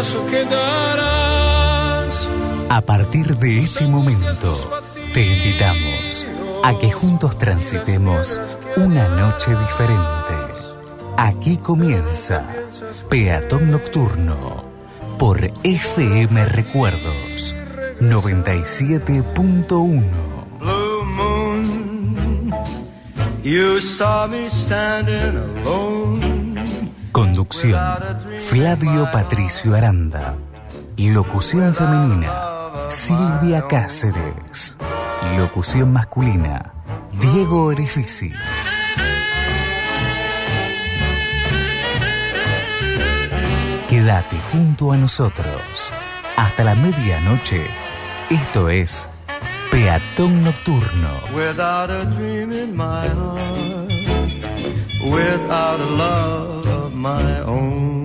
paso que darás. A partir de este momento, te invitamos a que juntos transitemos una noche diferente. Aquí comienza Peatón Nocturno por FM Recuerdos 97.1. Blue moon, you saw me standing alone. Conducción Flavio Patricio Aranda. Locución femenina Silvia Cáceres. Locución masculina Diego Orifici. Quédate junto a nosotros hasta la medianoche. Esto es Peatón Nocturno. Without a dream in my heart, without a love my own.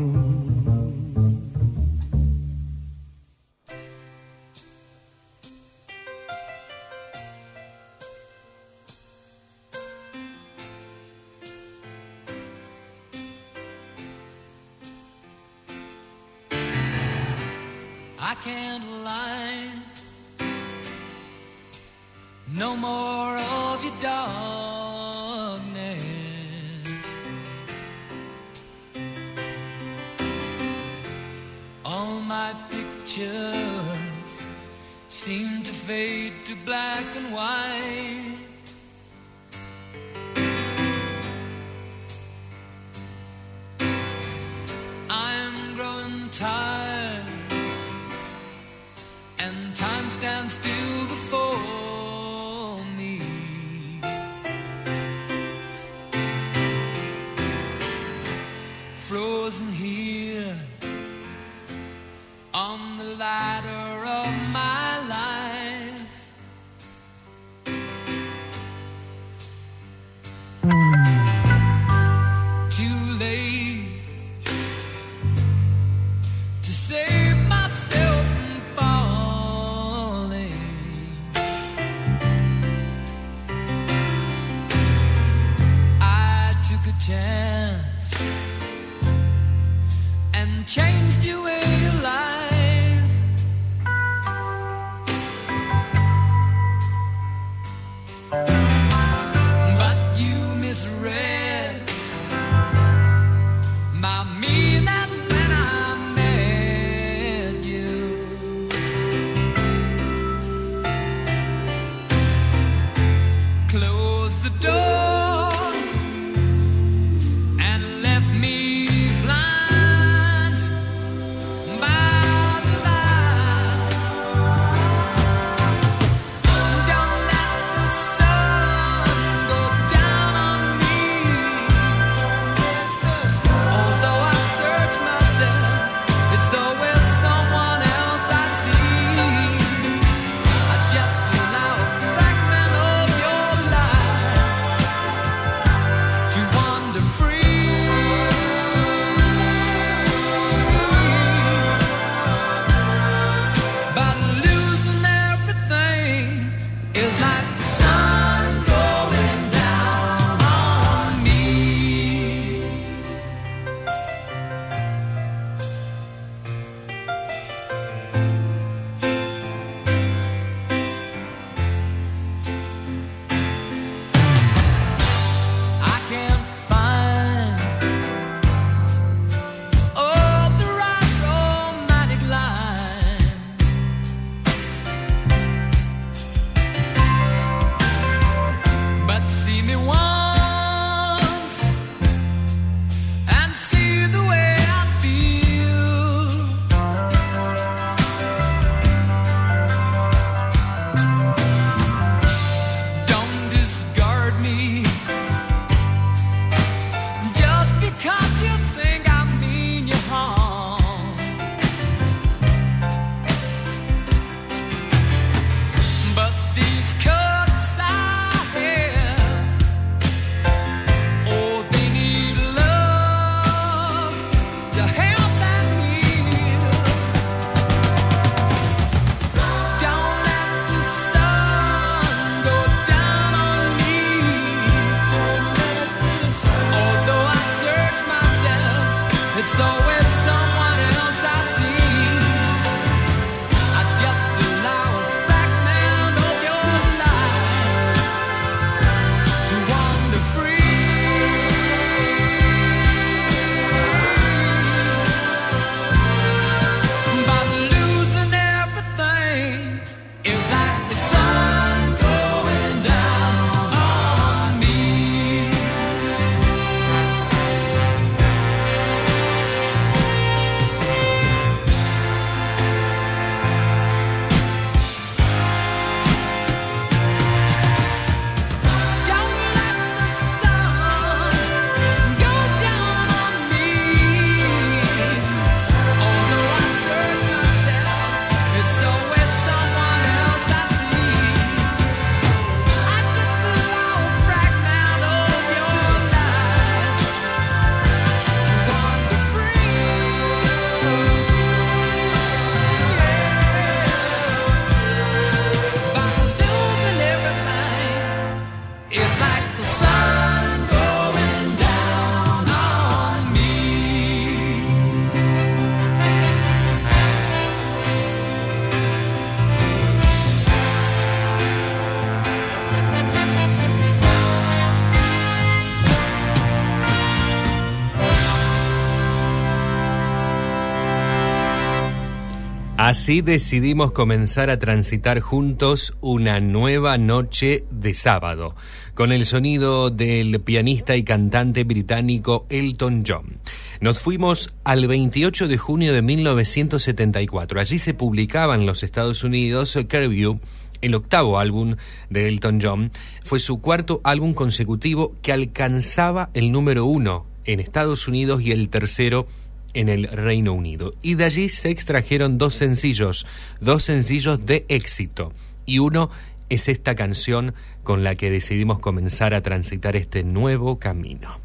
Así decidimos comenzar a transitar juntos una nueva noche de sábado, con el sonido del pianista y cantante británico Elton John. Nos fuimos al 28 de junio de 1974. Allí se publicaba en los Estados Unidos Curview, el octavo álbum de Elton John. Fue su cuarto álbum consecutivo que alcanzaba el número uno en Estados Unidos y el tercero en el Reino Unido. Y de allí se extrajeron dos sencillos, dos sencillos de éxito. Y uno es esta canción con la que decidimos comenzar a transitar este nuevo camino.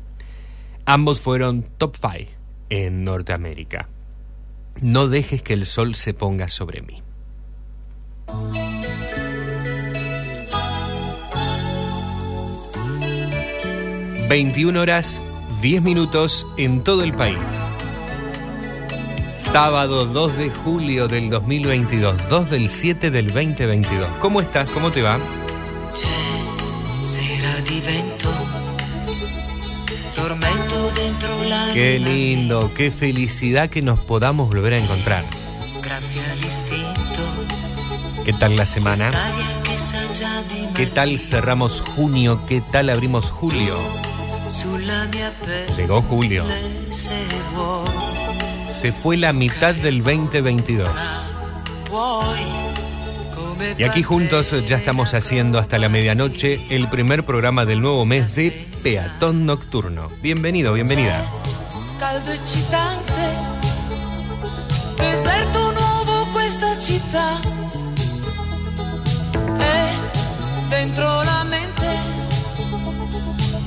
Ambos fueron top 5 en Norteamérica. No dejes que el sol se ponga sobre mí. 21 horas 10 minutos en todo el país. Sábado 2 de julio del 2022, 2 del 7 del 2022. ¿Cómo estás? ¿Cómo te va? Qué lindo, qué felicidad que nos podamos volver a encontrar. ¿Qué tal la semana? ¿Qué tal cerramos junio? ¿Qué tal abrimos julio? Llegó julio. Se fue la mitad del 2022. Y aquí juntos ya estamos haciendo hasta la medianoche el primer programa del nuevo mes de Peatón Nocturno. Bienvenido, bienvenida. Caldo eccitante, deserto nuovo questa città. E dentro la mente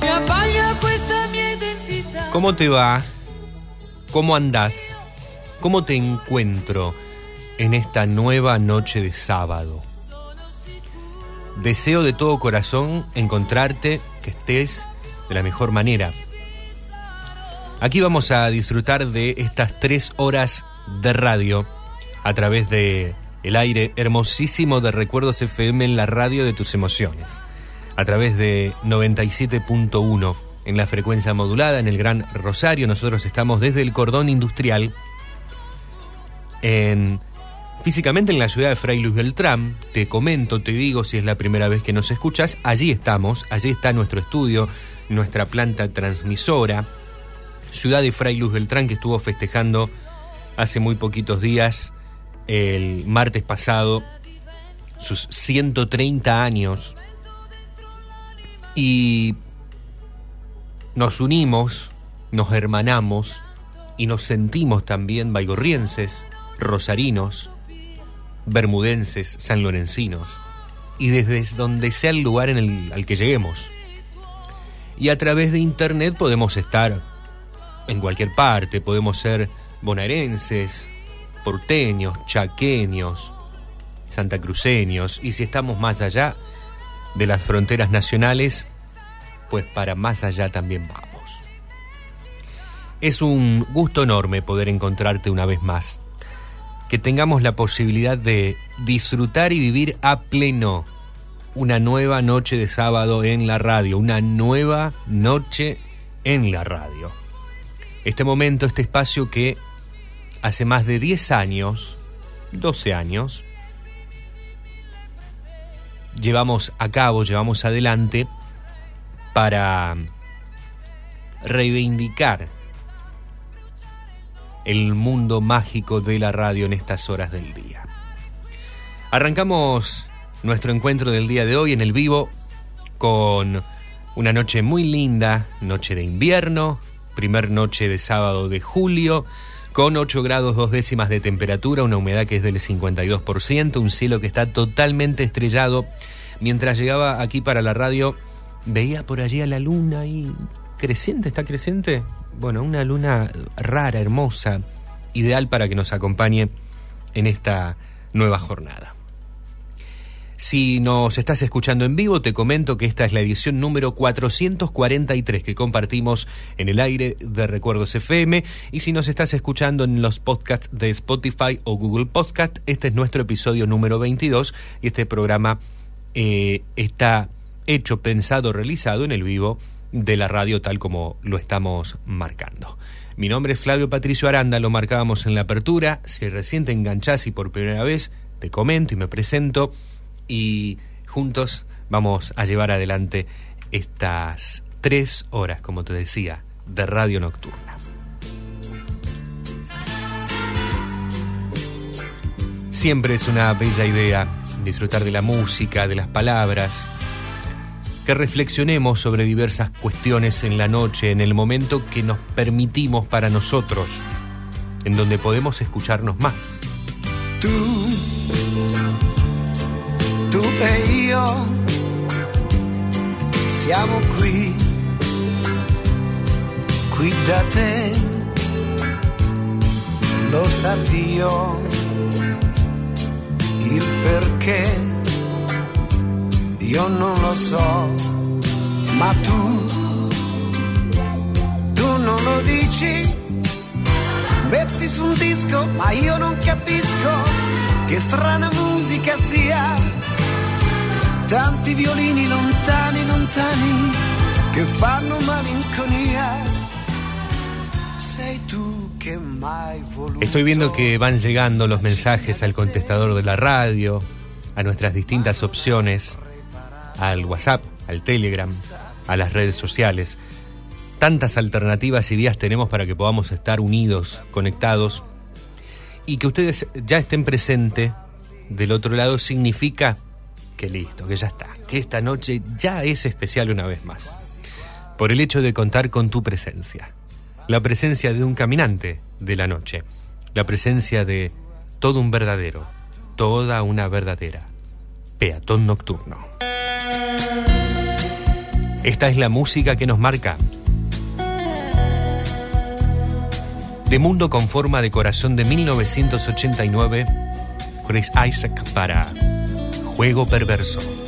mi abbaglia questa mia identità. ¿Cómo te va? ¿Cómo andás? ¿Cómo te encuentro en esta nueva noche de sábado? Deseo de todo corazón encontrarte, que estés de la mejor manera. Aquí vamos a disfrutar de estas tres horas de radio a través de el aire hermosísimo de Recuerdos FM en la radio de tus emociones, a través de 97.1 en la frecuencia modulada en el Gran Rosario. Nosotros estamos desde el cordón industrial en físicamente en la ciudad de Fray Luis Beltrán. Te comento, te digo si es la primera vez que nos escuchas, allí estamos, allí está nuestro estudio, nuestra planta transmisora. Ciudad de Fray Luz Beltrán que estuvo festejando hace muy poquitos días, el martes pasado, sus 130 años. Y nos unimos, nos hermanamos y nos sentimos también baigorrienses, rosarinos, bermudenses, sanlorencinos, y desde donde sea el lugar en el, al que lleguemos. Y a través de internet podemos estar en cualquier parte, podemos ser bonaerenses, porteños, chaqueños, santacruceños, y si estamos más allá de las fronteras nacionales, pues para más allá también vamos. Es un gusto enorme poder encontrarte una vez más, que tengamos la posibilidad de disfrutar y vivir a pleno una nueva noche de sábado en la radio, una nueva noche en la radio. Este momento, este espacio que hace más de 10 años, 12 años, llevamos a cabo, llevamos adelante para reivindicar el mundo mágico de la radio en estas horas del día. Arrancamos nuestro encuentro del día de hoy en el vivo con una noche muy linda, noche de invierno, primer noche de sábado de julio, con 8 grados dos décimas de temperatura, una humedad que es del 52%, un cielo que está totalmente estrellado. Mientras llegaba aquí para la radio, veía por allí a la luna y creciente, está creciente. Bueno, una luna rara, hermosa, ideal para que nos acompañe en esta nueva jornada. Si nos estás escuchando en vivo, te comento que esta es la edición número 443 que compartimos en el aire de Recuerdos FM. Y si nos estás escuchando en los podcasts de Spotify o Google Podcast, este es nuestro episodio número 22 y este programa eh, está hecho, pensado, realizado en el vivo de la radio tal como lo estamos marcando. Mi nombre es Flavio Patricio Aranda, lo marcábamos en la apertura. Si recién te enganchás y por primera vez, te comento y me presento y juntos vamos a llevar adelante estas tres horas, como te decía, de radio nocturna. Siempre es una bella idea disfrutar de la música, de las palabras, que reflexionemos sobre diversas cuestiones en la noche, en el momento que nos permitimos para nosotros, en donde podemos escucharnos más. Tú, tú e io siamo qui, qui da lo sa Dio il perché io non lo so, ma tu, tu non lo dici. Metti su un disco, ma io non capisco che strana musica sia. Tanti violini lontani, lontani, che fanno malinconia. Sei tu che mai. Estoy viendo que van llegando los mensajes al contestador de la radio, a nuestras distintas opciones al WhatsApp, al Telegram, a las redes sociales. Tantas alternativas y vías tenemos para que podamos estar unidos, conectados. Y que ustedes ya estén presentes del otro lado significa que listo, que ya está, que esta noche ya es especial una vez más. Por el hecho de contar con tu presencia. La presencia de un caminante de la noche. La presencia de todo un verdadero, toda una verdadera. Peatón nocturno. Esta es la música que nos marca. De Mundo con forma de corazón de 1989, Chris Isaac para Juego Perverso.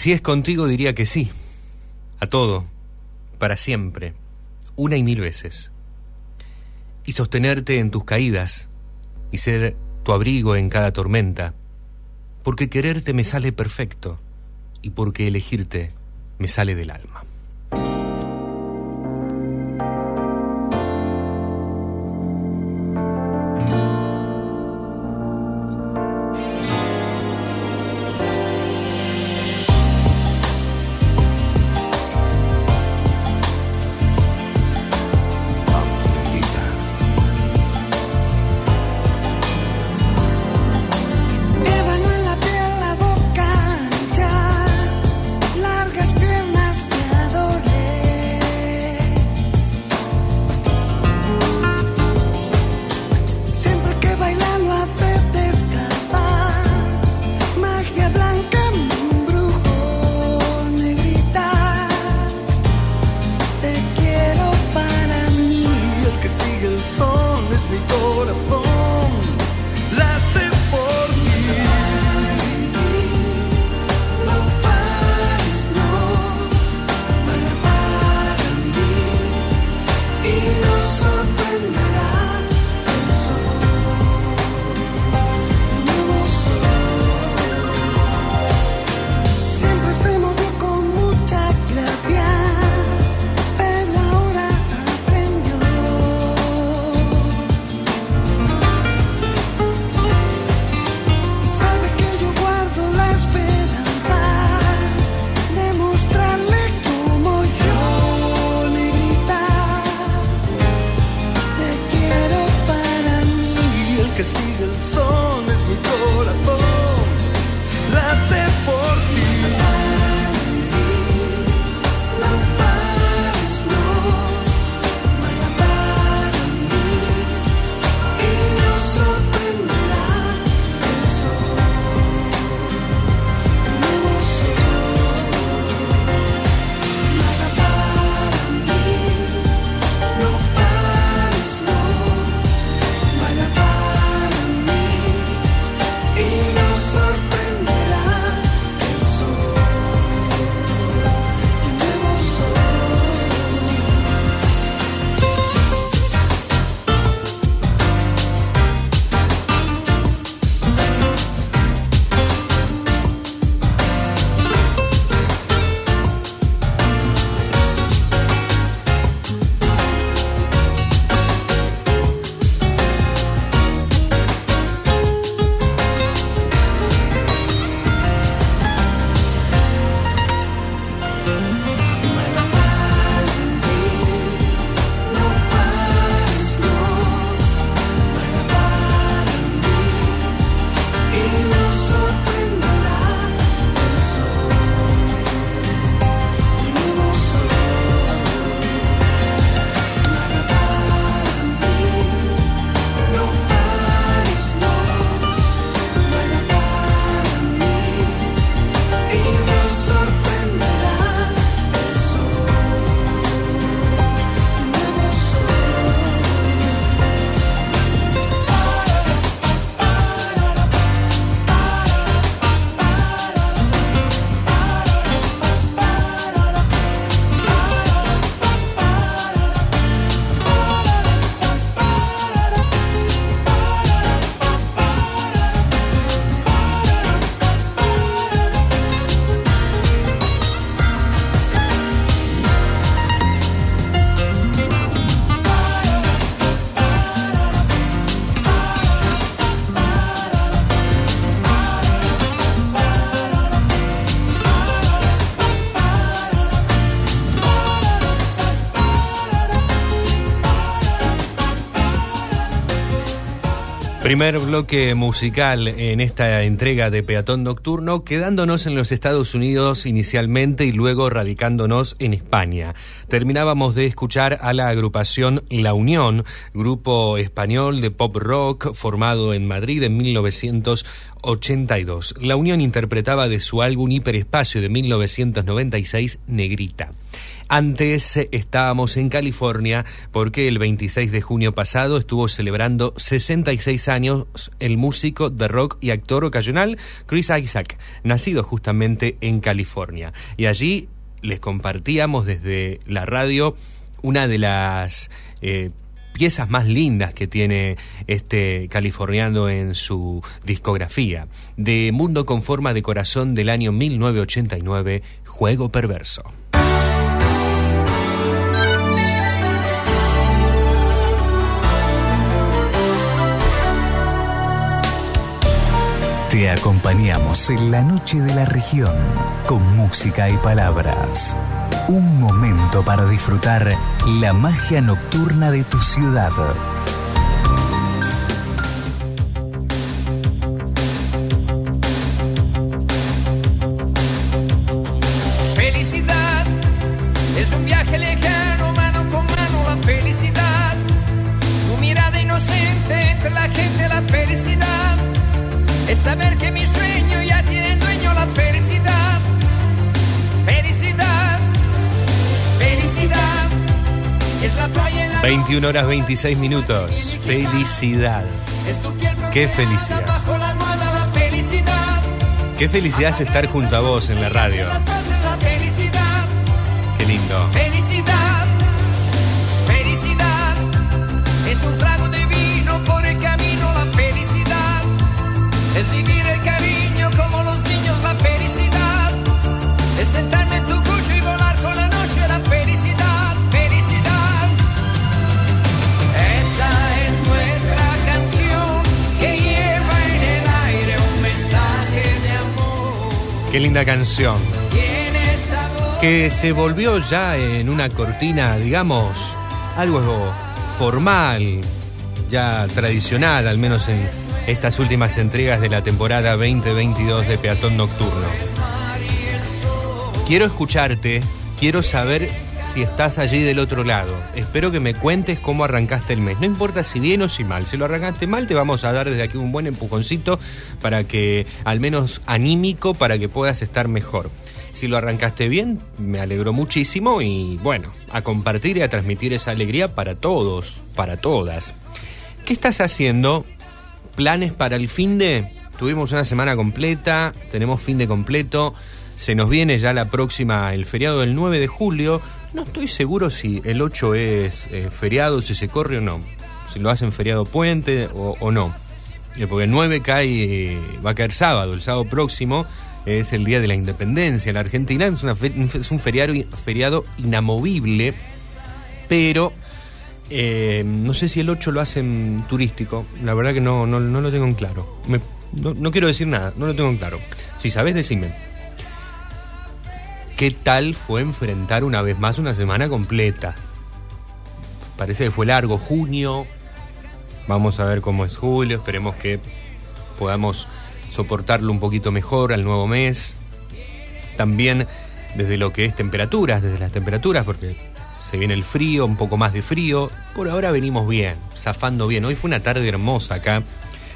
si es contigo diría que sí, a todo, para siempre, una y mil veces. Y sostenerte en tus caídas, y ser tu abrigo en cada tormenta, porque quererte me sale perfecto, y porque elegirte me sale del alma. Primer bloque musical en esta entrega de Peatón Nocturno, quedándonos en los Estados Unidos inicialmente y luego radicándonos en España. Terminábamos de escuchar a la agrupación La Unión, grupo español de pop rock formado en Madrid en 1982. La Unión interpretaba de su álbum Hiperespacio de 1996 Negrita. Antes estábamos en California porque el 26 de junio pasado estuvo celebrando 66 años el músico de rock y actor ocasional Chris Isaac, nacido justamente en California. Y allí les compartíamos desde la radio una de las... Eh, piezas más lindas que tiene este californiano en su discografía, de Mundo con forma de corazón del año 1989, Juego Perverso. Te acompañamos en la noche de la región con música y palabras. Un momento para disfrutar la magia nocturna de tu ciudad. 21 horas 26 minutos. Felicidad. Qué felicidad. Qué felicidad es estar junto a vos en la radio. Linda canción. Que se volvió ya en una cortina, digamos, algo formal, ya tradicional, al menos en estas últimas entregas de la temporada 2022 de Peatón Nocturno. Quiero escucharte, quiero saber si estás allí del otro lado. Espero que me cuentes cómo arrancaste el mes. No importa si bien o si mal. Si lo arrancaste mal, te vamos a dar desde aquí un buen empujoncito para que, al menos anímico, para que puedas estar mejor. Si lo arrancaste bien, me alegró muchísimo y bueno, a compartir y a transmitir esa alegría para todos, para todas. ¿Qué estás haciendo? ¿Planes para el fin de? Tuvimos una semana completa, tenemos fin de completo. Se nos viene ya la próxima, el feriado del 9 de julio. No estoy seguro si el 8 es eh, feriado, si se corre o no. Si lo hacen feriado puente o, no. Eh, Porque el 9 cae, eh, va a caer sábado, el sábado próximo es el Día de la Independencia. La Argentina es, un feriado, inamovible, pero no sé si el 8 lo hacen turístico. La verdad que no, no, lo tengo en claro. No, no quiero decir nada, no lo tengo en claro. Si sabes, decime. ¿Qué tal fue enfrentar una vez más una semana completa? Parece que fue largo, junio. Vamos a ver cómo es julio. Esperemos que podamos soportarlo un poquito mejor al nuevo mes. También desde lo que es temperaturas, desde las temperaturas, porque se viene el frío, un poco más de frío. Por ahora venimos bien, zafando bien. Hoy fue una tarde hermosa acá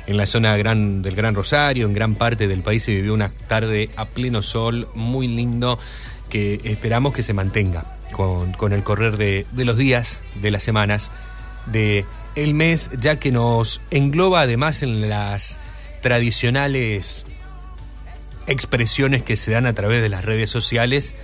en la zona del Gran Rosario, en gran parte del país se vivió una tarde a pleno sol, muy lindo, que esperamos que se mantenga con, con el correr de, de los días, de las semanas, de el mes, ya que nos engloba además en las tradicionales expresiones que se dan a través de las redes sociales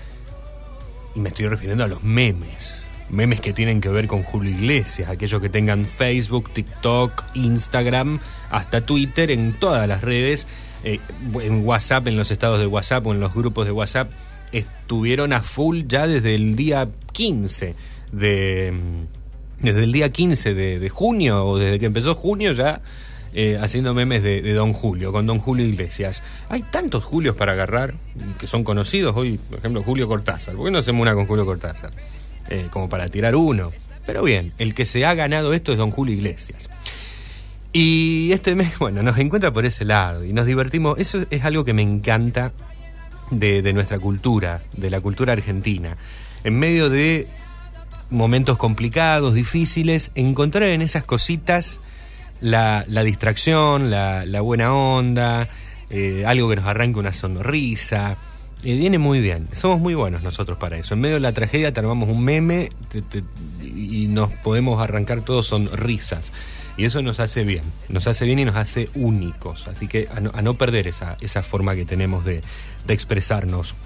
y me estoy refiriendo a los memes. Memes que tienen que ver con Julio Iglesias, aquellos que tengan Facebook, TikTok, Instagram, hasta Twitter, en todas las redes, eh, en WhatsApp, en los estados de WhatsApp o en los grupos de WhatsApp, estuvieron a full ya desde el día 15 de... Desde el día 15 de, junio, o desde que empezó junio ya eh, haciendo memes de, de Don Julio, con Don Julio Iglesias. Hay tantos Julios para agarrar que son conocidos hoy, por ejemplo, Julio Cortázar. ¿Por qué no hacemos una con Julio Cortázar? Eh, como para tirar uno. Pero bien, el que se ha ganado esto es Don Julio Iglesias. Y este mes, bueno, nos encuentra por ese lado y nos divertimos. Eso es algo que me encanta de, nuestra cultura, de la cultura argentina. En medio de momentos complicados, difíciles, encontrar en esas cositas la, distracción, la, buena onda, eh, algo que nos arranque una sonrisa. Eh, viene muy bien. Somos muy buenos nosotros para eso. En medio de la tragedia te armamos un meme y nos podemos arrancar todos sonrisas. Y eso nos hace bien. Nos hace bien y nos hace únicos. Así que a no, a no perder esa, esa forma que tenemos de, de expresarnos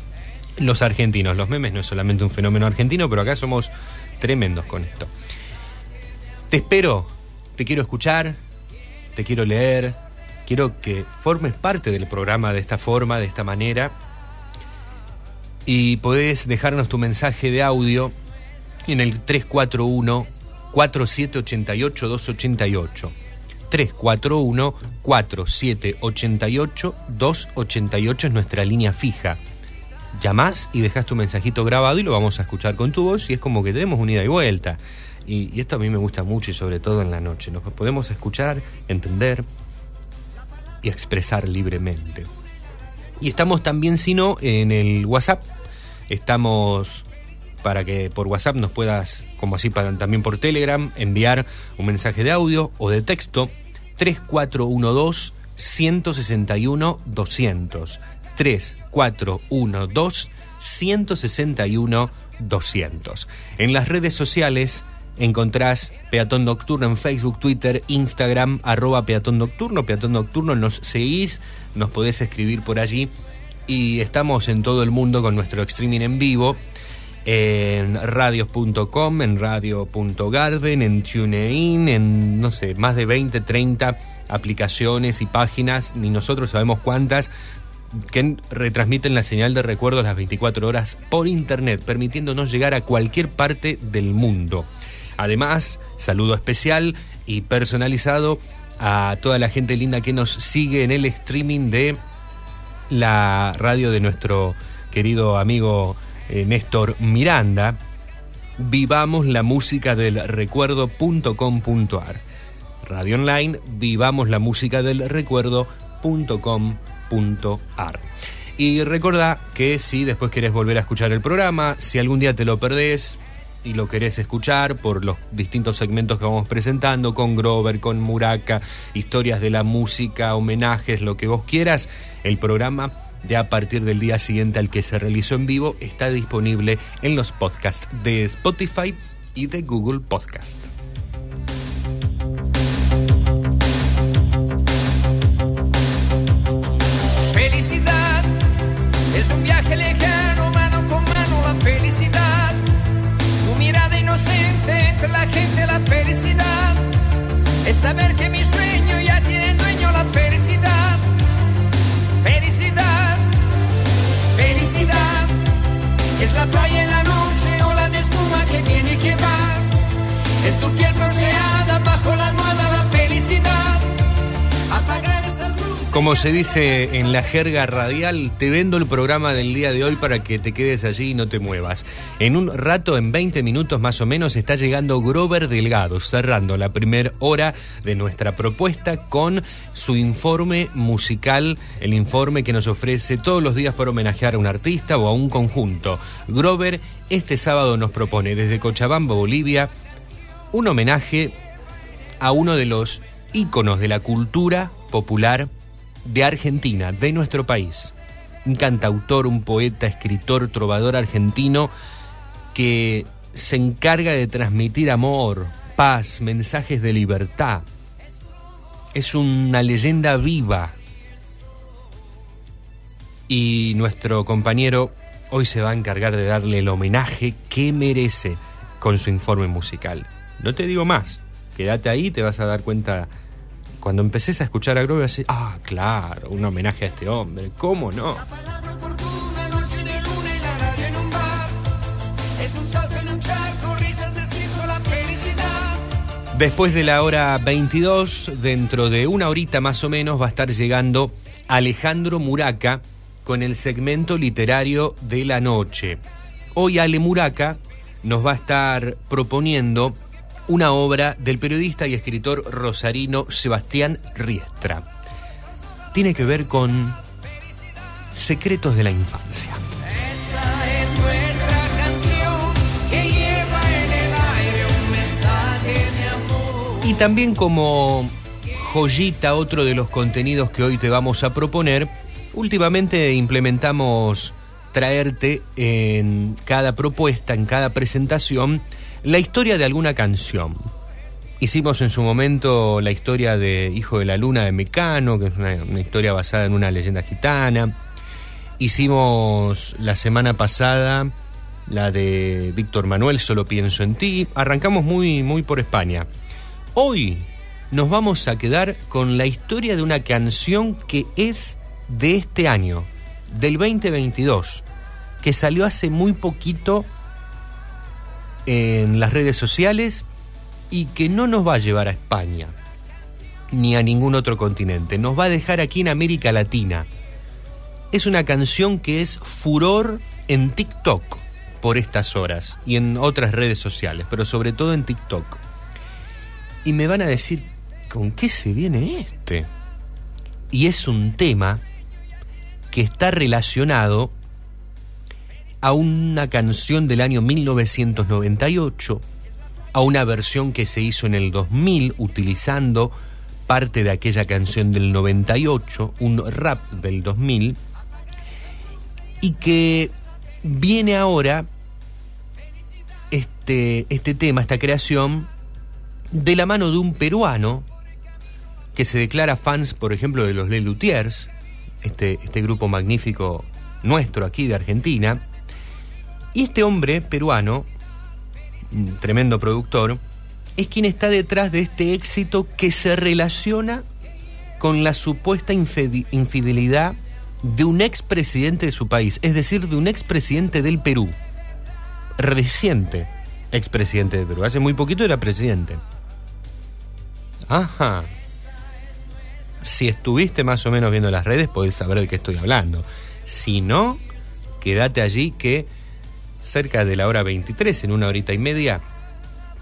los argentinos. Los memes no es solamente un fenómeno argentino, pero acá somos tremendos con esto. Te espero, te quiero escuchar, te quiero leer, quiero que formes parte del programa de esta forma, de esta manera. Y podés dejarnos tu mensaje de audio en el 341 4788 288. 341 4788 288 es nuestra línea fija. Llamás y dejas tu mensajito grabado y lo vamos a escuchar con tu voz y es como que tenemos un ida y vuelta. Y, esto a mí me gusta mucho y sobre todo en la noche. Nos podemos escuchar, entender y expresar libremente. Y estamos también, si no, en el WhatsApp. Estamos para que por WhatsApp nos puedas, como así también por Telegram, enviar un mensaje de audio o de texto 3412 161 200. 3412 161 200. En las redes sociales encontrás Peatón Nocturno en Facebook, Twitter, Instagram, arroba Peatón Nocturno, Peatón Nocturno, nos seguís, nos podés escribir por allí y estamos en todo el mundo con nuestro streaming en vivo en radios.com, en radio.garden, en TuneIn, en no sé, más de 20, 30 aplicaciones y páginas, ni nosotros sabemos cuántas, que retransmiten la señal de recuerdo las 24 horas por internet, permitiéndonos llegar a cualquier parte del mundo. Además, saludo especial y personalizado a toda la gente linda que nos sigue en el streaming de la radio de nuestro querido amigo eh, Néstor Miranda, vivamos la música del recuerdo.com.ar. Radio online, vivamos la música del recuerdo.com.ar. Y recordá que si después querés volver a escuchar el programa, si algún día te lo perdés y lo querés escuchar por los distintos segmentos que vamos presentando, con Grover, con Muraca, historias de la música, homenajes, lo que vos quieras, el programa ya a partir del día siguiente al que se realizó en vivo está disponible en los podcasts de Spotify y de Google Podcast. Felicidad es un viaje lejano, mano con mano la felicidad. Tu mirada inocente entre la gente la felicidad. Es saber que mi sueño ya tiene dueño la felicidad. Es la playa en la noche, ola de espuma que viene y que va. Es tu piel bronceada bajo la Como se dice en la jerga radial, te vendo el programa del día de hoy para que te quedes allí y no te muevas. En un rato, en 20 minutos más o menos, está llegando Grover Delgado, cerrando la primera hora de nuestra propuesta con su informe musical, el informe que nos ofrece todos los días para homenajear a un artista o a un conjunto. Grover este sábado nos propone desde Cochabamba, Bolivia, un homenaje a uno de los íconos de la cultura popular de Argentina, de nuestro país. Un cantautor, un poeta, escritor, trovador argentino que se encarga de transmitir amor, paz, mensajes de libertad. Es una leyenda viva. Y nuestro compañero hoy se va a encargar de darle el homenaje que merece con su informe musical. No te digo más, quédate ahí, te vas a dar cuenta. Cuando empeces a escuchar a Grover, así, ah, claro, un homenaje a este hombre, ¿cómo no? Después de la hora 22, dentro de una horita más o menos, va a estar llegando Alejandro Muraca con el segmento literario de la noche. Hoy Ale Muraca nos va a estar proponiendo una obra del periodista y escritor rosarino Sebastián Riestra. Tiene que ver con secretos de la infancia. Y también como joyita, otro de los contenidos que hoy te vamos a proponer, últimamente implementamos traerte en cada propuesta, en cada presentación, la historia de alguna canción. Hicimos en su momento la historia de Hijo de la Luna de Mecano, que es una, historia basada en una leyenda gitana. Hicimos la semana pasada la de Víctor Manuel, Solo pienso en ti. Arrancamos muy, muy por España. Hoy nos vamos a quedar con la historia de una canción que es de este año, del 2022, que salió hace muy poquito en las redes sociales y que no nos va a llevar a España ni a ningún otro continente, nos va a dejar aquí en América Latina. Es una canción que es furor en TikTok por estas horas y en otras redes sociales, pero sobre todo en TikTok. Y me van a decir, ¿con qué se viene este? Y es un tema que está relacionado a una canción del año 1998, a una versión que se hizo en el 2000 utilizando parte de aquella canción del 98, un rap del 2000, y que viene ahora este, este tema, esta creación, de la mano de un peruano que se declara fans, por ejemplo, de los Le Luthiers, este, este grupo magnífico nuestro aquí de Argentina, y este hombre peruano, tremendo productor, es quien está detrás de este éxito que se relaciona con la supuesta infidelidad de un expresidente de su país, es decir, de un expresidente del Perú, reciente expresidente del Perú, hace muy poquito era presidente. Ajá. Si estuviste más o menos viendo las redes, podés saber de qué estoy hablando. Si no, quédate allí que cerca de la hora 23, en una horita y media,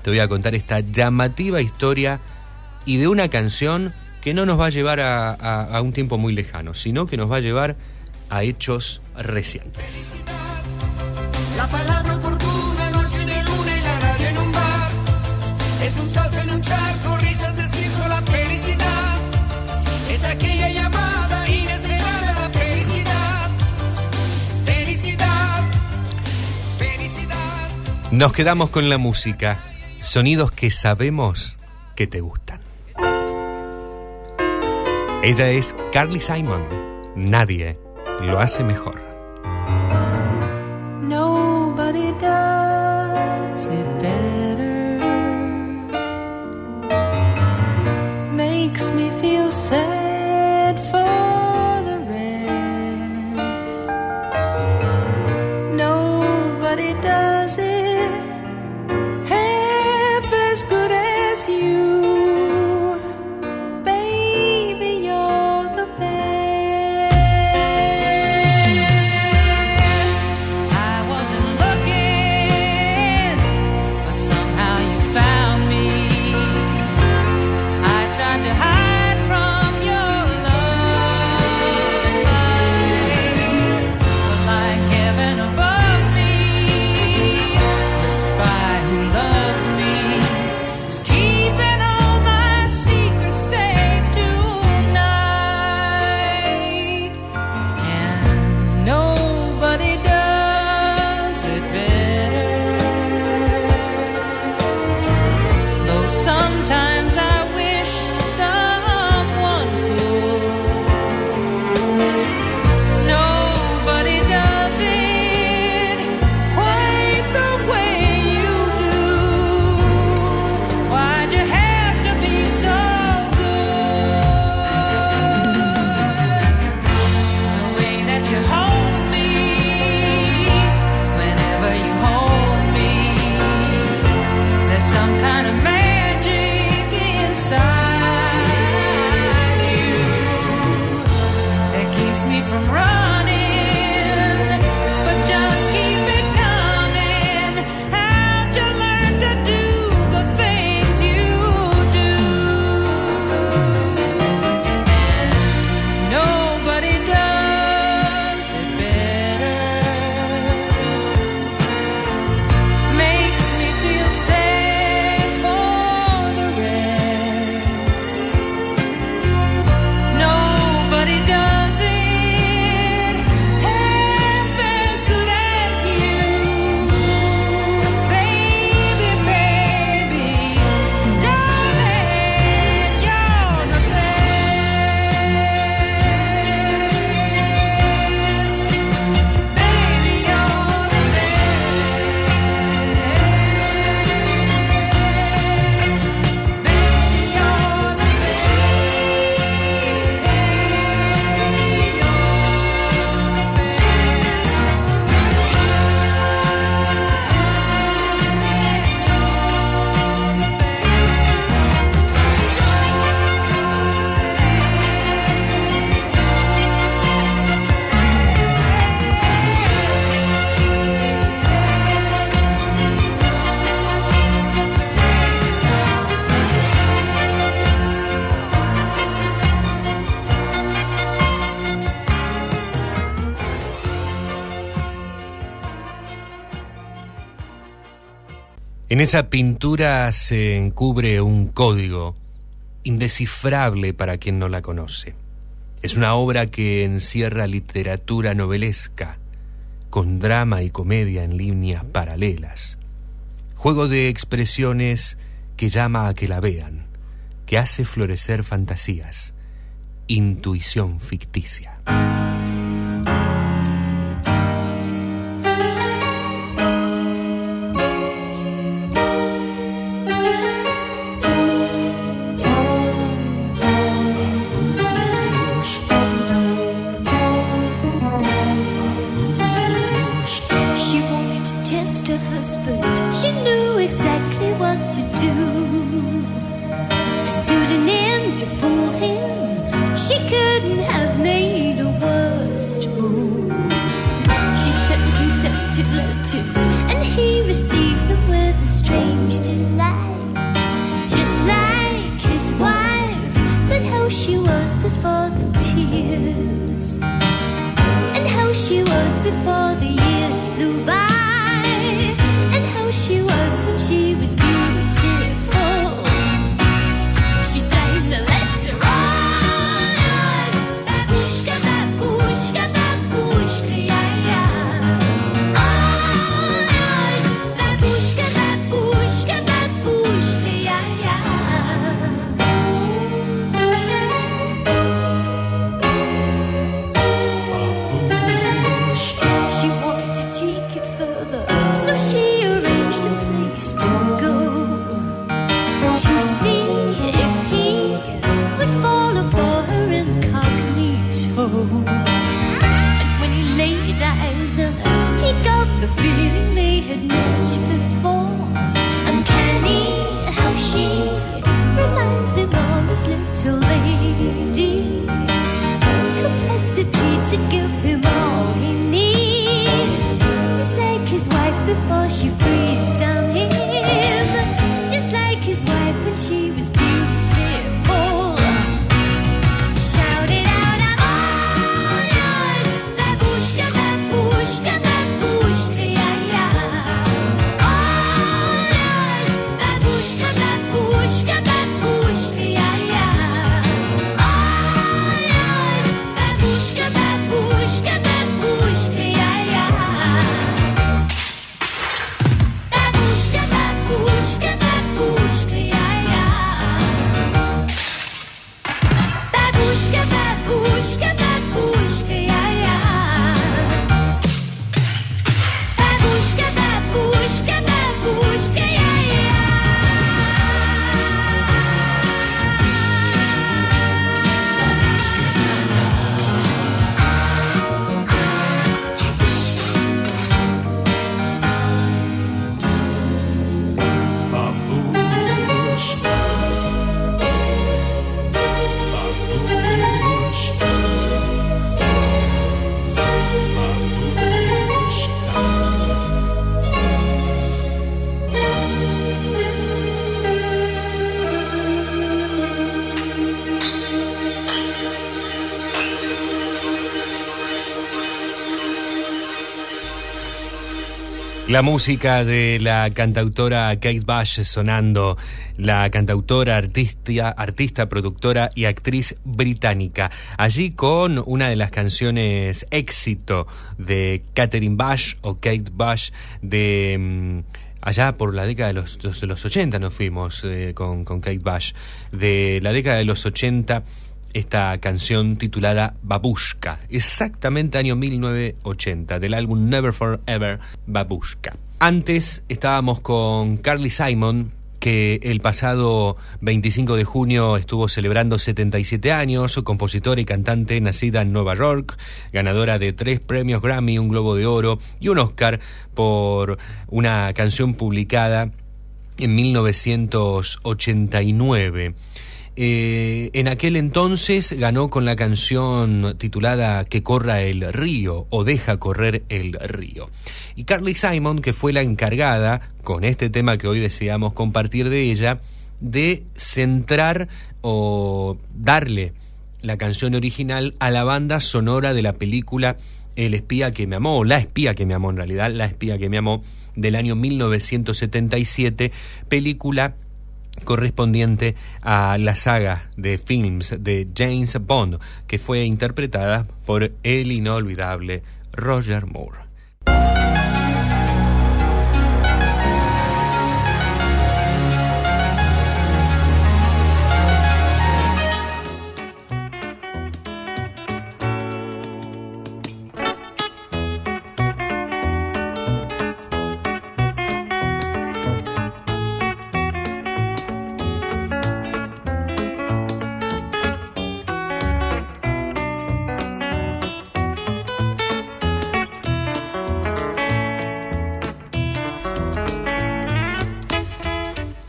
te voy a contar esta llamativa historia y de una canción que no nos va a llevar a, un tiempo muy lejano, sino que nos va a llevar a hechos recientes. La palabra Nos quedamos con la música, sonidos que sabemos que te gustan. Ella es Carly Simon. Nadie lo hace mejor. Esa pintura se encubre un código indescifrable para quien no la conoce. Es una obra que encierra literatura novelesca, con drama y comedia en líneas paralelas. Juego de expresiones que llama a que la vean, que hace florecer fantasías, intuición ficticia. La música de la cantautora Kate Bush sonando, la cantautora, artista, artista, productora y actriz británica. Allí con una de las canciones éxito de Catherine Bush o Kate Bush de... mm, Allá por la década de los, de los 80 nos fuimos eh, con, con Kate Bush. De la década de los 80 esta canción titulada Babushka, exactamente año 1980, del álbum Never Forever Babushka. Antes estábamos con Carly Simon, que el pasado 25 de junio estuvo celebrando 77 años, compositora y cantante nacida en Nueva York, ganadora de tres premios Grammy, un Globo de Oro y un Oscar por una canción publicada en 1989. Eh, en aquel entonces ganó con la canción titulada Que corra el río o Deja correr el río. Y Carly Simon, que fue la encargada, con este tema que hoy deseamos compartir de ella, de centrar o darle la canción original a la banda sonora de la película El espía que me amó, o La espía que me amó en realidad, La espía que me amó, del año 1977, película correspondiente a la saga de films de James Bond, que fue interpretada por el inolvidable Roger Moore.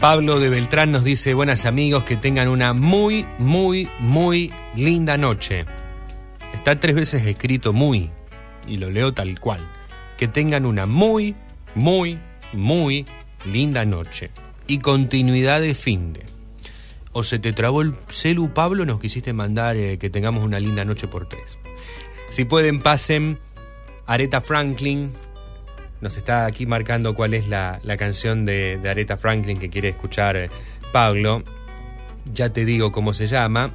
Pablo de Beltrán nos dice, buenas amigos, que tengan una muy, muy, muy linda noche. Está tres veces escrito muy, y lo leo tal cual. Que tengan una muy, muy, muy linda noche. Y continuidad de fin de. O se te trabó el celu, Pablo, nos quisiste mandar eh, que tengamos una linda noche por tres. Si pueden, pasen Aretha Franklin, nos está aquí marcando cuál es la, la canción de, Aretha Franklin que quiere escuchar eh, Pablo. Ya te digo cómo se llama.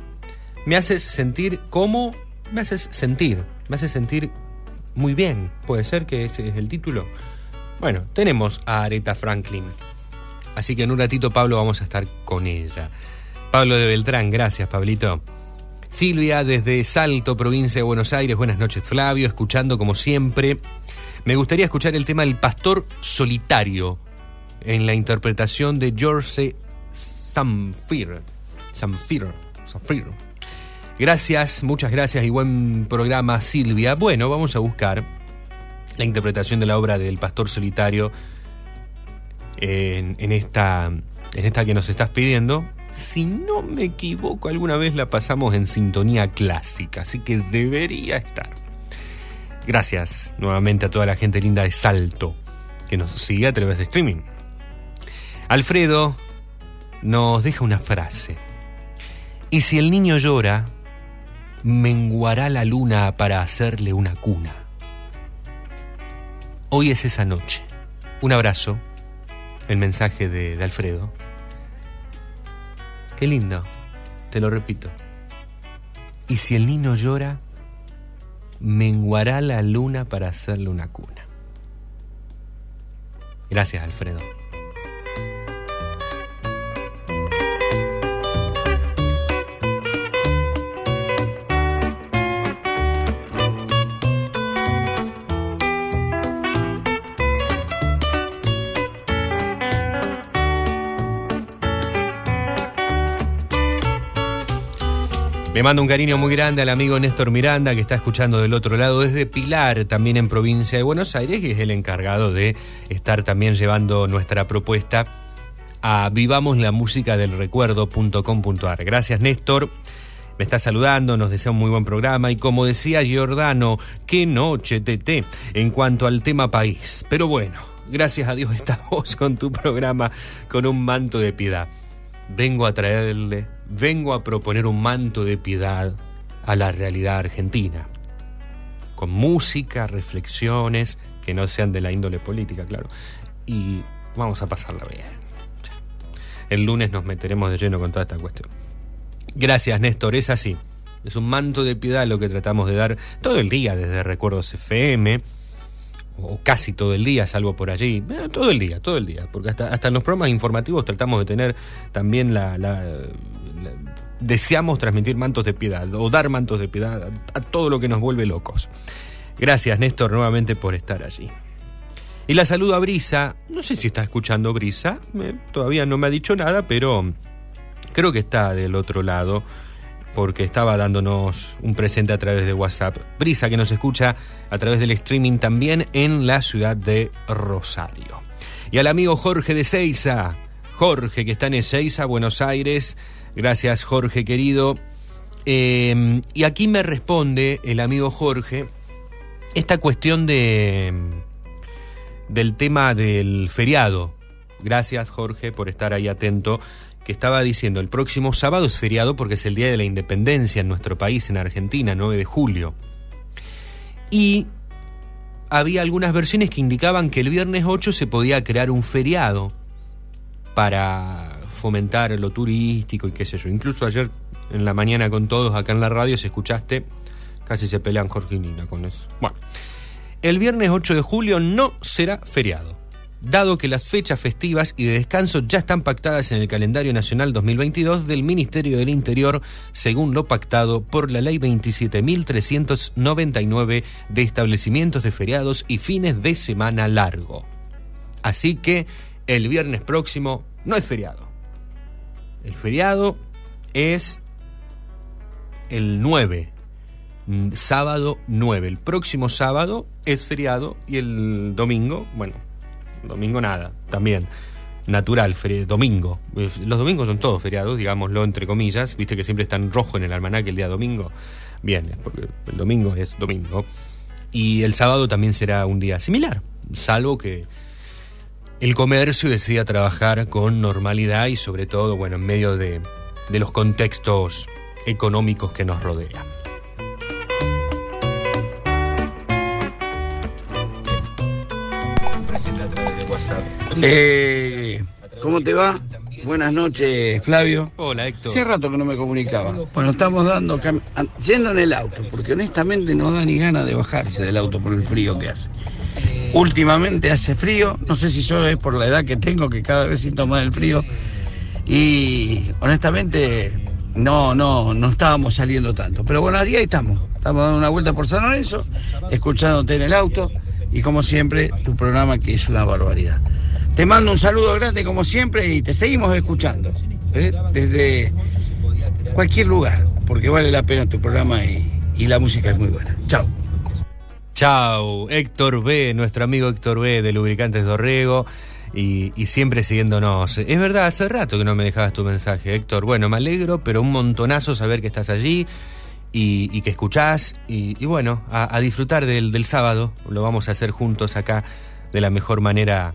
Me haces sentir como... Me haces sentir. Me haces sentir muy bien. Puede ser que ese es el título. Bueno, tenemos a Aretha Franklin. Así que en un ratito, Pablo, vamos a estar con ella. Pablo de Beltrán, gracias, Pablito. Silvia, desde Salto, provincia de Buenos Aires. Buenas noches, Flavio. Escuchando como siempre. Me gustaría escuchar el tema del pastor solitario en la interpretación de George Samfir. Samfir. Samfir. Gracias, muchas gracias y buen programa, Silvia. Bueno, vamos a buscar la interpretación de la obra del pastor solitario en, en, esta, en esta que nos estás pidiendo. Si no me equivoco, alguna vez la pasamos en sintonía clásica, así que debería estar. Gracias nuevamente a toda la gente linda de Salto que nos sigue a través de streaming. Alfredo nos deja una frase. Y si el niño llora, menguará la luna para hacerle una cuna. Hoy es esa noche. Un abrazo. El mensaje de, de Alfredo. Qué lindo. Te lo repito. Y si el niño llora, menguará la luna para hacerle una cuna. Gracias, Alfredo. Le mando un cariño muy grande al amigo Néstor Miranda que está escuchando del otro lado desde Pilar, también en provincia de Buenos Aires, y es el encargado de estar también llevando nuestra propuesta a vivamoslamusicadelrecuerdo.com.ar. Gracias Néstor, me está saludando, nos desea un muy buen programa y como decía Giordano, qué noche TT en cuanto al tema país. Pero bueno, gracias a Dios estamos con tu programa con un manto de piedad. Vengo a traerle vengo a proponer un manto de piedad a la realidad argentina, con música, reflexiones que no sean de la índole política, claro, y vamos a pasarla bien. El lunes nos meteremos de lleno con toda esta cuestión. Gracias, Néstor, es así. Es un manto de piedad lo que tratamos de dar todo el día desde Recuerdos FM, o casi todo el día, salvo por allí, eh, todo el día, todo el día, porque hasta, hasta en los programas informativos tratamos de tener también la, deseamos transmitir mantos de piedad o dar mantos de piedad a, todo lo que nos vuelve locos. Gracias Néstor nuevamente por estar allí. Y la saludo a Brisa, no sé si está escuchando Brisa, todavía no me ha dicho nada, pero creo que está del otro lado porque estaba dándonos un presente a través de WhatsApp. Brisa que nos escucha a través del streaming también en la ciudad de Rosario. Y al amigo Jorge de Seiza, Jorge que está en Ezeiza, Buenos Aires. Gracias Jorge querido. Eh, y aquí me responde el amigo Jorge esta cuestión de del tema del feriado. Gracias Jorge por estar ahí atento que estaba diciendo, el próximo sábado es feriado porque es el Día de la Independencia en nuestro país, en Argentina, 9 de julio. Y había algunas versiones que indicaban que el viernes 8 se podía crear un feriado para fomentar lo turístico y qué sé yo. Incluso ayer en la mañana con todos acá en la radio, si escuchaste, casi se pelean Jorge y Nina con eso. Bueno, el viernes 8 de julio no será feriado. Dado que las fechas festivas y de descanso ya están pactadas en el calendario nacional 2022 del Ministerio del Interior, según lo pactado por la Ley 27.399 de establecimientos de feriados y fines de semana largo. Así que el viernes próximo no es feriado. El feriado es el 9, mm, sábado 9. El próximo sábado es feriado y el domingo, bueno, domingo nada, también. Natural, domingo. Los domingos son todos feriados, digámoslo entre comillas. Viste que siempre está en rojo en el almanaque el día domingo. Bien, porque el domingo es domingo. Y el sábado también será un día similar, salvo que el comercio decida trabajar con normalidad y sobre todo, bueno, en medio de, de los contextos económicos que nos rodean. Eh, ¿Cómo te va? Buenas noches, Flavio. Hola, Héctor. Hace rato que no me comunicaba. Bueno, estamos dando, yendo en el auto, porque honestamente no da ni ganas de bajarse del auto por el frío que hace. Últimamente hace frío, no sé si yo es por la edad que tengo, que cada vez siento más el frío. Y honestamente no, no, no estábamos saliendo tanto. Pero bueno, ahí estamos. Estamos dando una vuelta por San Lorenzo, escuchándote en el auto y como siempre, tu programa que es una barbaridad. Te mando un saludo grande como siempre y te seguimos escuchando. ¿eh? Desde cualquier lugar, porque vale la pena tu programa y, y la música es muy buena. Chao. Chao, Héctor B, nuestro amigo Héctor B de Lubricantes Dorrego. Y, y siempre siguiéndonos. Es verdad, hace rato que no me dejabas tu mensaje, Héctor. Bueno, me alegro, pero un montonazo saber que estás allí y, que escuchás. Y, bueno, a, disfrutar del, del sábado. Lo vamos a hacer juntos acá de la mejor manera.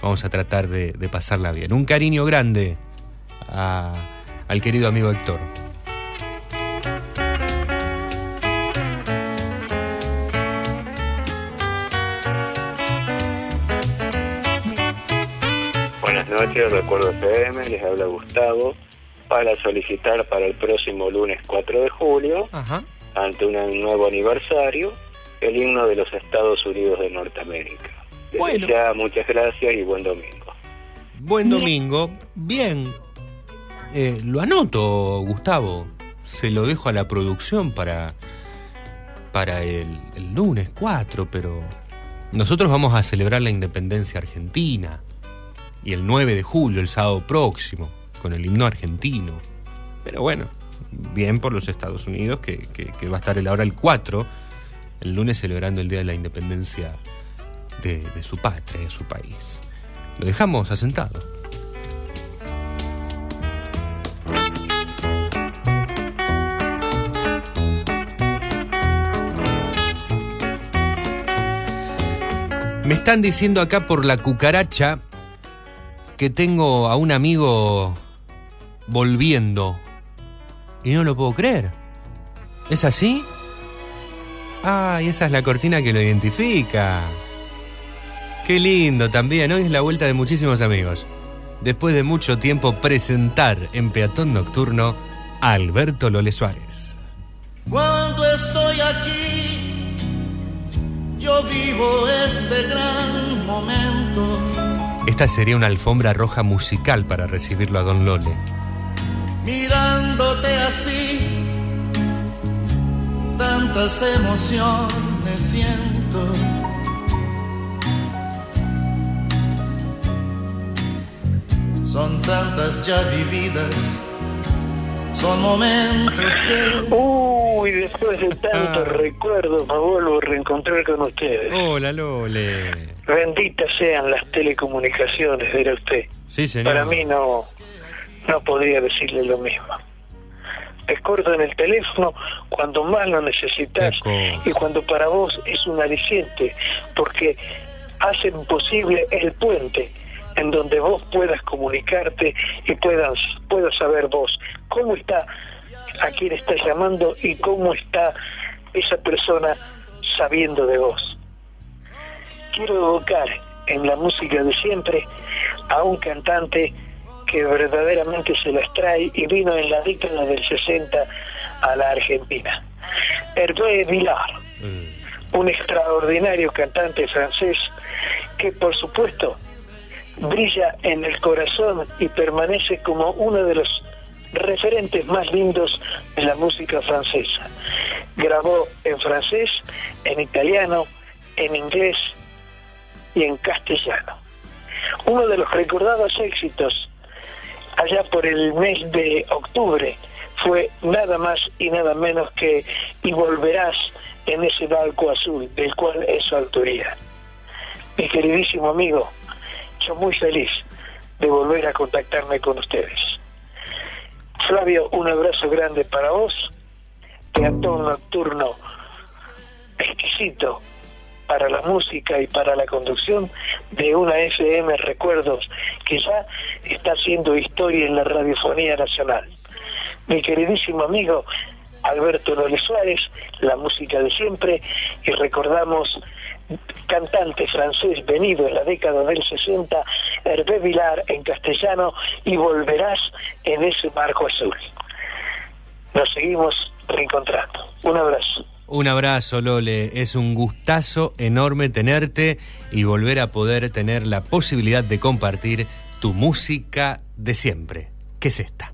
Vamos a tratar de, pasarla bien. Un cariño grande al querido amigo Héctor. Buenas noches, Recuerdo FM, les habla Gustavo para solicitar para el próximo lunes 4 de julio, Ajá. ante un nuevo aniversario, el himno de los Estados Unidos de Norteamérica. Desde Bueno. ya, muchas gracias y buen domingo. Buen domingo. Bien. Eh, lo anoto, Gustavo. Se lo dejo a la producción para, para el, el lunes 4, pero nosotros vamos a celebrar la independencia argentina. Y el 9 de julio, el sábado próximo, con el himno argentino. Pero bueno, bien por los Estados Unidos, que, que- va a estar el ahora el 4, el lunes celebrando el Día de la Independencia de, de su patria, de su país. Lo dejamos asentado. Me están diciendo acá por la cucaracha que tengo a un amigo volviendo. Y no lo puedo creer. ¿Es así? Ah, y esa es la cortina que lo identifica. Qué lindo también. Hoy es la vuelta de muchísimos amigos. Después de mucho tiempo presentar en Peatón Nocturno a Alberto Lole Suárez. Cuando estoy aquí, yo vivo este gran momento. Esta sería una alfombra roja musical para recibirlo a Don Lole. Mirándote así, tantas emociones siento. Son tantas ya vividas, son momentos que... Uy, después de tantos recuerdos me vuelvo a reencontrar con ustedes. Hola Lole. Benditas sean las telecomunicaciones, dirá usted. Sí, señor. Para mí no, no podría decirle lo mismo. Te cortan el teléfono cuando más lo necesitas y cuando para vos es un aliciente, porque hacen posible el puente en donde vos puedas comunicarte y puedas, puedas saber vos cómo está a quién estás llamando y cómo está esa persona sabiendo de vos. quiero evocar en la música de siempre a un cantante que verdaderamente se las trae y vino en la década del 60 a la Argentina. Hervé Villar, un extraordinario cantante francés que por supuesto brilla en el corazón y permanece como uno de los referentes más lindos de la música francesa. Grabó en francés, en italiano, en inglés y en castellano. Uno de los recordados éxitos allá por el mes de octubre fue nada más y nada menos que Y volverás en ese barco azul, del cual es su autoría. Mi queridísimo amigo, muy feliz de volver a contactarme con ustedes. Flavio, un abrazo grande para vos, teatro nocturno exquisito para la música y para la conducción de una FM Recuerdos que ya está haciendo historia en la radiofonía nacional. Mi queridísimo amigo Alberto Lole Suárez, la música de siempre, y recordamos cantante francés venido en la década del 60, Hervé Vilar en castellano, y volverás en ese marco azul. Nos seguimos reencontrando. Un abrazo. Un abrazo, Lole. Es un gustazo enorme tenerte y volver a poder tener la posibilidad de compartir tu música de siempre. ¿Qué es esta?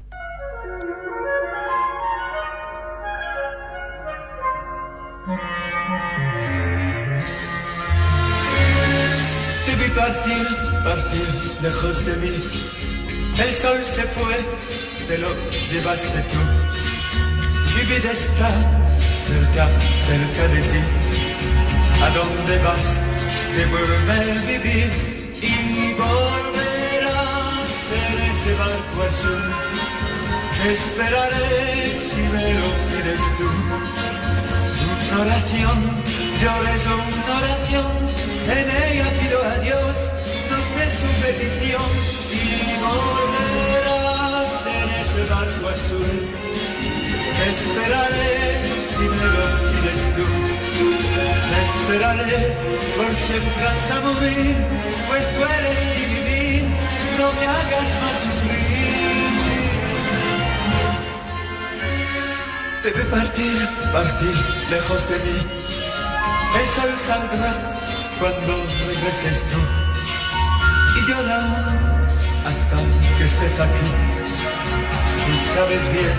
Te partir, lejos de mí. El sol se fue, te lo llevaste tú. Mi vida está cerca, cerca de ti. ¿A dónde vas? Devuelve el vivir y volverás en ese barco azul. Esperaré si me lo pides tú. Una oración, yo rezo una oración, en ella pido a Dios, y volverás en ese barco azul. Te esperaré si me lo pides tú. Te esperaré por siempre hasta morir, pues tú eres mi vivir, no me hagas más sufrir. Debe partir, partir lejos de mí. El sol saldrá cuando regreses tú. Y llora hasta que estés aquí. Tú sabes bien,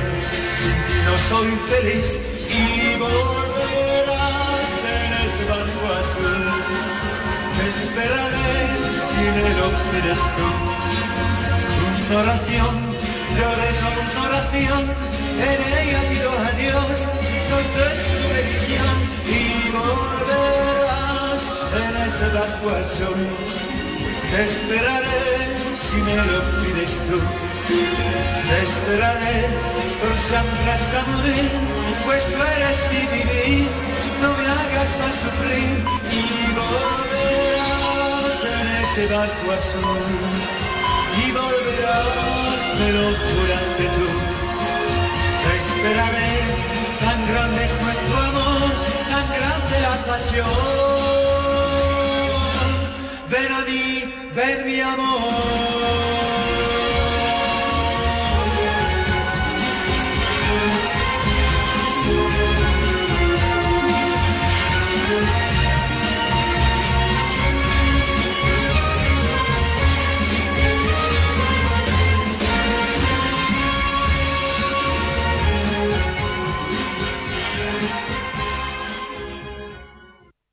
sin ti no soy feliz. Y volverás en ese barco azul. Esperaré si me lo pides tú. Una oración, yo rezo una oración, en ella pido a Dios, dé su bendición y volverás en ese barco azul. Te esperaré si me lo pides tú. Te esperaré por siempre hasta morir, pues tú eres mi vivir, no me hagas más sufrir y volverás en ese barco azul y volverás, me lo juraste tú. Te esperaré, tan grande es nuestro amor, tan grande la pasión. Ven a mí, ven amor.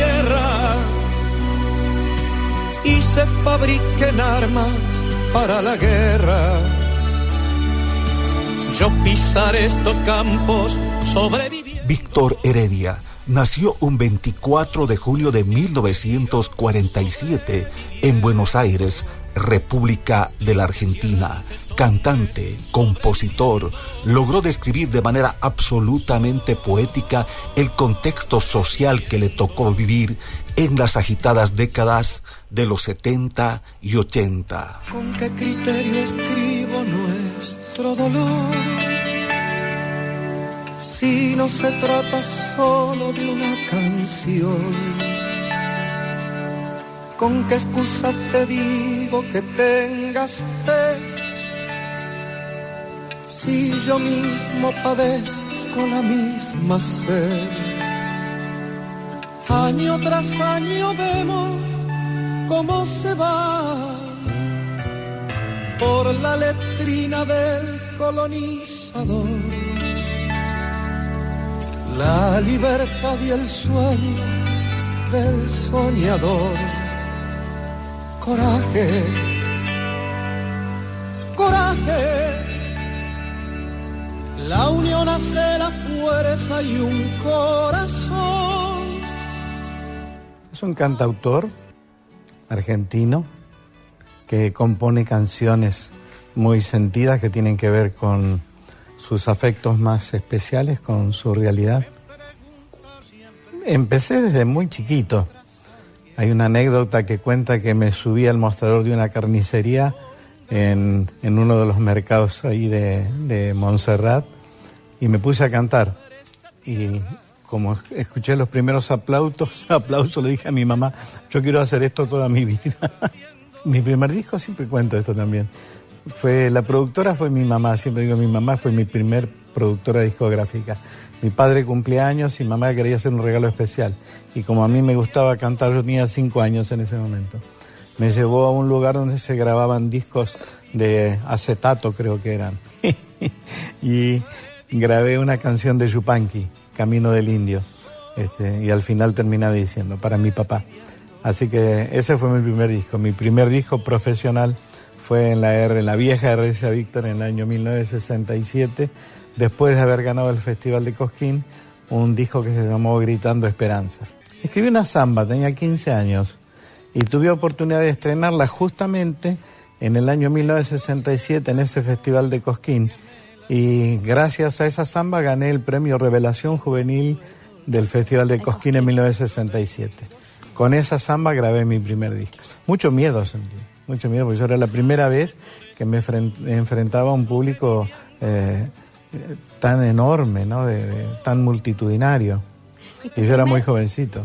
tierra y se fabriquen armas para la guerra, yo pisaré estos campos sobreviviendo. Víctor Heredia nació un 24 de julio de 1947 en Buenos Aires, República de la Argentina. Cantante, compositor, logró describir de manera absolutamente poética el contexto social que le tocó vivir en las agitadas décadas de los 70 y 80. ¿Con qué criterio escribo nuestro dolor? Si no se trata solo de una canción. ¿Con qué excusa te digo que tengas fe? Si yo mismo padezco la misma sed. Año tras año vemos cómo se va por la letrina del colonizador. La libertad y el sueño del soñador. Coraje, coraje. La unión hace la fuerza y un corazón. Es un cantautor argentino que compone canciones muy sentidas que tienen que ver con sus afectos más especiales, con su realidad. Empecé desde muy chiquito. Hay una anécdota que cuenta que me subí al mostrador de una carnicería en, en uno de los mercados ahí de, de Montserrat y me puse a cantar. Y como escuché los primeros aplausos, aplausos, le dije a mi mamá, yo quiero hacer esto toda mi vida. mi primer disco, siempre cuento esto también. Fue, la productora fue mi mamá, siempre digo mi mamá fue mi primer productora discográfica. Mi padre cumplía años y mamá quería hacer un regalo especial. Y como a mí me gustaba cantar, yo tenía cinco años en ese momento. Me llevó a un lugar donde se grababan discos de acetato, creo que eran. y grabé una canción de Yupanqui, Camino del Indio. Este, y al final terminaba diciendo, para mi papá. Así que ese fue mi primer disco. Mi primer disco profesional fue en la, R, en la vieja RCA Víctor en el año 1967, después de haber ganado el Festival de Cosquín, un disco que se llamó Gritando Esperanzas. Escribí una samba, tenía 15 años, y tuve oportunidad de estrenarla justamente en el año 1967 en ese Festival de Cosquín. Y gracias a esa samba gané el premio Revelación Juvenil del Festival de Cosquín en 1967. Con esa samba grabé mi primer disco. Mucho miedo sentí, mucho miedo, porque yo era la primera vez que me enfrentaba a un público eh, tan enorme, ¿no? De, de, tan multitudinario. Y yo era muy jovencito.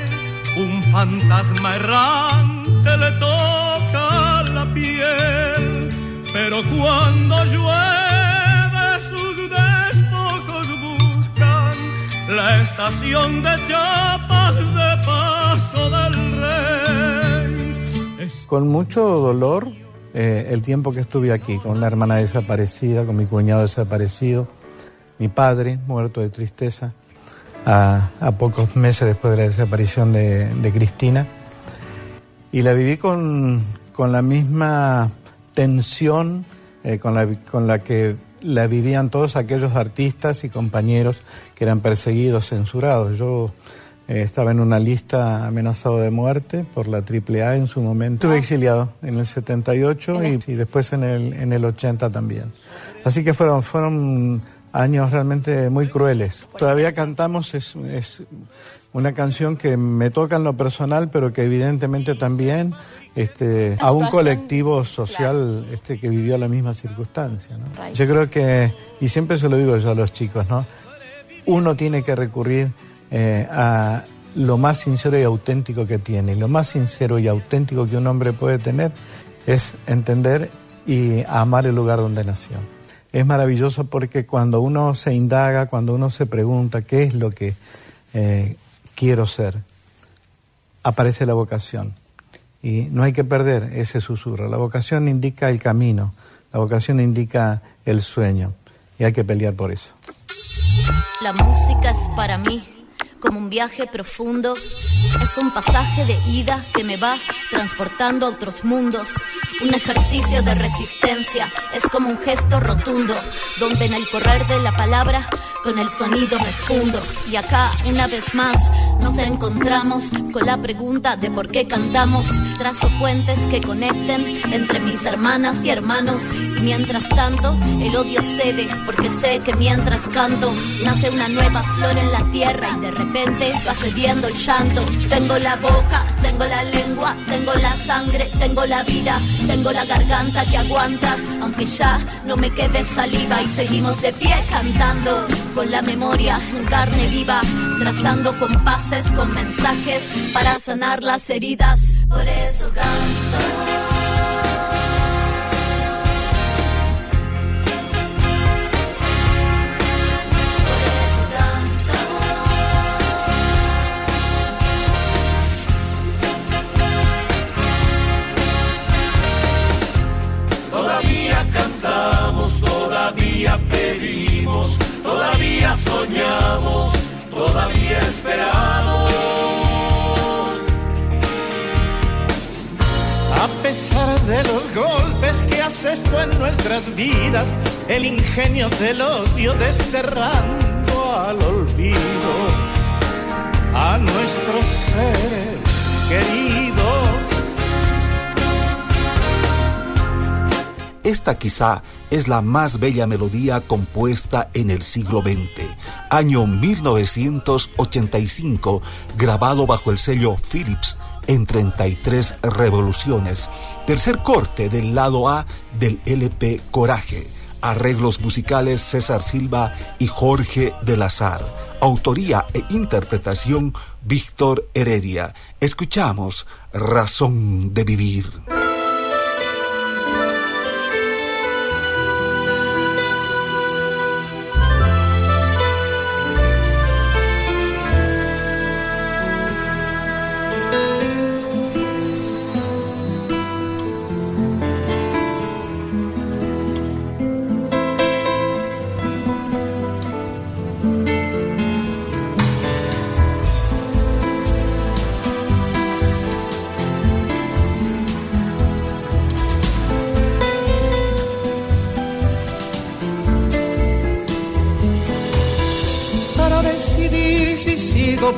un fantasma errante le toca la piel pero cuando llueve sus despojos buscan la estación de chapas de paso del rey. Con mucho dolor eh, el tiempo que estuve aquí, con una hermana desaparecida, con mi cuñado desaparecido, mi padre muerto de tristeza, a, a pocos meses después de la desaparición de, de Cristina. Y la viví con, con la misma tensión eh, con, la, con la que la vivían todos aquellos artistas y compañeros que eran perseguidos, censurados. Yo Eh, estaba en una lista amenazado de muerte por la AAA en su momento. Estuve exiliado en el 78 y, y después en el, en el 80 también. Así que fueron, fueron años realmente muy crueles. Todavía cantamos, es, es una canción que me toca en lo personal, pero que evidentemente también este, a un colectivo social este, que vivió la misma circunstancia. ¿no? Yo creo que, y siempre se lo digo yo a los chicos, ¿no? uno tiene que recurrir eh, a lo más sincero y auténtico que tiene. Y lo más sincero y auténtico que un hombre puede tener es entender y amar el lugar donde nació. Es maravilloso porque cuando uno se indaga, cuando uno se pregunta qué es lo que eh, quiero ser, aparece la vocación. Y no hay que perder ese susurro. La vocación indica el camino, la vocación indica el sueño. Y hay que pelear por eso. La música es para mí como un viaje profundo. Es un pasaje de ida que me va transportando a otros mundos. Un ejercicio de resistencia es como un gesto rotundo, donde en el correr de la palabra con el sonido me fundo. Y acá, una vez más, nos encontramos con la pregunta de por qué cantamos. Trazo puentes que conecten entre mis hermanas y hermanos. Y mientras tanto, el odio cede, porque sé que mientras canto, nace una nueva flor en la tierra y de repente va cediendo el llanto. Tengo la boca, tengo la lengua, tengo la sangre, tengo la vida, tengo la garganta que aguanta, aunque ya no me quede saliva y seguimos de pie cantando con la memoria en carne viva, trazando compases con mensajes para sanar las heridas. Por eso canto. Es la más bella melodía compuesta en el siglo XX, año 1985, grabado bajo el sello Philips en 33 revoluciones. Tercer corte del lado A del LP Coraje. Arreglos musicales César Silva y Jorge de Lazar. Autoría e interpretación Víctor Heredia. Escuchamos Razón de Vivir.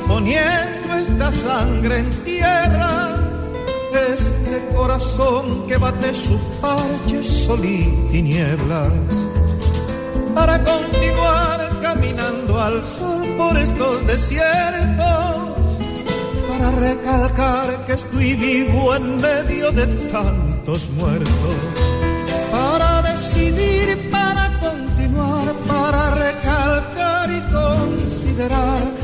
Poniendo esta sangre en tierra. Este corazón que bate su parche sol y tinieblas. Para continuar caminando al sol por estos desiertos. Para recalcar que estoy vivo en medio de tantos muertos. Para decidir, para continuar, para recalcar y considerar.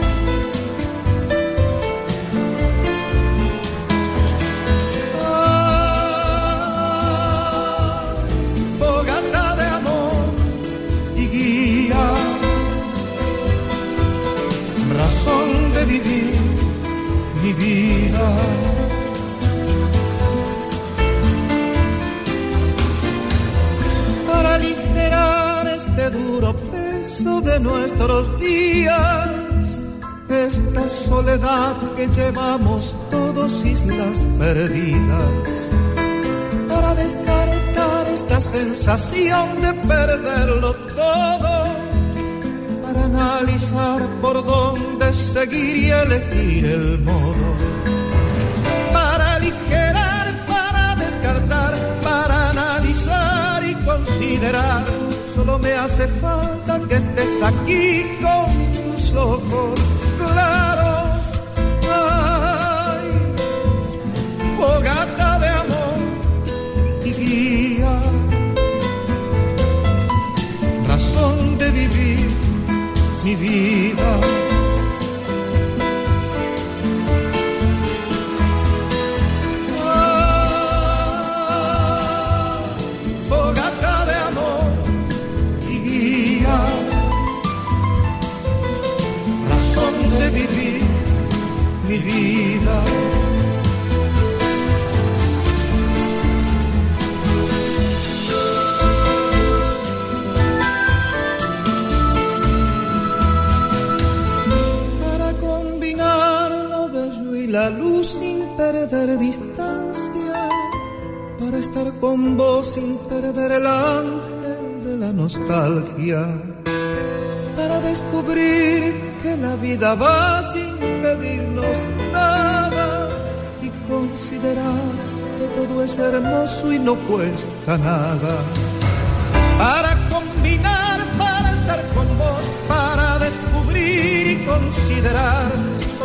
Para aligerar este duro peso de nuestros días, esta soledad que llevamos todos islas perdidas, para descartar esta sensación de perderlo todo, para analizar por dónde seguir y elegir el modo, y considerar solo me hace falta que estés aquí con tus ojos claros. Ay, fogata de amor y guía, razón de vivir mi vida. Perder distancia, para estar con vos sin perder el ángel de la nostalgia, para descubrir que la vida va sin pedirnos nada y considerar que todo es hermoso y no cuesta nada. Para combinar, para estar con vos, para descubrir y considerar,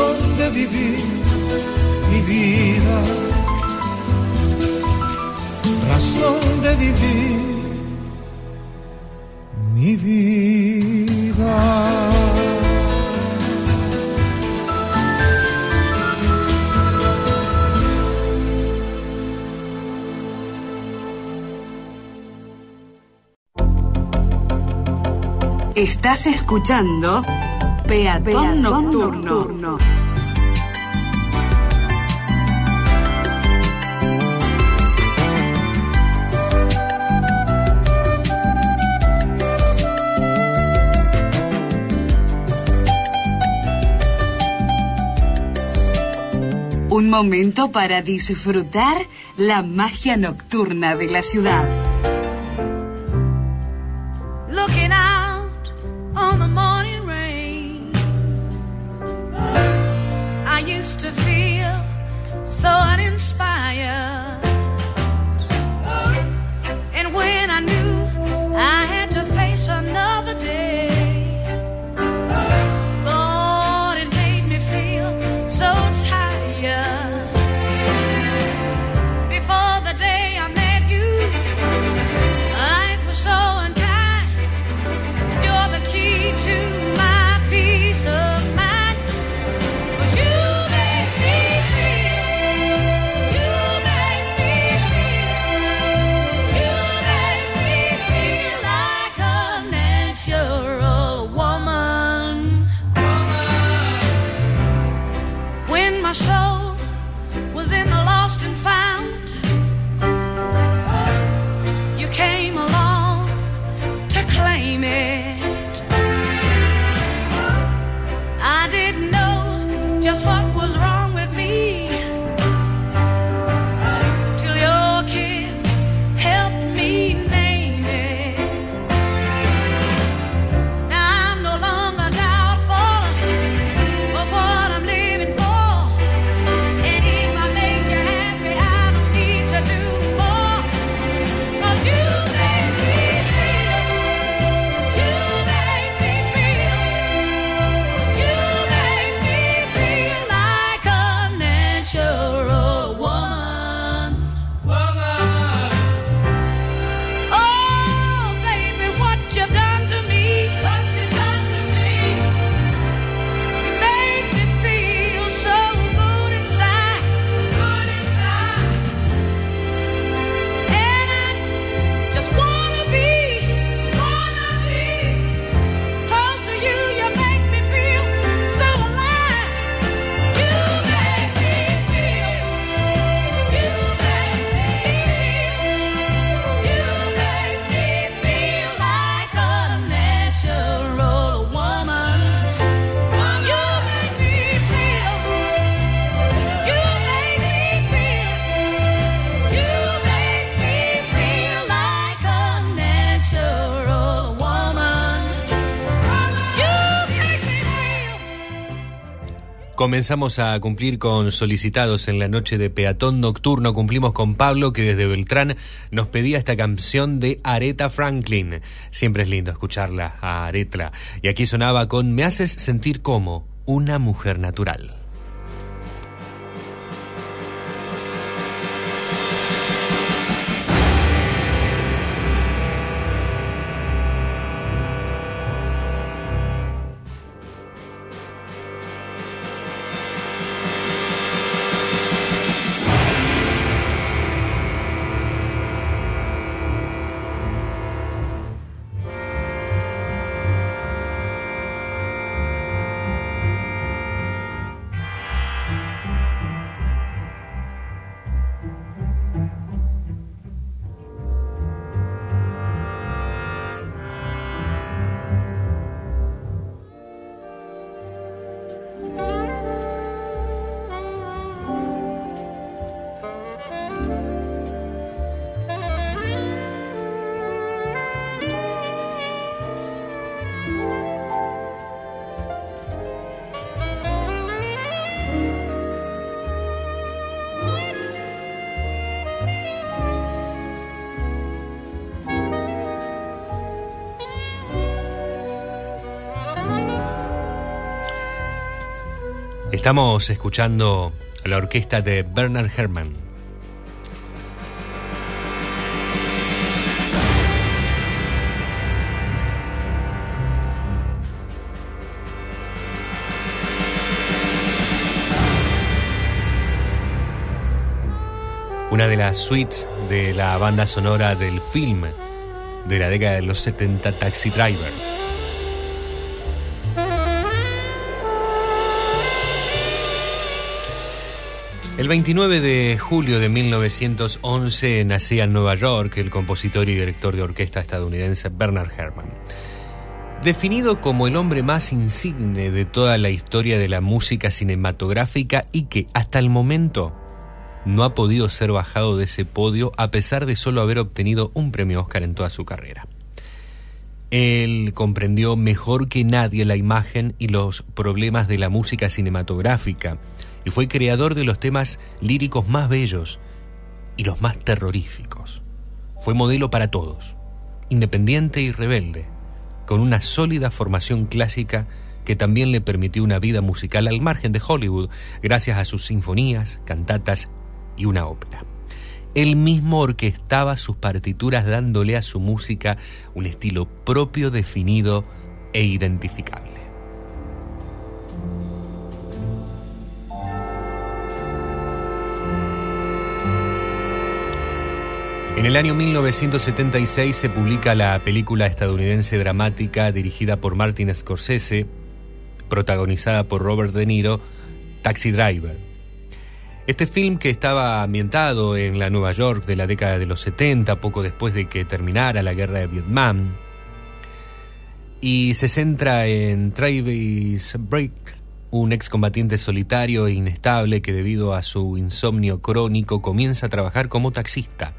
razón de vivir mi vida, razón de vivir mi vida. Estás escuchando Peatón, Nocturno. Un momento para disfrutar la magia nocturna de la ciudad. Comenzamos a cumplir con solicitados en la noche de peatón nocturno. Cumplimos con Pablo que desde Beltrán nos pedía esta canción de Aretha Franklin. Siempre es lindo escucharla a Aretha. Y aquí sonaba con Me haces sentir como una mujer natural. Estamos escuchando la orquesta de Bernard Herrmann. Una de las suites de la banda sonora del film de la década de los 70 Taxi Driver. El 29 de julio de 1911 nacía en Nueva York el compositor y director de orquesta estadounidense Bernard Herrmann. Definido como el hombre más insigne de toda la historia de la música cinematográfica y que hasta el momento no ha podido ser bajado de ese podio a pesar de solo haber obtenido un premio Oscar en toda su carrera. Él comprendió mejor que nadie la imagen y los problemas de la música cinematográfica y fue creador de los temas líricos más bellos y los más terroríficos. Fue modelo para todos, independiente y rebelde, con una sólida formación clásica que también le permitió una vida musical al margen de Hollywood gracias a sus sinfonías, cantatas y una ópera. Él mismo orquestaba sus partituras dándole a su música un estilo propio, definido e identificable. En el año 1976 se publica la película estadounidense dramática dirigida por Martin Scorsese, protagonizada por Robert De Niro, Taxi Driver. Este film que estaba ambientado en la Nueva York de la década de los 70, poco después de que terminara la guerra de Vietnam, y se centra en Travis Brick, un excombatiente solitario e inestable que debido a su insomnio crónico comienza a trabajar como taxista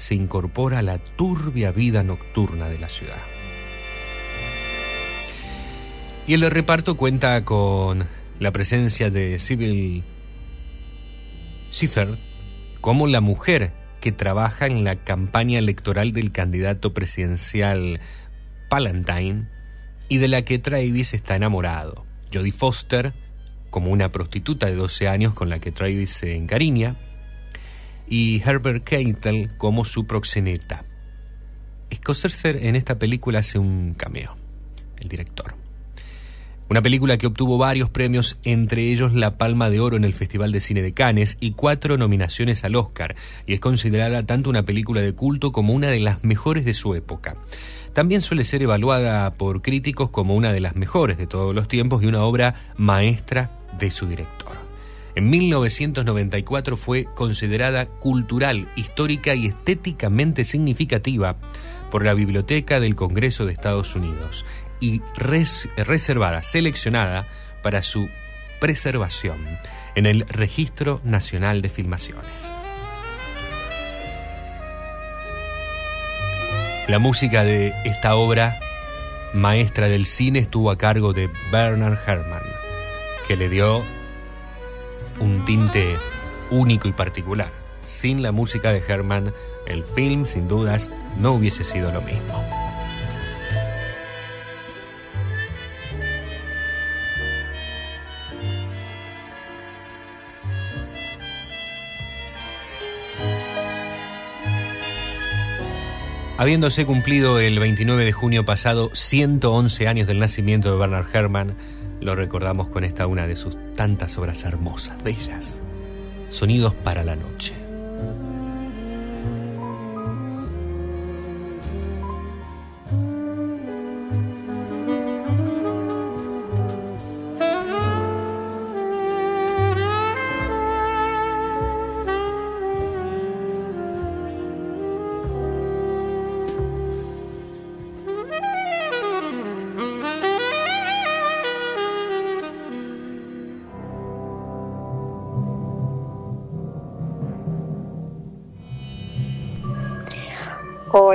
se incorpora a la turbia vida nocturna de la ciudad. Y el reparto cuenta con la presencia de Sybil Schiffer como la mujer que trabaja en la campaña electoral del candidato presidencial Palantine y de la que Travis está enamorado. Jodie Foster como una prostituta de 12 años con la que Travis se encariña y Herbert Keitel como su proxeneta. Scorsese en esta película hace un cameo, el director. Una película que obtuvo varios premios, entre ellos la Palma de Oro en el Festival de Cine de Cannes y cuatro nominaciones al Oscar, y es considerada tanto una película de culto como una de las mejores de su época. También suele ser evaluada por críticos como una de las mejores de todos los tiempos y una obra maestra de su director. En 1994 fue considerada cultural, histórica y estéticamente significativa por la Biblioteca del Congreso de Estados Unidos y reservada, seleccionada para su preservación en el Registro Nacional de Filmaciones. La música de esta obra maestra del cine estuvo a cargo de Bernard Herrmann, que le dio un tinte único y particular. Sin la música de Herman, el film, sin dudas, no hubiese sido lo mismo. Habiéndose cumplido el 29 de junio pasado 111 años del nacimiento de Bernard Herrmann, lo recordamos con esta una de sus tantas obras hermosas, bellas. Sonidos para la noche.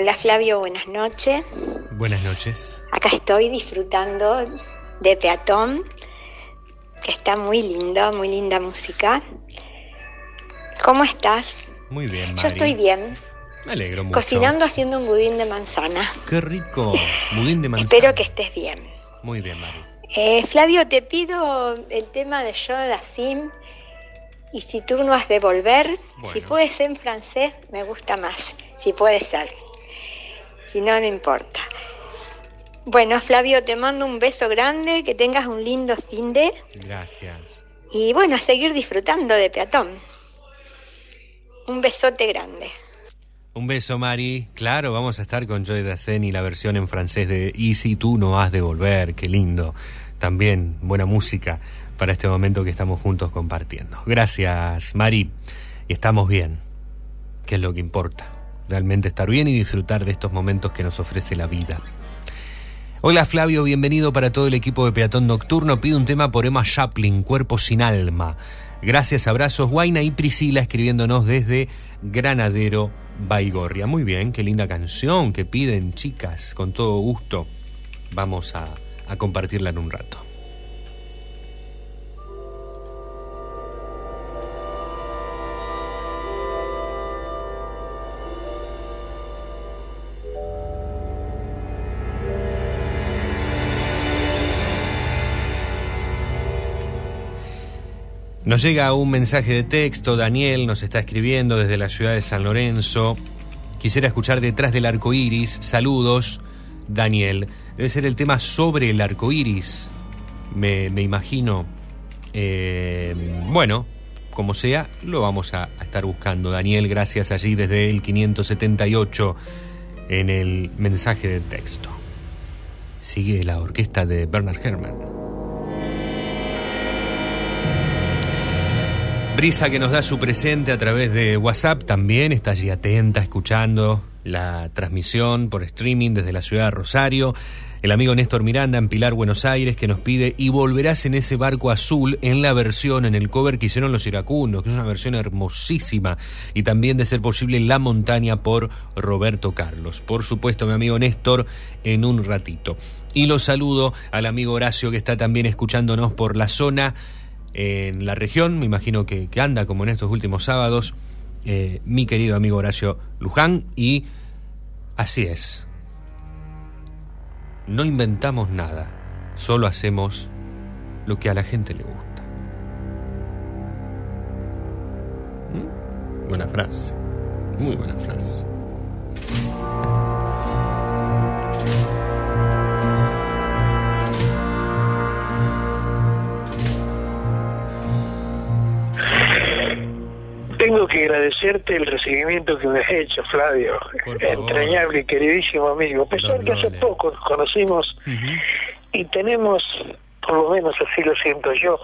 Hola Flavio, buenas noches. Buenas noches. Acá estoy disfrutando de Peatón, que está muy lindo, muy linda música. ¿Cómo estás? Muy bien, Mari. Yo estoy bien, Me alegro mucho. cocinando haciendo un budín de manzana. Qué rico. Budín de manzana. Espero que estés bien. Muy bien, Mari. Eh, Flavio, te pido el tema de Joe Dassin y si tú no has de volver, si puede ser en francés, me gusta más, si puede ser. Si no, no importa. Bueno, Flavio, te mando un beso grande, que tengas un lindo fin de Gracias. y bueno, a seguir disfrutando de peatón. Un besote grande. Un beso, Mari. Claro, vamos a estar con Joy Dassin y la versión en francés de Y si tú no has de volver, qué lindo. También buena música para este momento que estamos juntos compartiendo. Gracias, Mari. Y estamos bien, que es lo que importa. Realmente estar bien y disfrutar de estos momentos que nos ofrece la vida. Hola Flavio, bienvenido para todo el equipo de Peatón Nocturno. Pido un tema por Emma Chaplin, Cuerpo sin Alma. Gracias, abrazos, Guaina y Priscila escribiéndonos desde Granadero, Baigorria. Muy bien, qué linda canción que piden chicas, con todo gusto. Vamos a, a compartirla en un rato. Nos llega un mensaje de texto, Daniel nos está escribiendo desde la ciudad de San Lorenzo. Quisiera escuchar detrás del arco iris. Saludos, Daniel. Debe ser el tema sobre el arco iris, me, imagino. Eh, bueno, como sea, lo vamos a, a estar buscando. Daniel, gracias allí desde el 578 en el mensaje de texto. Sigue la orquesta de Bernard Herrmann. Brisa que nos da su presente a través de WhatsApp también, está allí atenta, escuchando la transmisión por streaming desde la ciudad de Rosario. El amigo Néstor Miranda en Pilar, Buenos Aires, que nos pide y volverás en ese barco azul en la versión, en el cover que hicieron los iracundos, que es una versión hermosísima. Y también, de ser posible, La Montaña por Roberto Carlos. Por supuesto, mi amigo Néstor, en un ratito. Y lo saludo al amigo Horacio, que está también escuchándonos por la zona en la región, me imagino que, anda como en estos últimos sábados, eh, mi querido amigo Horacio Luján, y así es. No inventamos nada, solo hacemos lo que a la gente le gusta. ¿Mm? Buena frase, muy buena frase. Tengo que agradecerte el recibimiento que me has hecho, Flavio. Entrañable y queridísimo amigo. A pesar que hace poco nos conocimos y tenemos, por lo menos así lo siento yo,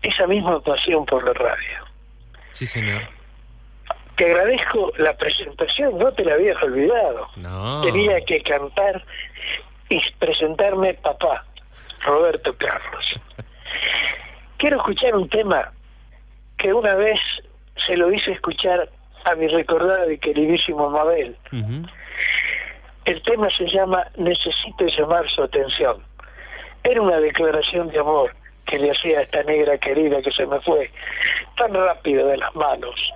esa misma pasión por la radio. Sí, señor. Te agradezco la presentación, no te la habías olvidado. No. Tenía que cantar y presentarme papá, Roberto Carlos. Quiero escuchar un tema que una vez se lo hice escuchar a mi recordado y queridísimo Mabel. El tema se llama Necesito llamar su atención. Era una declaración de amor que le hacía a esta negra querida que se me fue tan rápido de las manos.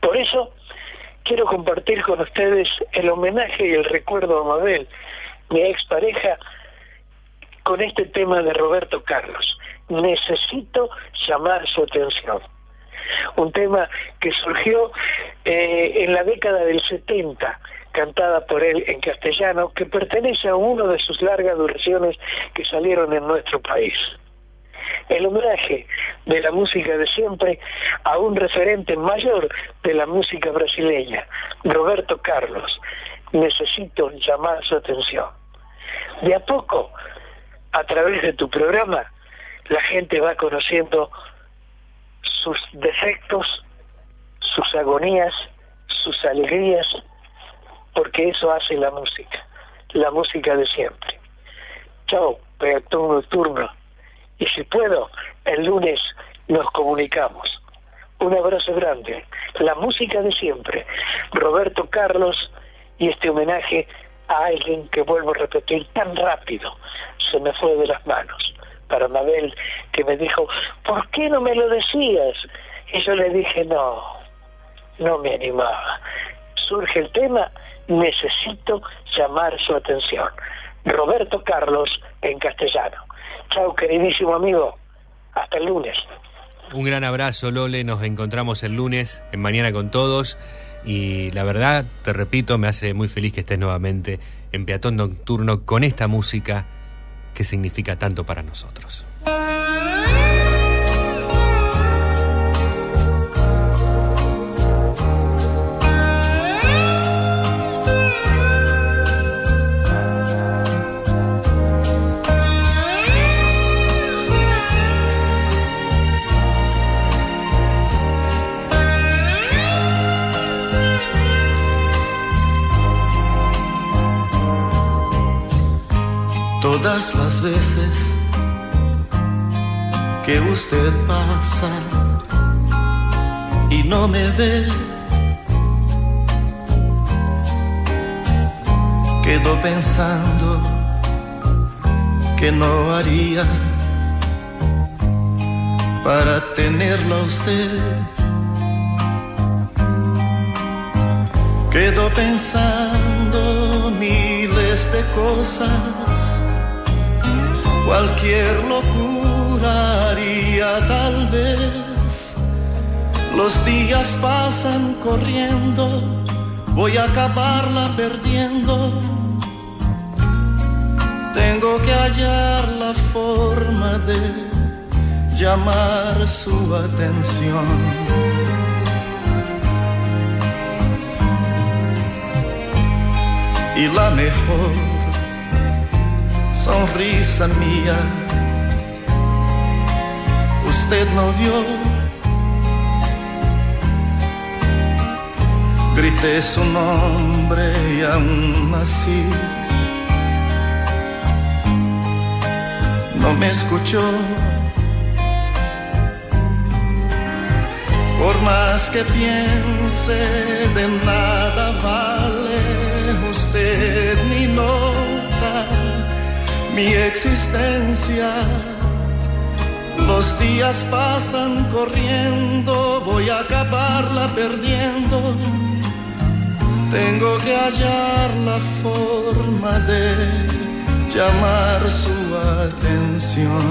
Por eso quiero compartir con ustedes el homenaje y el recuerdo a Mabel, mi expareja, con este tema de Roberto Carlos. Necesito llamar su atención. Un tema que surgió eh, en la década del 70, cantada por él en castellano, que pertenece a una de sus largas duraciones que salieron en nuestro país. El homenaje de la música de siempre a un referente mayor de la música brasileña, Roberto Carlos. Necesito llamar su atención. De a poco, a través de tu programa, la gente va conociendo sus defectos, sus agonías, sus alegrías, porque eso hace la música, la música de siempre. Chao, peatón nocturno. Y si puedo, el lunes nos comunicamos. Un abrazo grande. La música de siempre. Roberto Carlos y este homenaje a alguien que vuelvo a repetir tan rápido se me fue de las manos. Para Mabel, que me dijo, ¿por qué no me lo decías? Y yo le dije, no, no me animaba. Surge el tema, necesito llamar su atención. Roberto Carlos en castellano. Chao, queridísimo amigo. Hasta el lunes. Un gran abrazo, Lole. Nos encontramos el lunes en Mañana con Todos. Y la verdad, te repito, me hace muy feliz que estés nuevamente en Peatón Nocturno con esta música que significa tanto para nosotros. Todas las veces que usted pasa y no me ve, quedo pensando que no haría para tenerlo a usted. Quedo pensando miles de cosas, cualquier locura haría tal vez. Los días pasan corriendo, voy a acabarla perdiendo. Tengo que hallar la forma de llamar su atención. y la mejor sonrisa mía usted no vio. Grité su nombre y aún así no me escuchó. Por más que piense de nada vale usted ni nota mi existencia. Los días pasan corriendo, voy a acabarla perdiendo. Tengo que hallar la forma de llamar su atención.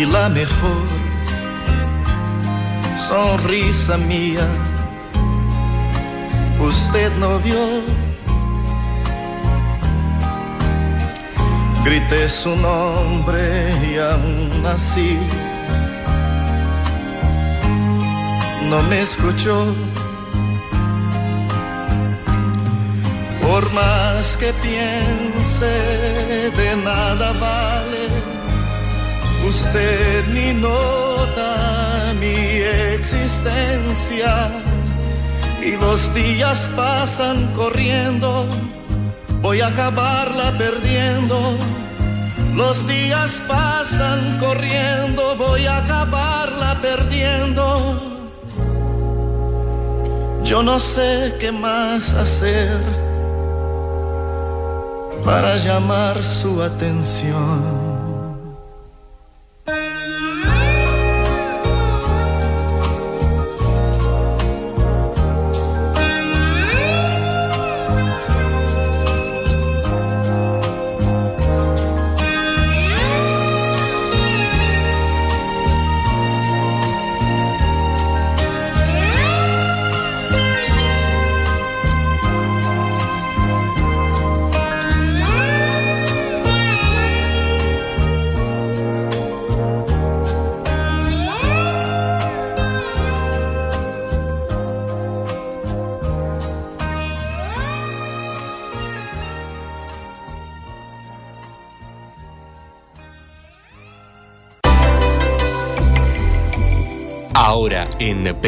Y la mejor sonrisa mía usted no vio. Grité su nombre y aún así no me escuchó. Por más que piense de nada vale Usted ni nota mi existencia y los días pasan corriendo, voy a acabarla perdiendo. Los días pasan corriendo, voy a acabarla perdiendo. Yo no sé qué más hacer para llamar su atención.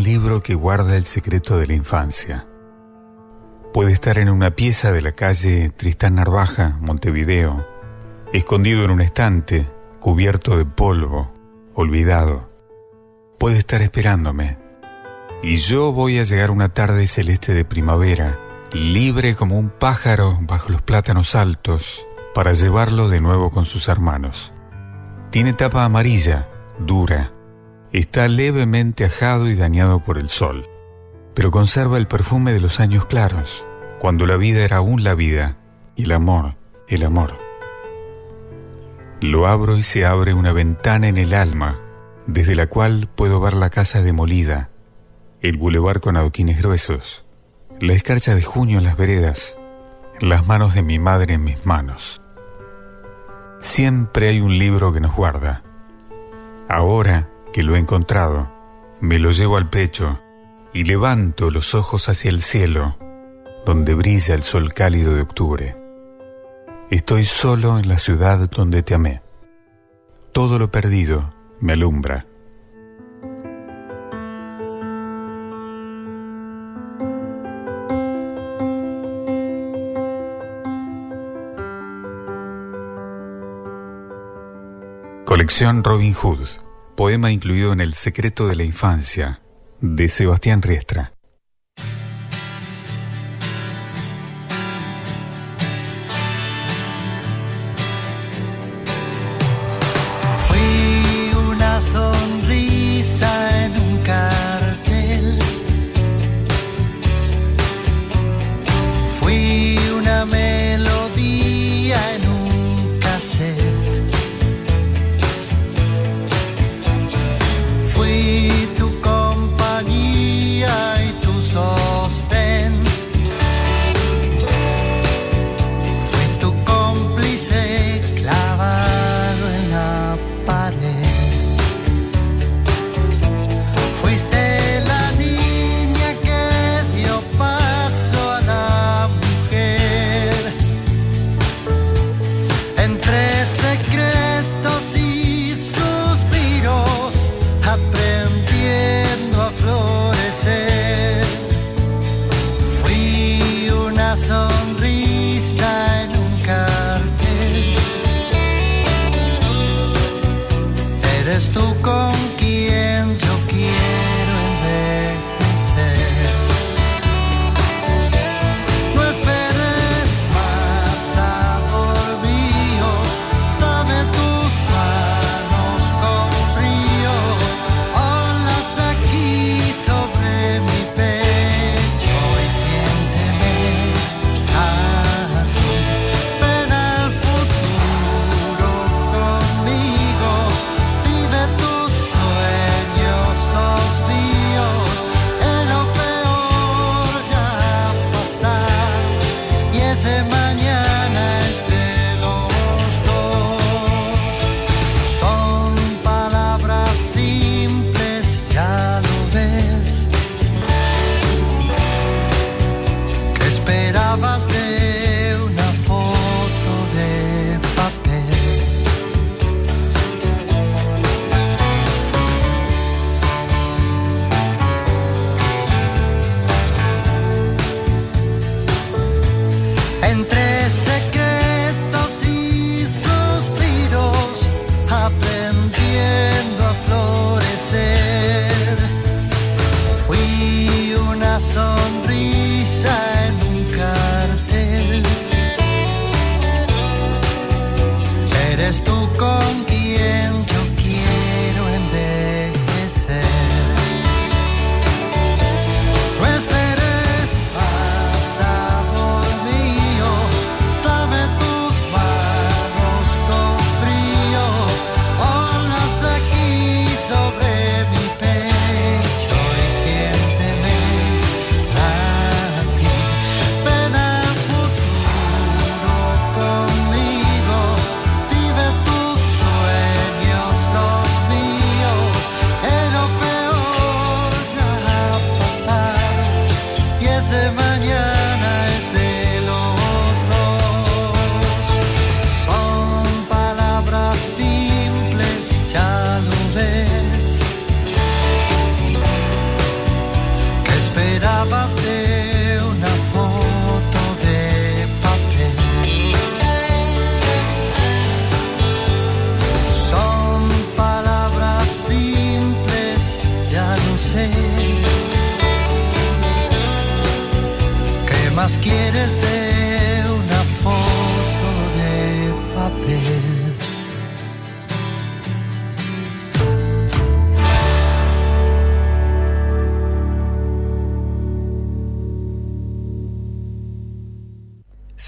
Un libro que guarda el secreto de la infancia. Puede estar en una pieza de la calle Tristán Narvaja, Montevideo, escondido en un estante, cubierto de polvo, olvidado. Puede estar esperándome. Y yo voy a llegar una tarde celeste de primavera, libre como un pájaro bajo los plátanos altos, para llevarlo de nuevo con sus hermanos. Tiene tapa amarilla, dura, Está levemente ajado y dañado por el sol, pero conserva el perfume de los años claros, cuando la vida era aún la vida y el amor el amor. Lo abro y se abre una ventana en el alma, desde la cual puedo ver la casa demolida, el bulevar con adoquines gruesos, la escarcha de junio en las veredas, las manos de mi madre en mis manos. Siempre hay un libro que nos guarda. Ahora, que lo he encontrado, me lo llevo al pecho y levanto los ojos hacia el cielo, donde brilla el sol cálido de octubre. Estoy solo en la ciudad donde te amé. Todo lo perdido me alumbra. Colección Robin Hood poema incluido en El secreto de la infancia, de Sebastián Riestra.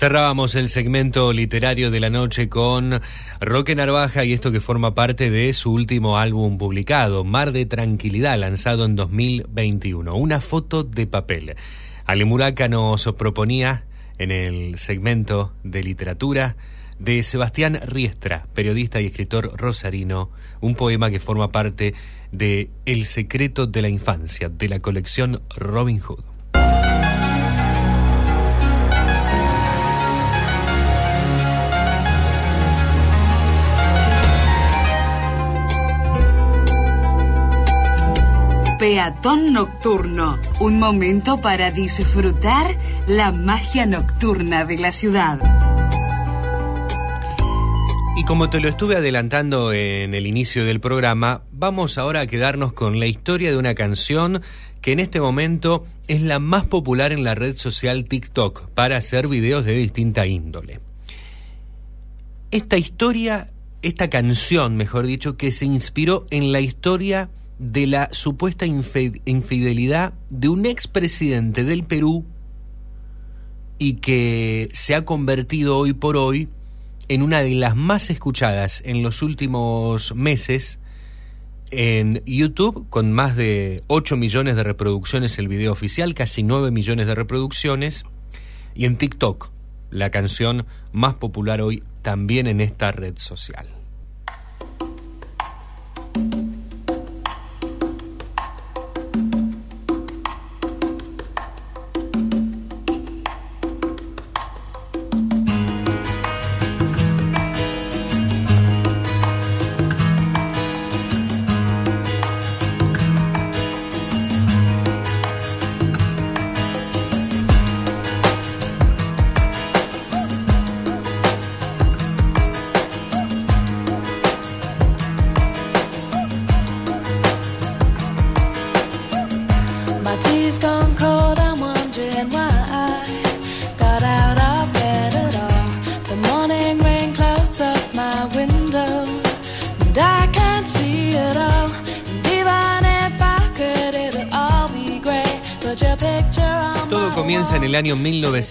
Cerrábamos el segmento literario de la noche con Roque Narvaja y esto que forma parte de su último álbum publicado, Mar de Tranquilidad, lanzado en 2021. Una foto de papel. Ale Muraca nos proponía en el segmento de literatura de Sebastián Riestra, periodista y escritor rosarino, un poema que forma parte de El secreto de la infancia, de la colección Robin Hood. Peatón Nocturno, un momento para disfrutar la magia nocturna de la ciudad. Y como te lo estuve adelantando en el inicio del programa, vamos ahora a quedarnos con la historia de una canción que en este momento es la más popular en la red social TikTok para hacer videos de distinta índole. Esta historia, esta canción, mejor dicho, que se inspiró en la historia de la supuesta infidelidad de un expresidente del Perú y que se ha convertido hoy por hoy en una de las más escuchadas en los últimos meses en YouTube, con más de 8 millones de reproducciones el video oficial, casi 9 millones de reproducciones, y en TikTok, la canción más popular hoy también en esta red social.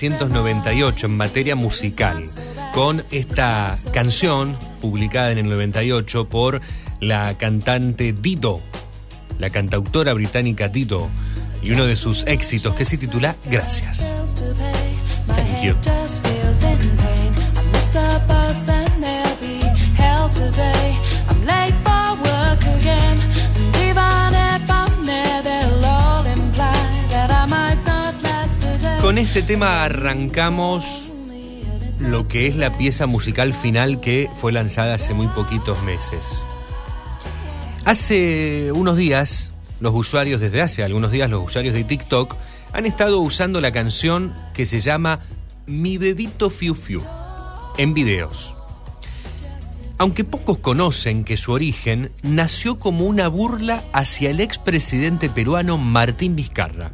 1998 en materia musical, con esta canción publicada en el 98 por la cantante Dido, la cantautora británica Dido, y uno de sus éxitos que se titula Gracias. Thank you. Con este tema arrancamos lo que es la pieza musical final que fue lanzada hace muy poquitos meses. Hace unos días, los usuarios, desde hace algunos días, los usuarios de TikTok han estado usando la canción que se llama Mi bebito Fiu Fiu en videos. Aunque pocos conocen que su origen nació como una burla hacia el expresidente peruano Martín Vizcarra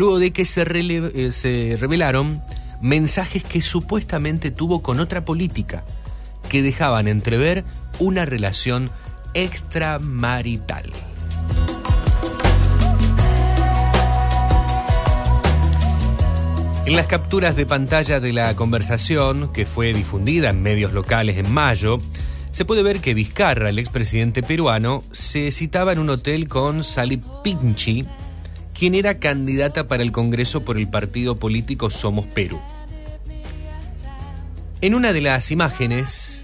luego de que se, eh, se revelaron mensajes que supuestamente tuvo con otra política, que dejaban entrever una relación extramarital. En las capturas de pantalla de la conversación, que fue difundida en medios locales en mayo, se puede ver que Vizcarra, el expresidente peruano, se citaba en un hotel con Sally Pinchi, quien era candidata para el Congreso por el partido político Somos Perú. En una de las imágenes,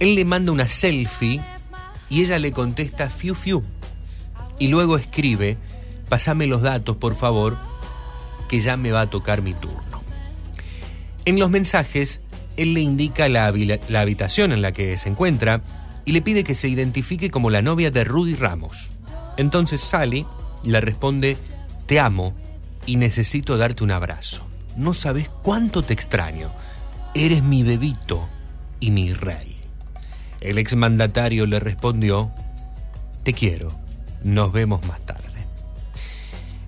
él le manda una selfie y ella le contesta fiu fiu. Y luego escribe, pasame los datos por favor, que ya me va a tocar mi turno. En los mensajes, él le indica la, la habitación en la que se encuentra y le pide que se identifique como la novia de Rudy Ramos. Entonces Sally le responde te amo y necesito darte un abrazo. No sabes cuánto te extraño. Eres mi bebito y mi rey. El exmandatario le respondió, te quiero, nos vemos más tarde.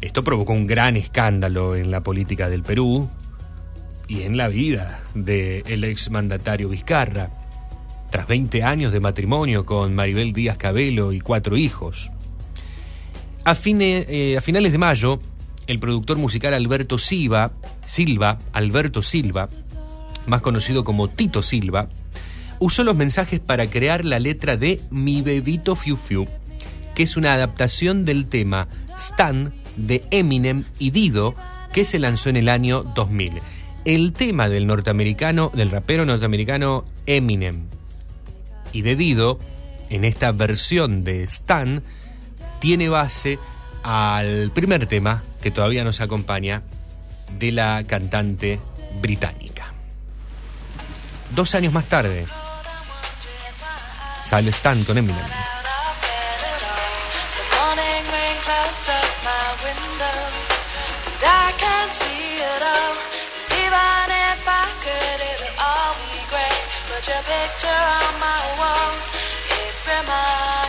Esto provocó un gran escándalo en la política del Perú y en la vida del exmandatario Vizcarra. Tras 20 años de matrimonio con Maribel Díaz Cabello y cuatro hijos. A, eh, a finales de mayo, el productor musical Alberto Silva, Silva, Alberto Silva, más conocido como Tito Silva, usó los mensajes para crear la letra de Mi Bebito Fiu Fiu, que es una adaptación del tema Stan de Eminem y Dido, que se lanzó en el año 2000. El tema del norteamericano, del rapero norteamericano Eminem y de Dido, en esta versión de Stan, tiene base al primer tema que todavía nos acompaña de la cantante británica. Dos años más tarde, sale Stan con Eminem. Picture on my wall. It reminds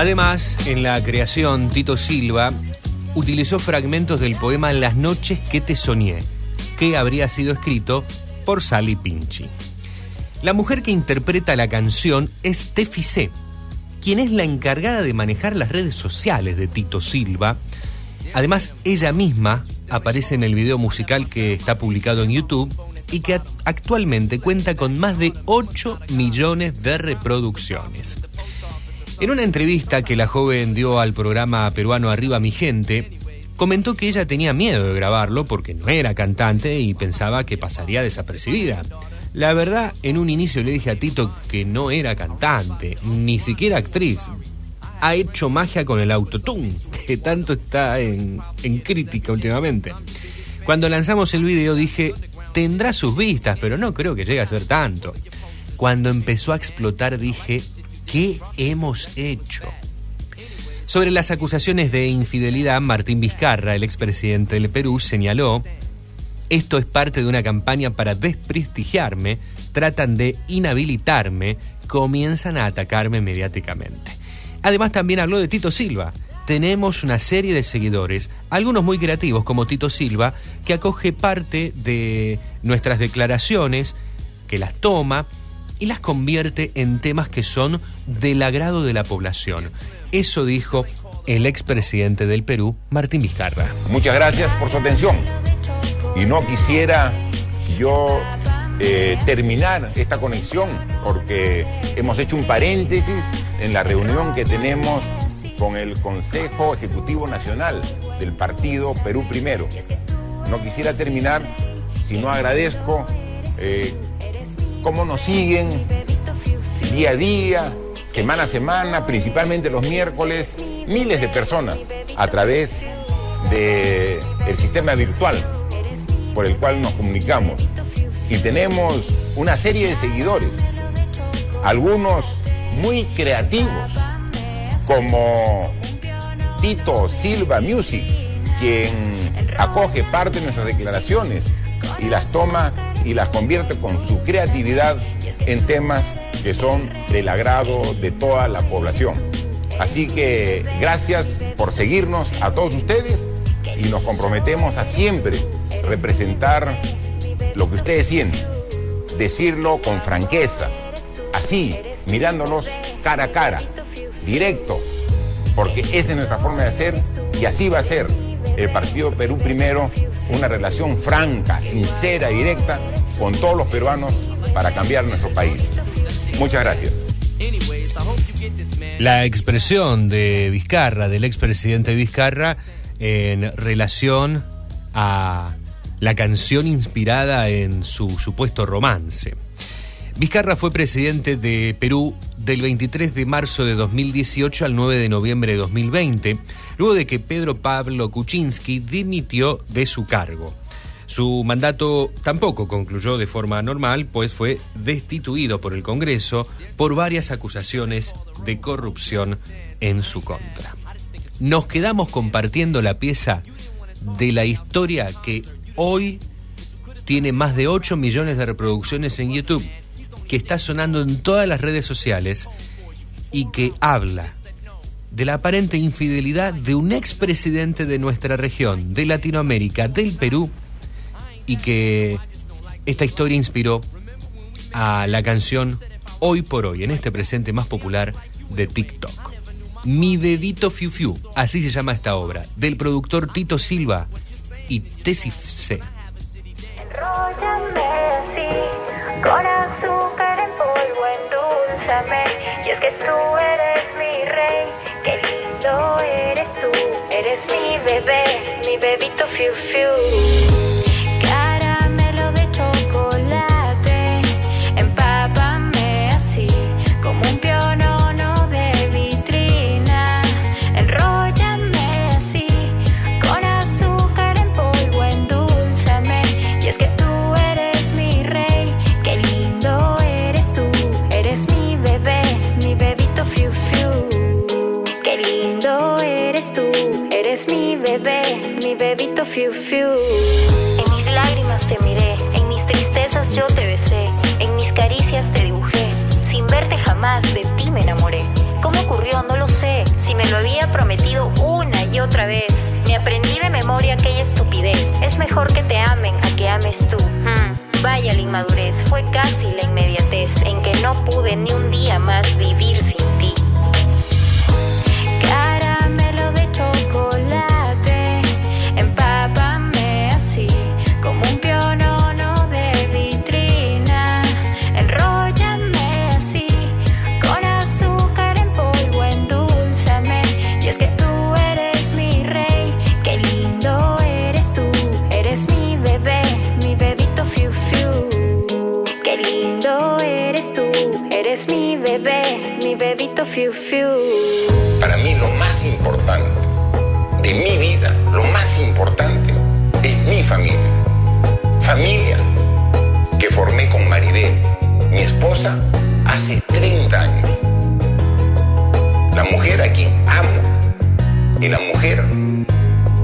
Además, en la creación, Tito Silva utilizó fragmentos del poema Las noches que te soñé, que habría sido escrito por Sally Pinchi. La mujer que interpreta la canción es Tefi C, quien es la encargada de manejar las redes sociales de Tito Silva. Además, ella misma aparece en el video musical que está publicado en YouTube y que act- actualmente cuenta con más de 8 millones de reproducciones. En una entrevista que la joven dio al programa peruano Arriba Mi Gente, comentó que ella tenía miedo de grabarlo porque no era cantante y pensaba que pasaría desapercibida. La verdad, en un inicio le dije a Tito que no era cantante, ni siquiera actriz. Ha hecho magia con el autotune, que tanto está en, en crítica últimamente. Cuando lanzamos el video dije, tendrá sus vistas, pero no creo que llegue a ser tanto. Cuando empezó a explotar dije, ¿qué hemos hecho? Sobre las acusaciones de infidelidad, Martín Vizcarra, el expresidente del Perú, señaló, esto es parte de una campaña para desprestigiarme, tratan de inhabilitarme, comienzan a atacarme mediáticamente. Además también habló de Tito Silva. Tenemos una serie de seguidores, algunos muy creativos como Tito Silva, que acoge parte de nuestras declaraciones, que las toma y las convierte en temas que son del agrado de la población. Eso dijo el expresidente del Perú, Martín Vizcarra. Muchas gracias por su atención. Y no quisiera yo eh, terminar esta conexión porque hemos hecho un paréntesis en la reunión que tenemos con el Consejo Ejecutivo Nacional del Partido Perú Primero. No quisiera terminar si no agradezco eh, cómo nos siguen día a día, semana a semana, principalmente los miércoles, miles de personas a través del sistema virtual por el cual nos comunicamos. Y tenemos una serie de seguidores, algunos muy creativos, como Tito Silva Music, quien acoge parte de nuestras declaraciones y las toma y las convierte con su creatividad en temas que son del agrado de toda la población. Así que gracias por seguirnos a todos ustedes y nos comprometemos a siempre representar lo que ustedes sienten, decirlo con franqueza, así, mirándonos cara a cara, directo, porque esa es nuestra forma de hacer y así va a ser el Partido Perú Primero, una relación franca, sincera, directa con todos los peruanos para cambiar nuestro país. Muchas gracias. La expresión de Vizcarra, del expresidente Vizcarra, en relación a la canción inspirada en su supuesto romance. Vizcarra fue presidente de Perú del 23 de marzo de 2018 al 9 de noviembre de 2020, luego de que Pedro Pablo Kuczynski dimitió de su cargo. Su mandato tampoco concluyó de forma normal, pues fue destituido por el Congreso por varias acusaciones de corrupción en su contra. Nos quedamos compartiendo la pieza de la historia que hoy tiene más de 8 millones de reproducciones en YouTube, que está sonando en todas las redes sociales y que habla de la aparente infidelidad de un expresidente de nuestra región, de Latinoamérica, del Perú, y que esta historia inspiró a la canción Hoy por Hoy, en este presente más popular de TikTok. Mi dedito Fiu Fiu, así se llama esta obra, del productor Tito Silva y Tessie C. Enróllame polvo, Y es que tú eres mi rey, qué lindo eres tú. Eres mi bebé, mi bebito fiu fiu. Fiu. En mis lágrimas te miré, en mis tristezas yo te besé, en mis caricias te dibujé. Sin verte jamás de ti me enamoré. ¿Cómo ocurrió? No lo sé. Si me lo había prometido una y otra vez. Me aprendí de memoria aquella estupidez. Es mejor que te amen a que ames tú. Hmm. Vaya la inmadurez, fue casi la inmediatez en que no pude ni un día más vivir sin importante es mi familia. Familia que formé con Maribel, mi esposa, hace 30 años. La mujer a quien amo y la mujer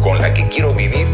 con la que quiero vivir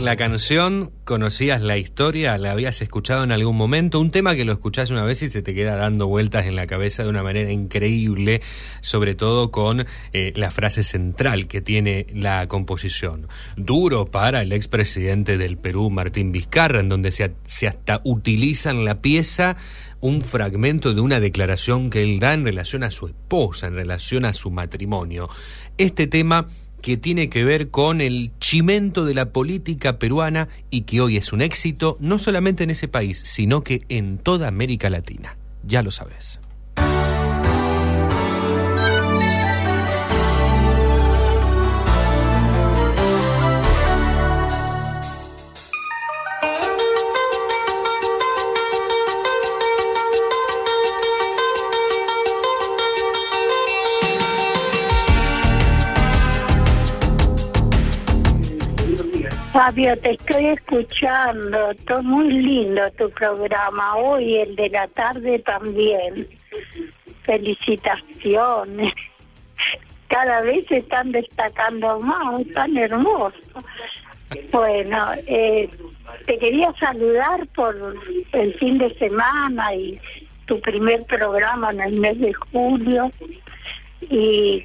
¿Conocías la canción? ¿Conocías la historia? ¿La habías escuchado en algún momento? Un tema que lo escuchás una vez y se te queda dando vueltas en la cabeza de una manera increíble, sobre todo con eh, la frase central que tiene la composición. Duro para el expresidente del Perú, Martín Vizcarra, en donde se, se hasta utilizan la pieza un fragmento de una declaración que él da en relación a su esposa, en relación a su matrimonio. Este tema que tiene que ver con el chimento de la política peruana y que hoy es un éxito no solamente en ese país, sino que en toda América Latina. Ya lo sabes. Fabio, te estoy escuchando. Todo muy lindo tu programa. Hoy el de la tarde también. Felicitaciones. cada vez se están destacando más, tan hermosos. Bueno, eh, te quería saludar por el fin de semana y tu primer programa en el mes de julio y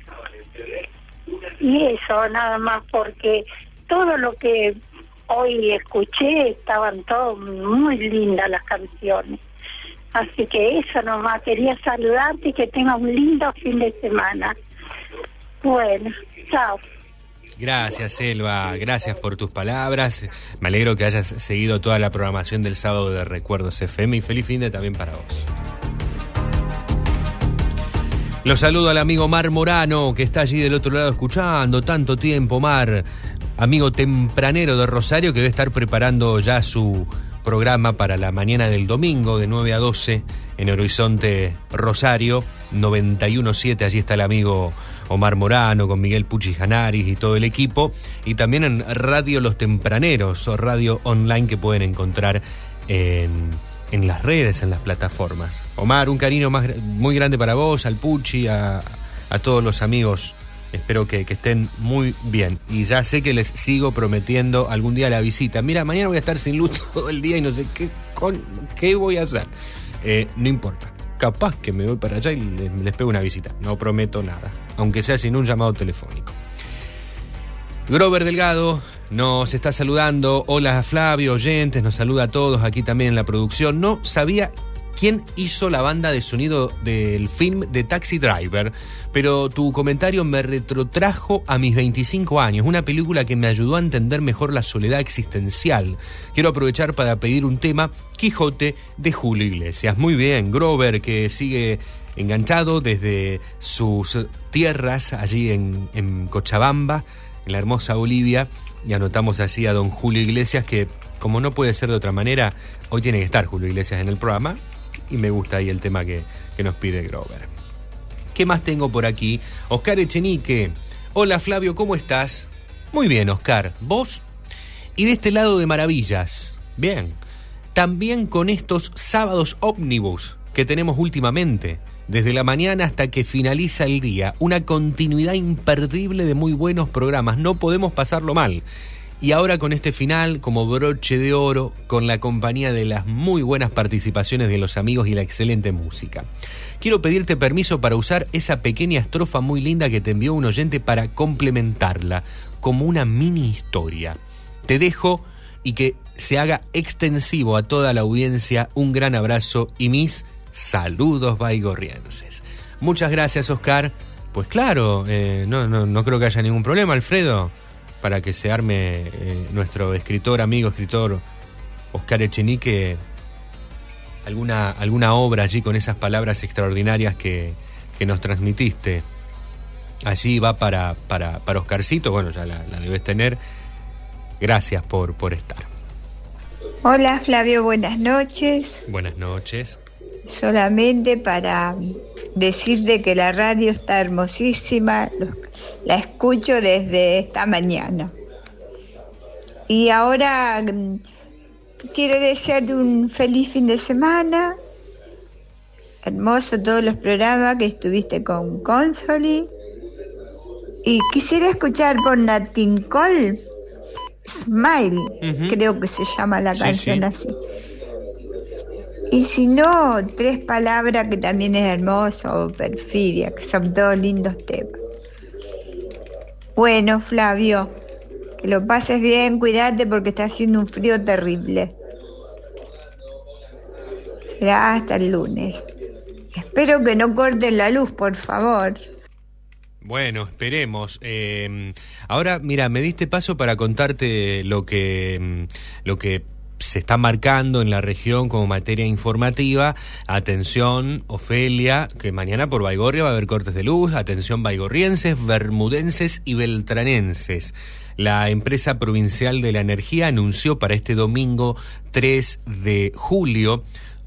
y eso nada más porque todo lo que hoy escuché estaban todas muy lindas las canciones así que eso nomás quería saludarte y que tengas un lindo fin de semana bueno chao Gracias, Selva. Gracias por tus palabras. Me alegro que hayas seguido toda la programación del sábado de Recuerdos FM y feliz fin de también para vos. Los saludo al amigo Mar Morano, que está allí del otro lado escuchando tanto tiempo, Mar. Amigo tempranero de Rosario, que debe estar preparando ya su programa para la mañana del domingo, de 9 a 12, en Horizonte Rosario, 917. Allí está el amigo Omar Morano, con Miguel Puchi Janaris y todo el equipo. Y también en Radio Los Tempraneros, o radio online que pueden encontrar en, en las redes, en las plataformas. Omar, un cariño más, muy grande para vos, al Puchi, a, a todos los amigos. Espero que, que, estén muy bien. Y ya sé que les sigo prometiendo algún día la visita. Mira, mañana voy a estar sin luz todo el día y no sé qué, qué voy a hacer. Eh, no importa. Capaz que me voy para allá y les, les pego una visita. No prometo nada aunque sea sin un llamado telefónico. Grover Delgado nos está saludando. Hola Flavio, oyentes, nos saluda a todos aquí también en la producción. No sabía quién hizo la banda de sonido del film de Taxi Driver, pero tu comentario me retrotrajo a mis 25 años, una película que me ayudó a entender mejor la soledad existencial. Quiero aprovechar para pedir un tema, Quijote de Julio Iglesias. Muy bien, Grover, que sigue enganchado desde sus tierras allí en, en, Cochabamba, en la hermosa Bolivia, y anotamos así a don Julio Iglesias, que como no puede ser de otra manera, hoy tiene que estar Julio Iglesias en el programa, y me gusta ahí el tema que, que nos pide Grover. ¿Qué más tengo por aquí? Oscar Echenique. Hola Flavio, ¿cómo estás? Muy bien, Oscar. ¿Vos? Y de este lado de maravillas. Bien. También con estos sábados ómnibus que tenemos últimamente desde la mañana hasta que finaliza el día. Una continuidad imperdible de muy buenos programas. No podemos pasarlo mal. Y ahora con este final, como broche de oro, con la compañía de las muy buenas participaciones de los amigos y la excelente música. Quiero pedirte permiso para usar esa pequeña estrofa muy linda que te envió un oyente para complementarla, como una mini historia. Te dejo y que se haga extensivo a toda la audiencia un gran abrazo y mis saludos baigorrienses. Muchas gracias, Oscar. Pues claro, eh, no, no, no, creo que haya ningún problema, Alfredo, para que se arme eh, nuestro escritor, amigo, escritor Oscar Echenique, alguna, alguna obra allí con esas palabras extraordinarias que, que nos transmitiste. Allí va para, para, para Oscarcito, bueno, ya la, la debes tener. Gracias por, por estar. Hola Flavio, buenas noches. Buenas noches solamente para decirte que la radio está hermosísima, la escucho desde esta mañana. Y ahora mm, quiero desearte un feliz fin de semana, hermoso todos los programas que estuviste con Consoli. Y quisiera escuchar por Nat King Cole, Smile, uh -huh. creo que se llama la Sí, canción sí. así. Y si no, tres palabras que también es hermoso, perfidia, que son todos lindos temas. Bueno, Flavio, que lo pases bien, cuídate porque está haciendo un frío terrible. Hasta el lunes. Espero que no corten la luz, por favor. Bueno, esperemos. Eh, ahora, mira, me diste paso para contarte lo que, lo que se está marcando en la región como materia informativa. Atención, Ofelia, que mañana por Baigorria va a haber cortes de luz. Atención, baigorrienses, bermudenses y beltranenses. La empresa provincial de la energía anunció para este domingo 3 de julio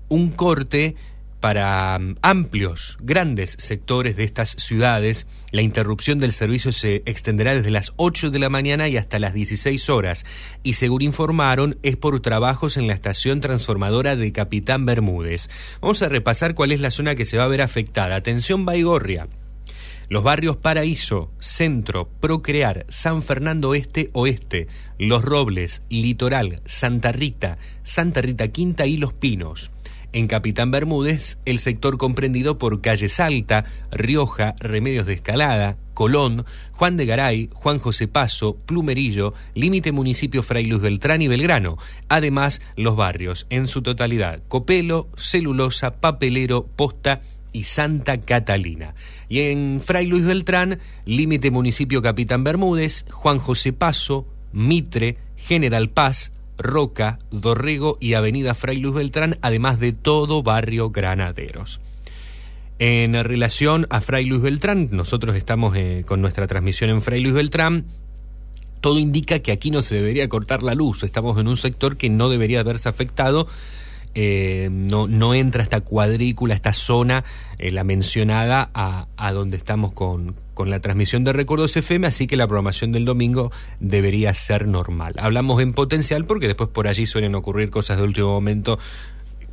un corte para um, amplios, grandes sectores de estas ciudades, la interrupción del servicio se extenderá desde las 8 de la mañana y hasta las 16 horas. Y según informaron, es por trabajos en la estación transformadora de Capitán Bermúdez. Vamos a repasar cuál es la zona que se va a ver afectada. Atención, Baigorria. Los barrios Paraíso, Centro, Procrear, San Fernando Este, Oeste, Los Robles, Litoral, Santa Rita, Santa Rita Quinta y Los Pinos. En Capitán Bermúdez, el sector comprendido por Calle Salta, Rioja, Remedios de Escalada, Colón, Juan de Garay, Juan José Paso, Plumerillo, límite municipio Fray Luis Beltrán y Belgrano. Además, los barrios en su totalidad, Copelo, Celulosa, Papelero, Posta y Santa Catalina. Y en Fray Luis Beltrán, límite municipio Capitán Bermúdez, Juan José Paso, Mitre, General Paz, Roca, Dorrego y Avenida Fray Luis Beltrán, además de todo barrio Granaderos. En relación a Fray Luis Beltrán, nosotros estamos eh, con nuestra transmisión en Fray Luis Beltrán. Todo indica que aquí no se debería cortar la luz. Estamos en un sector que no debería haberse afectado. Eh, no, no entra esta cuadrícula, esta zona, eh, la mencionada, a, a donde estamos con, con la transmisión de Recuerdos FM, así que la programación del domingo debería ser normal. Hablamos en potencial porque después por allí suelen ocurrir cosas de último momento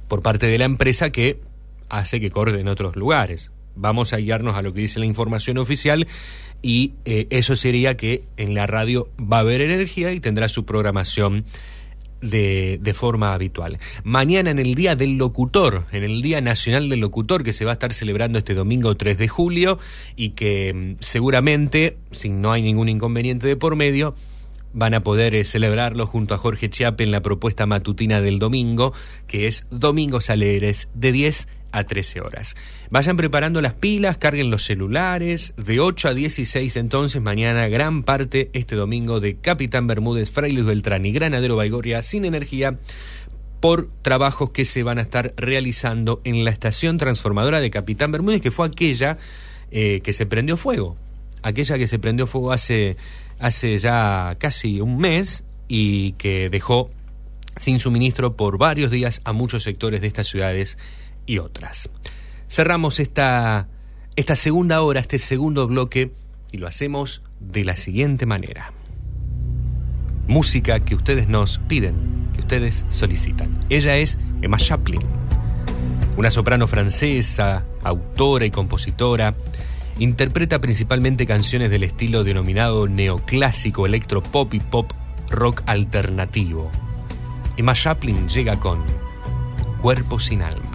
por parte de la empresa que hace que corre en otros lugares. Vamos a guiarnos a lo que dice la información oficial y eh, eso sería que en la radio va a haber energía y tendrá su programación de, forma habitual. Mañana en el Día del Locutor, en el Día Nacional del Locutor que se va a estar celebrando este domingo 3 de julio y que mm, seguramente, si no hay ningún inconveniente de por medio, van a poder eh, celebrarlo junto a Jorge Chiape en la propuesta matutina del domingo, que es Domingos Alegres de 10 a 13 horas. Vayan preparando las pilas, carguen los celulares. De 8 a 16 entonces, mañana gran parte este domingo de Capitán Bermúdez, Fray Luis Beltrán y Granadero Baigoria sin energía por trabajos que se van a estar realizando en la estación transformadora de Capitán Bermúdez, que fue aquella eh, que se prendió fuego. Aquella que se prendió fuego hace, hace ya casi un mes y que dejó sin suministro por varios días a muchos sectores de estas ciudades y otras. Cerramos esta, esta segunda hora, este segundo bloque, y lo hacemos de la siguiente manera. Música que ustedes nos piden, que ustedes solicitan. Ella es Emma Chaplin, una soprano francesa, autora y compositora. Interpreta principalmente canciones del estilo denominado neoclásico, electropop y pop rock alternativo. Emma Chaplin llega con Cuerpo sin alma.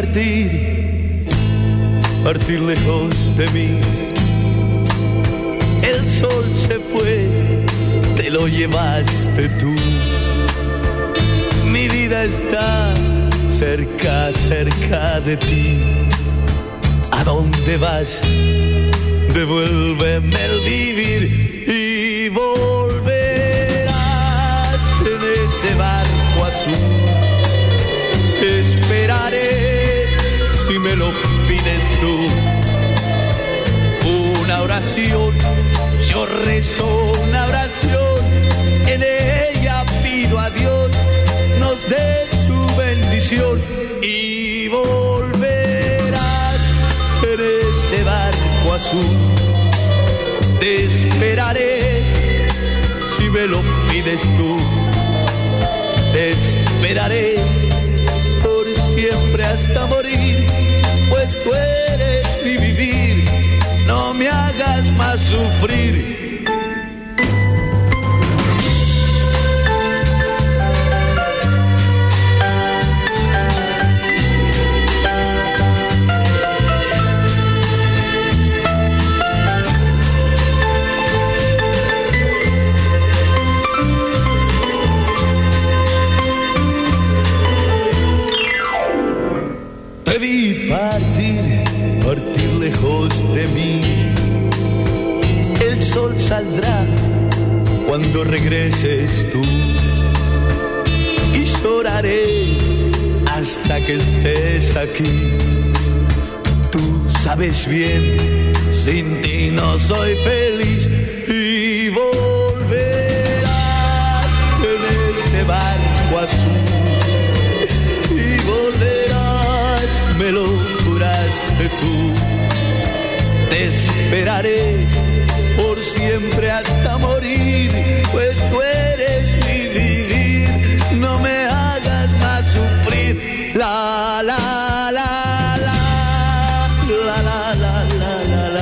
Partir, partir lejos de mí. El sol se fue, te lo llevaste tú. Mi vida está cerca, cerca de ti. ¿A dónde vas? Devuélveme el vivir y volverás en ese barco azul esperaré me lo pides tú. Una oración, yo rezo una oración, en ella pido a Dios nos dé su bendición y volverás en ese barco azul. Te esperaré si me lo pides tú. Te esperaré por siempre hasta morir, mi vivir, no me hagas más sufrir. Te vi partir lejos de mí. El sol saldrá cuando regreses tú. Y lloraré hasta que estés aquí. Tú sabes bien, sin ti no soy feliz. Y volverás en ese barco azul y volverás, me lo juraste tú. Te esperaré por siempre hasta morir, pues tú eres mi vivir, no me hagas más sufrir. La la la la la la la la la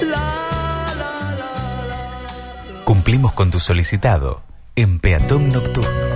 la Cumplimos con tu solicitado en Peatón Nocturno.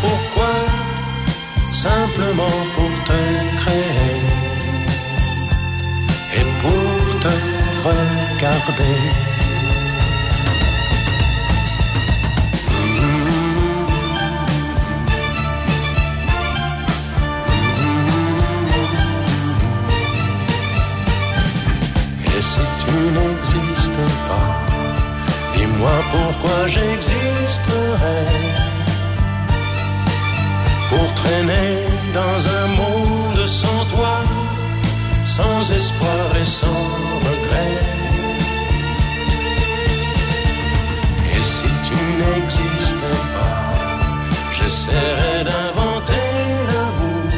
pourquoi, simplement pour te créer et pour te regarder? Et si tu n'existes pas, dis-moi pourquoi j'existerais. Pour traîner dans un monde sans toi, sans espoir et sans regret. Et si tu n'existais pas, j'essaierais d'inventer l'amour.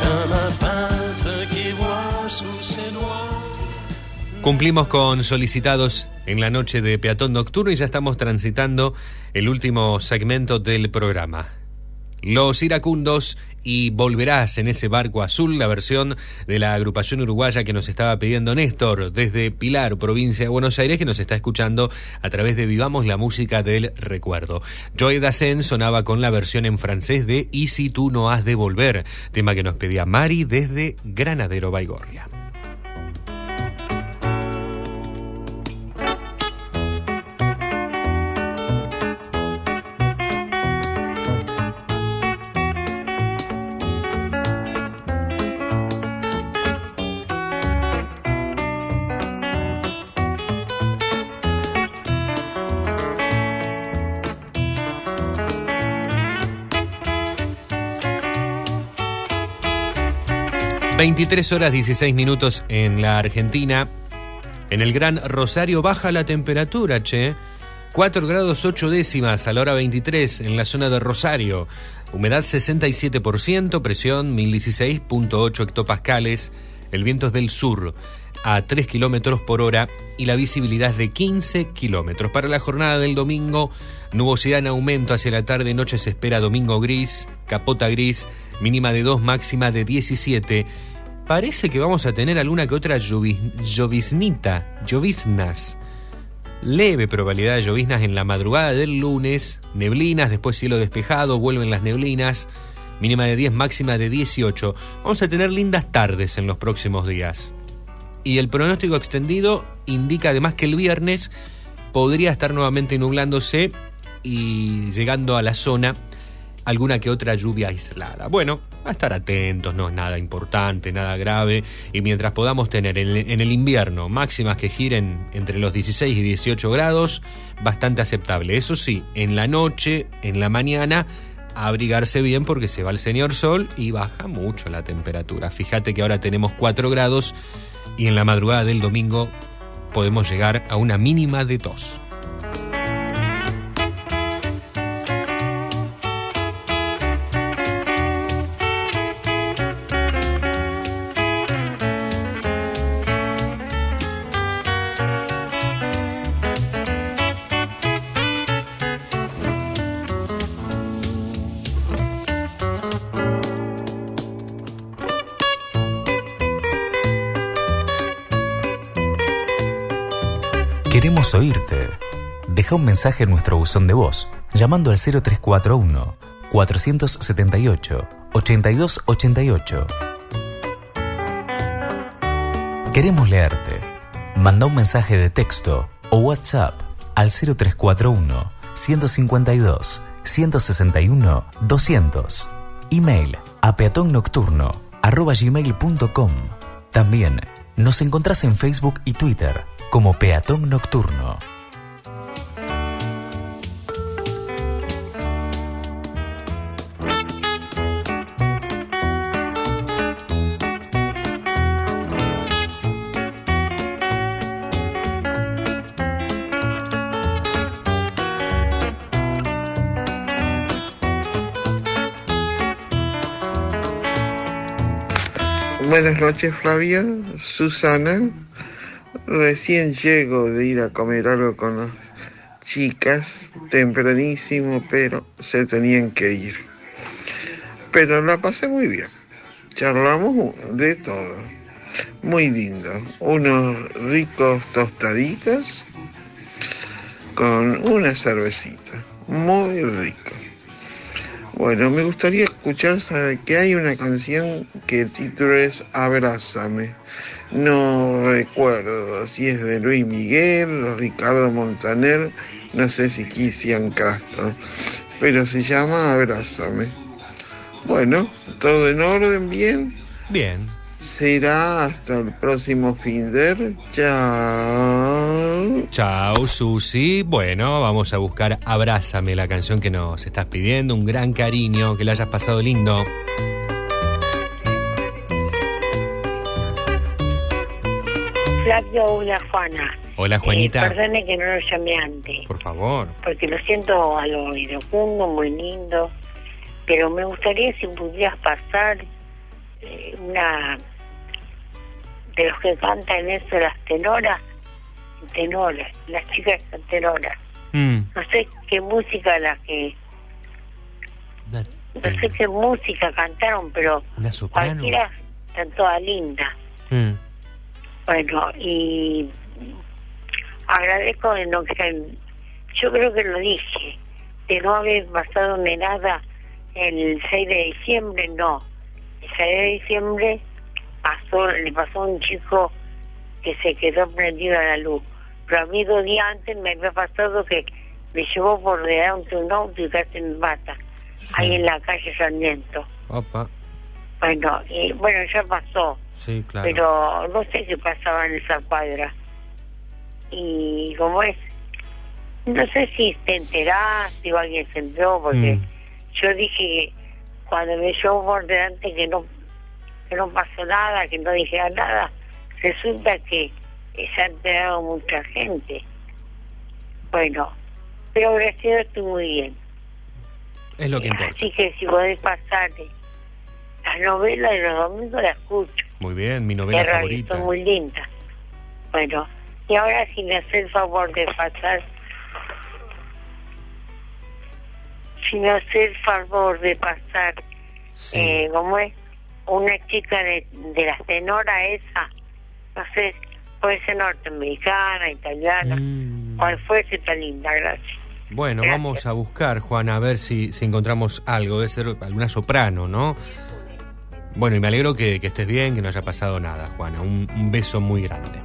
Comme un peintre qui voit sous ses doigts. Cumplimos con solicitados en la noche de peatón nocturno y ya estamos transitando el último segmento del programa. Los iracundos y volverás en ese barco azul, la versión de la agrupación uruguaya que nos estaba pidiendo Néstor desde Pilar, provincia de Buenos Aires, que nos está escuchando a través de Vivamos la música del recuerdo. Joy Dazen sonaba con la versión en francés de Y si tú no has de volver, tema que nos pedía Mari desde Granadero Baigorria. ...23 horas 16 minutos en la Argentina... ...en el Gran Rosario baja la temperatura, che... 4 grados 8 décimas a la hora 23 en la zona de Rosario. Humedad 67%, presión 1016.8 hectopascales. El viento es del sur a 3 kilómetros por hora y la visibilidad de 15 kilómetros. Para la jornada del domingo, nubosidad en aumento hacia la tarde, noche se espera domingo gris, capota gris, mínima de 2, máxima de 17. Parece que vamos a tener alguna que otra llovi- lloviznita, lloviznas. Leve probabilidad de lloviznas en la madrugada del lunes, neblinas, después cielo despejado, vuelven las neblinas, mínima de 10, máxima de 18. Vamos a tener lindas tardes en los próximos días. Y el pronóstico extendido indica además que el viernes podría estar nuevamente nublándose y llegando a la zona alguna que otra lluvia aislada. Bueno, a estar atentos, no es nada importante, nada grave, y mientras podamos tener en, el invierno máximas que giren entre los 16 y 18 grados, bastante aceptable. Eso sí, en la noche, en la mañana, abrigarse bien porque se va el señor sol y baja mucho la temperatura. Fíjate que ahora tenemos 4 grados y en la madrugada del domingo podemos llegar a una mínima de 2. Deja un mensaje en nuestro buzón de voz llamando al 0341 478 8288. Queremos leerte. Manda un mensaje de texto o WhatsApp al 0341 152 161 200. Email a peatonnocturno arroba gmail.com. También nos encontrás en Facebook y Twitter como Peatón Nocturno. Buenas noches, Flavia. Susana. Recién llego de ir a comer algo con las chicas, tempranísimo, pero se tenían que ir. Pero la pasé muy bien. Charlamos de todo. Muy lindo. Unos ricos tostaditas con una cervecita. Muy rico. Bueno, me gustaría escuchar, sabe que hay una canción que el título es Abrázame. No recuerdo si es de Luis Miguel, Ricardo Montaner, no sé si Cristian Castro, pero se llama Abrázame. Bueno, todo en orden, bien. Bien. Será hasta el próximo fin de Chao. Chao, Susi. Bueno, vamos a buscar Abrázame, la canción que nos estás pidiendo. Un gran cariño, que la hayas pasado lindo. Flavio, hola Juana. Hola, Juanita. Eh, perdone que no lo llamé antes, Por favor. porque lo siento a lo iracundo, muy lindo, pero me gustaría si pudieras pasar eh, una de los que cantan eso, las tenoras, tenoras, las chicas son tenoras. Mm. No sé qué música la que... No sé qué música cantaron, pero Una cualquiera están todas lindas. Mm. Bueno, y agradezco de no que yo creo que lo dije, de no haber pasado nada el 6 de diciembre, no. El 6 de diciembre pasó, le pasó a un chico que se quedó prendido a la luz. Pero a mí dos días antes me había pasado que me llevó por delante un auto y casi me mata, ahí en la calle Sarmiento. Opa. Bueno, y bueno, ya pasó Sí, claro. pero no sé qué pasaba en esa cuadra. Y como es, no sé si te enteraste o alguien se enteró, porque Mm. yo dije que cuando me llevó por delante que no, que no pasó nada, que no dijera nada, resulta que se ha enterado mucha gente. Bueno, pero gracias estoy muy bien. Es lo que importa. Así que si podés pasar eh, la novela de los domingos la escucho. Muy bien, mi novela favorita. son muy lindas. Bueno, y ahora si me hace el favor de pasar, si me hace el favor de pasar, eh, ¿cómo es? Una chica de, de la tenora esa, no sé, puede ser norteamericana, italiana, Mm. cual fuese tan linda, gracias. Bueno, Gracias. vamos a buscar, Juana, a ver si, si encontramos algo. Debe ser alguna soprano, ¿no? Bueno, y me alegro que, que estés bien, que no haya pasado nada, Juana. Un, un beso muy grande.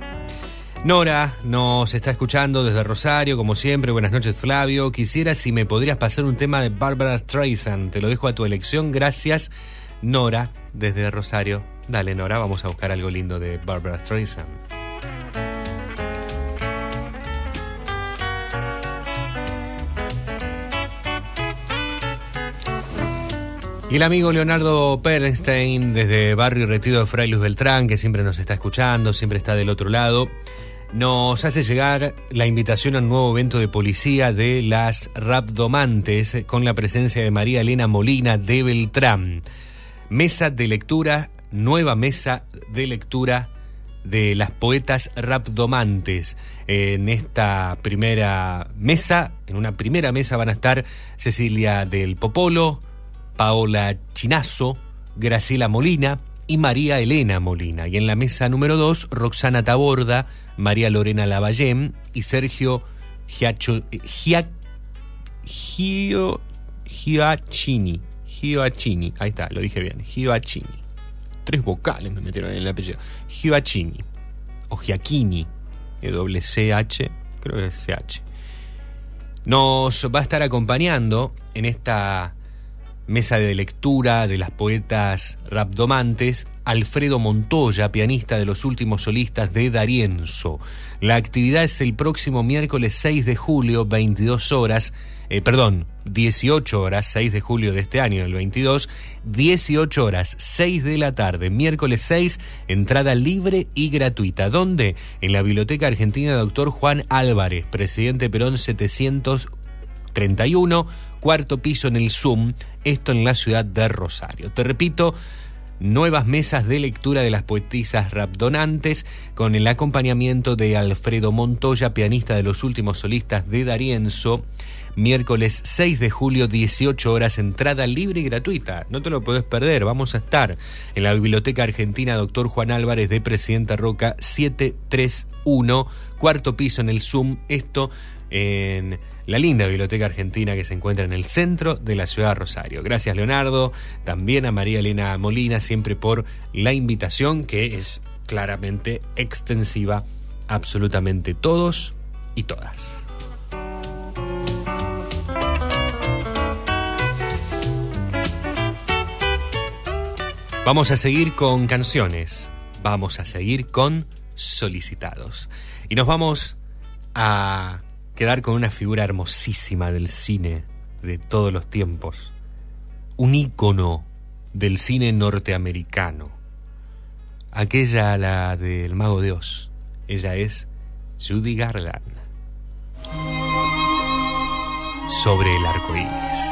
Nora nos está escuchando desde Rosario, como siempre. Buenas noches, Flavio. Quisiera si me podrías pasar un tema de Barbara Streisand. Te lo dejo a tu elección. Gracias, Nora, desde Rosario. Dale, Nora, vamos a buscar algo lindo de Barbara Streisand. Y el amigo Leonardo Perlenstein, desde Barrio Retiro de Fray Luz Beltrán, que siempre nos está escuchando, siempre está del otro lado, nos hace llegar la invitación a un nuevo evento de policía de las Rapdomantes, con la presencia de María Elena Molina de Beltrán. Mesa de lectura, nueva mesa de lectura de las poetas rapdomantes. En esta primera mesa, en una primera mesa van a estar Cecilia del Popolo, Paola Chinazo, Graciela Molina y María Elena Molina. Y en la mesa número 2, Roxana Taborda, María Lorena Lavallén y Sergio Giacho, Gia- Gio, Gioacchini. Gioacchini, ahí está, lo dije bien, Gioacchini. Tres vocales me metieron en el apellido. Gioacchini. O Giacchini. E doble CH, creo que es CH. Nos va a estar acompañando en esta mesa de lectura de las poetas rapdomantes, Alfredo Montoya, pianista de los últimos solistas de Darienzo. La actividad es el próximo miércoles 6 de julio, 22 horas, eh, perdón, 18 horas, 6 de julio de este año, el 22, 18 horas, 6 de la tarde, miércoles 6, entrada libre y gratuita. ¿Dónde? En la Biblioteca Argentina Doctor Juan Álvarez, presidente Perón 731, cuarto piso en el Zoom, esto en la ciudad de Rosario. Te repito, nuevas mesas de lectura de las poetisas rapdonantes con el acompañamiento de Alfredo Montoya, pianista de los últimos solistas de Darienzo. Miércoles 6 de julio, 18 horas, entrada libre y gratuita. No te lo puedes perder. Vamos a estar en la Biblioteca Argentina Doctor Juan Álvarez de Presidenta Roca 731, cuarto piso en el Zoom. Esto en la linda Biblioteca Argentina que se encuentra en el centro de la ciudad de Rosario. Gracias Leonardo, también a María Elena Molina, siempre por la invitación que es claramente extensiva, absolutamente todos y todas. Vamos a seguir con canciones, vamos a seguir con solicitados. Y nos vamos a quedar con una figura hermosísima del cine de todos los tiempos, un ícono del cine norteamericano, aquella la del Mago de Oz, ella es Judy Garland, sobre el arco iris.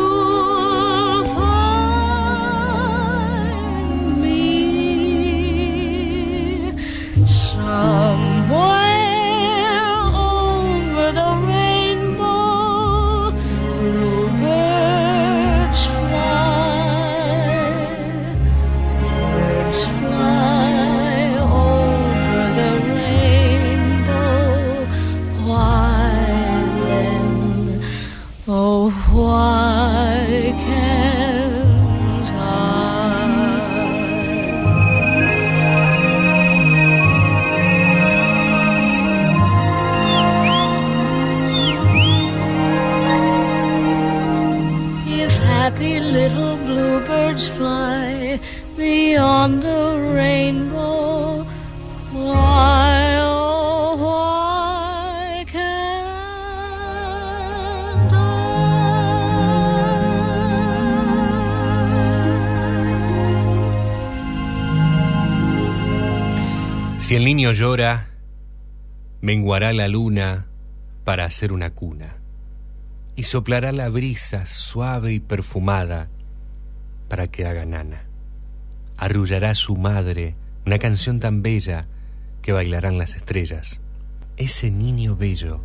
someone niño llora, menguará la luna para hacer una cuna, y soplará la brisa suave y perfumada para que haga nana. Arrullará su madre una canción tan bella que bailarán las estrellas. Ese niño bello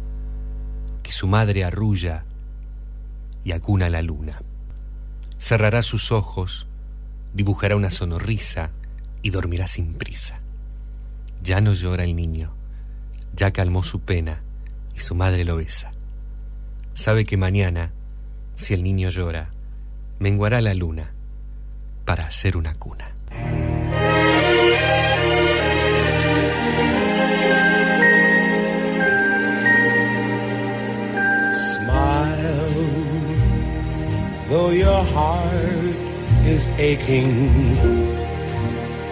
que su madre arrulla y acuna la luna. Cerrará sus ojos, dibujará una sonrisa y dormirá sin prisa. Ya no llora el niño, ya calmó su pena y su madre lo besa. Sabe que mañana, si el niño llora, menguará la luna para hacer una cuna. Smile, though your heart is aching.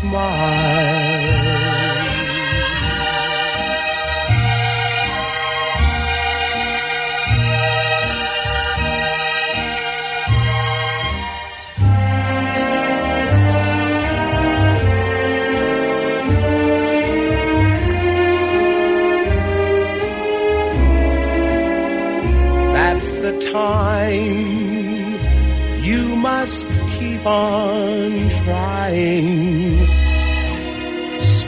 smile. That's the time you must keep on trying.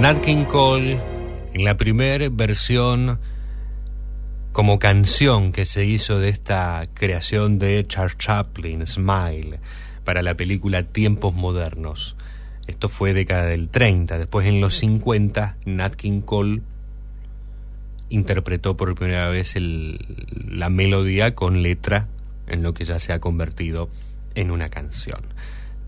Nat King Cole, en la primera versión como canción que se hizo de esta creación de Charles Chaplin, Smile, para la película Tiempos Modernos. Esto fue década del 30. Después en los 50, Nat King Cole interpretó por primera vez la melodía con letra en lo que ya se ha convertido en una canción.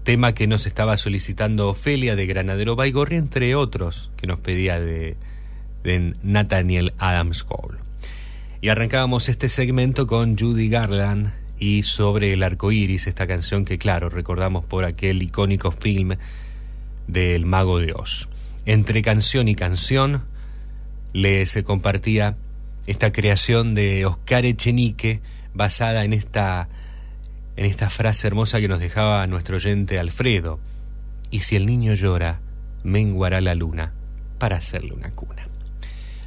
Tema que nos estaba solicitando Ofelia de Granadero Baigorri, entre otros que nos pedía de, de Nathaniel Adams Cole. Y arrancábamos este segmento con Judy Garland y sobre el arco iris, esta canción que, claro, recordamos por aquel icónico film del Mago de Oz. Entre canción y canción les compartía esta creación de Oscar Echenique basada en esta, en esta frase hermosa que nos dejaba nuestro oyente Alfredo. Y si el niño llora, menguará la luna para hacerle una cuna.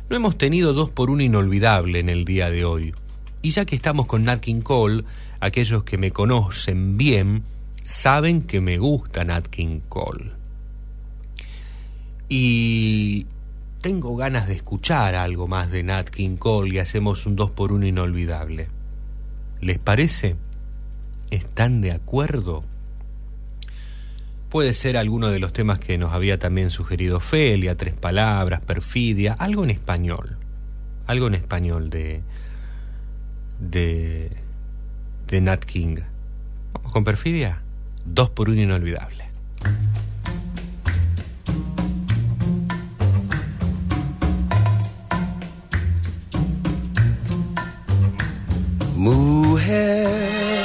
No hemos tenido dos por uno inolvidable en el día de hoy. Y ya que estamos con Nat King Cole, aquellos que me conocen bien saben que me gusta Nat King Cole. Y tengo ganas de escuchar algo más de Nat King Cole y hacemos un dos por uno inolvidable. ¿Les parece? ¿Están de acuerdo? Puede ser alguno de los temas que nos había también sugerido Felia, Tres Palabras, Perfidia, algo en español. Algo en español de. de. de Nat King. ¿Vamos con Perfidia? Dos por uno inolvidable. Mujer,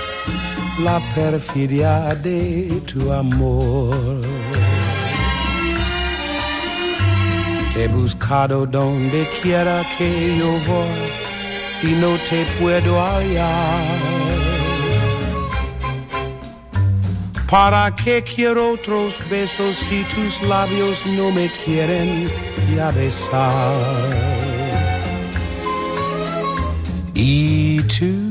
la perfidia de tu amor. Te he buscado donde quiera que yo voy y no te puedo hallar. ¿Para qué quiero otros besos si tus labios no me quieren ya besar? Y tú,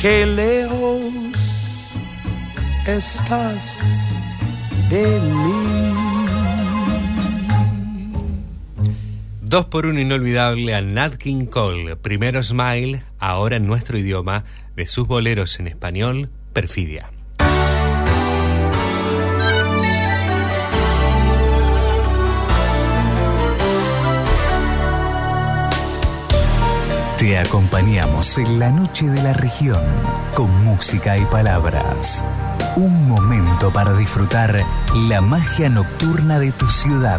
Qué lejos estás de mí. Dos por uno inolvidable a Nat King Cole. Primero Smile, ahora en nuestro idioma, de sus boleros en español, Perfidia. Te acompañamos en la noche de la región con música y palabras. Un momento para disfrutar la magia nocturna de tu ciudad.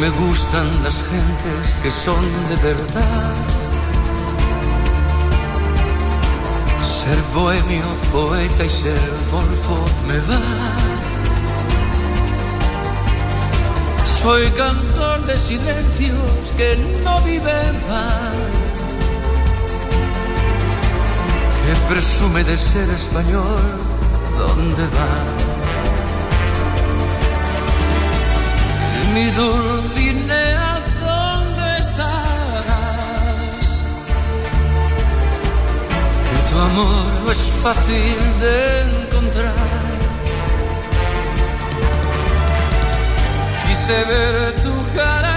Me gustan las gentes que son de verdad. Ser bohemio, poeta y ser golfo me va. Soy cantor de silencios que no viven en paz. Que presume de ser español, ¿dónde va? Mi Dulcinea, ¿dónde estarás? Tu amor no es fácil de encontrar. Quise ver tu cara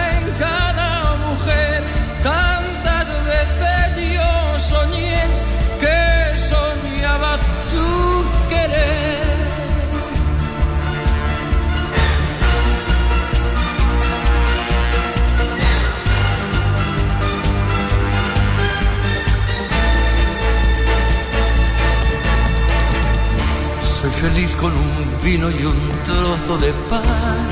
feliz con un vino y un trozo de pan.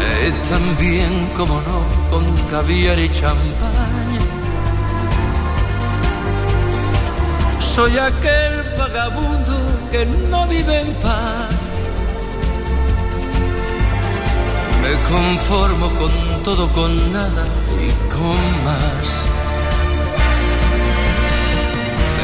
Eh, también, como no, con caviar y champaña. Soy aquel vagabundo que no vive en paz. Me conformo con todo, con nada y con más.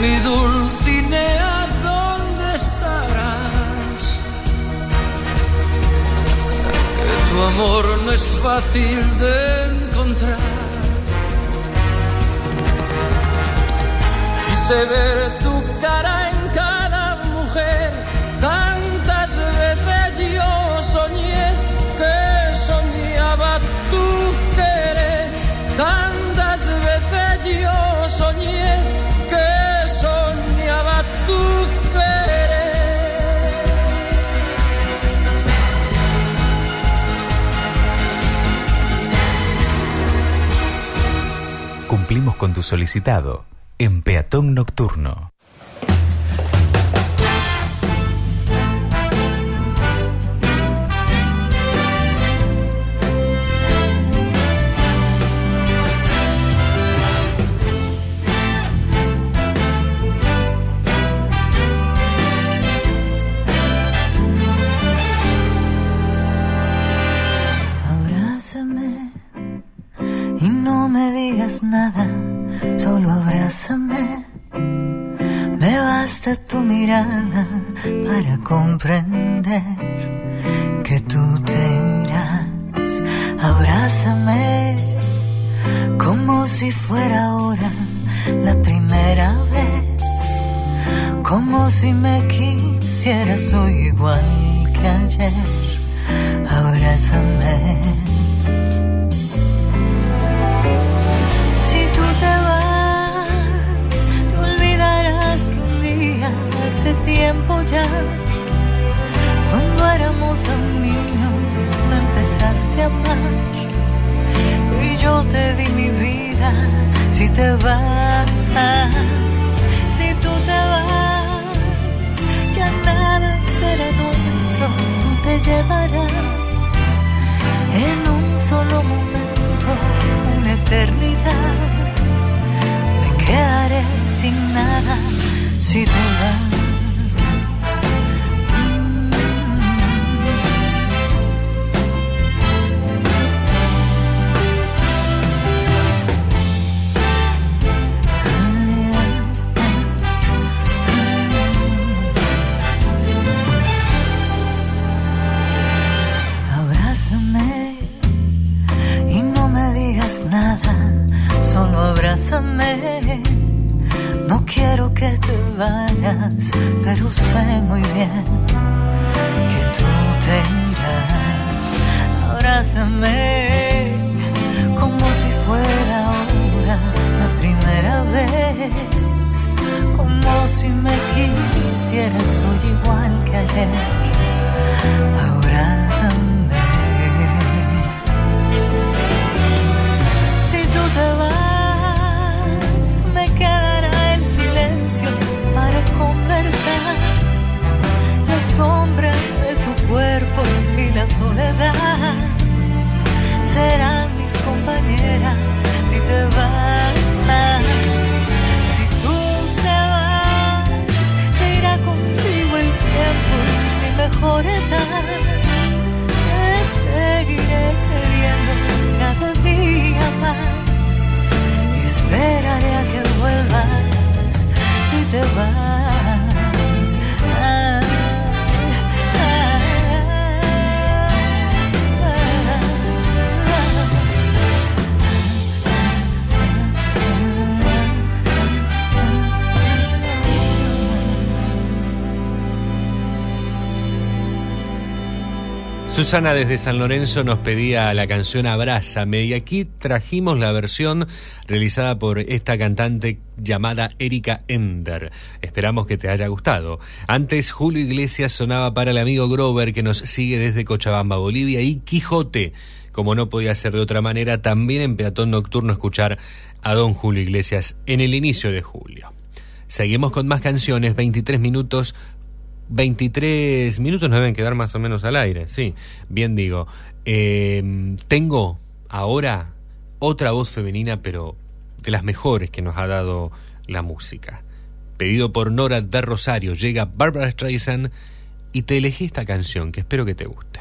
Mi Dulcinea, ¿dónde estarás? Que tu amor no es fácil de encontrar. Quise ver tu cara cumplimos con tu solicitado en Peatón Nocturno. Para comprender que Susana desde San Lorenzo nos pedía la canción Abrázame y aquí trajimos la versión realizada por esta cantante llamada Erika Ender. Esperamos que te haya gustado. Antes Julio Iglesias sonaba para el amigo Grover que nos sigue desde Cochabamba, Bolivia y Quijote. Como no podía ser de otra manera, también en Peatón Nocturno escuchar a don Julio Iglesias en el inicio de julio. Seguimos con más canciones, 23 minutos 23 minutos nos deben quedar más o menos al aire, sí, bien digo. Eh, tengo ahora otra voz femenina, pero de las mejores que nos ha dado la música. Pedido por Nora de Rosario, llega Barbara Streisand y te elegí esta canción que espero que te guste.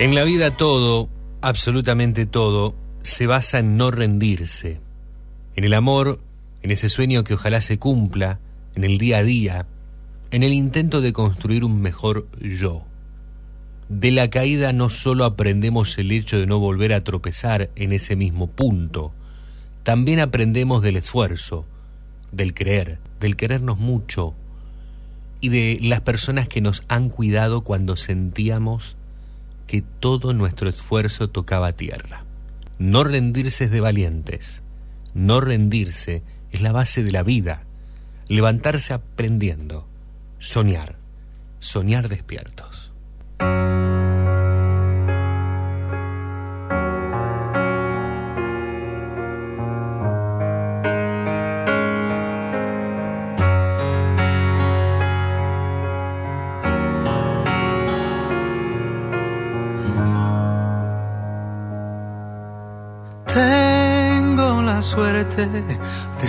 En la vida todo, absolutamente todo, se basa en no rendirse. En el amor, en ese sueño que ojalá se cumpla, en el día a día, en el intento de construir un mejor yo. De la caída no solo aprendemos el hecho de no volver a tropezar en ese mismo punto, también aprendemos del esfuerzo, del creer, del querernos mucho y de las personas que nos han cuidado cuando sentíamos que todo nuestro esfuerzo tocaba tierra. No rendirse es de valientes. No rendirse es la base de la vida. Levantarse aprendiendo. Soñar. Soñar despiertos.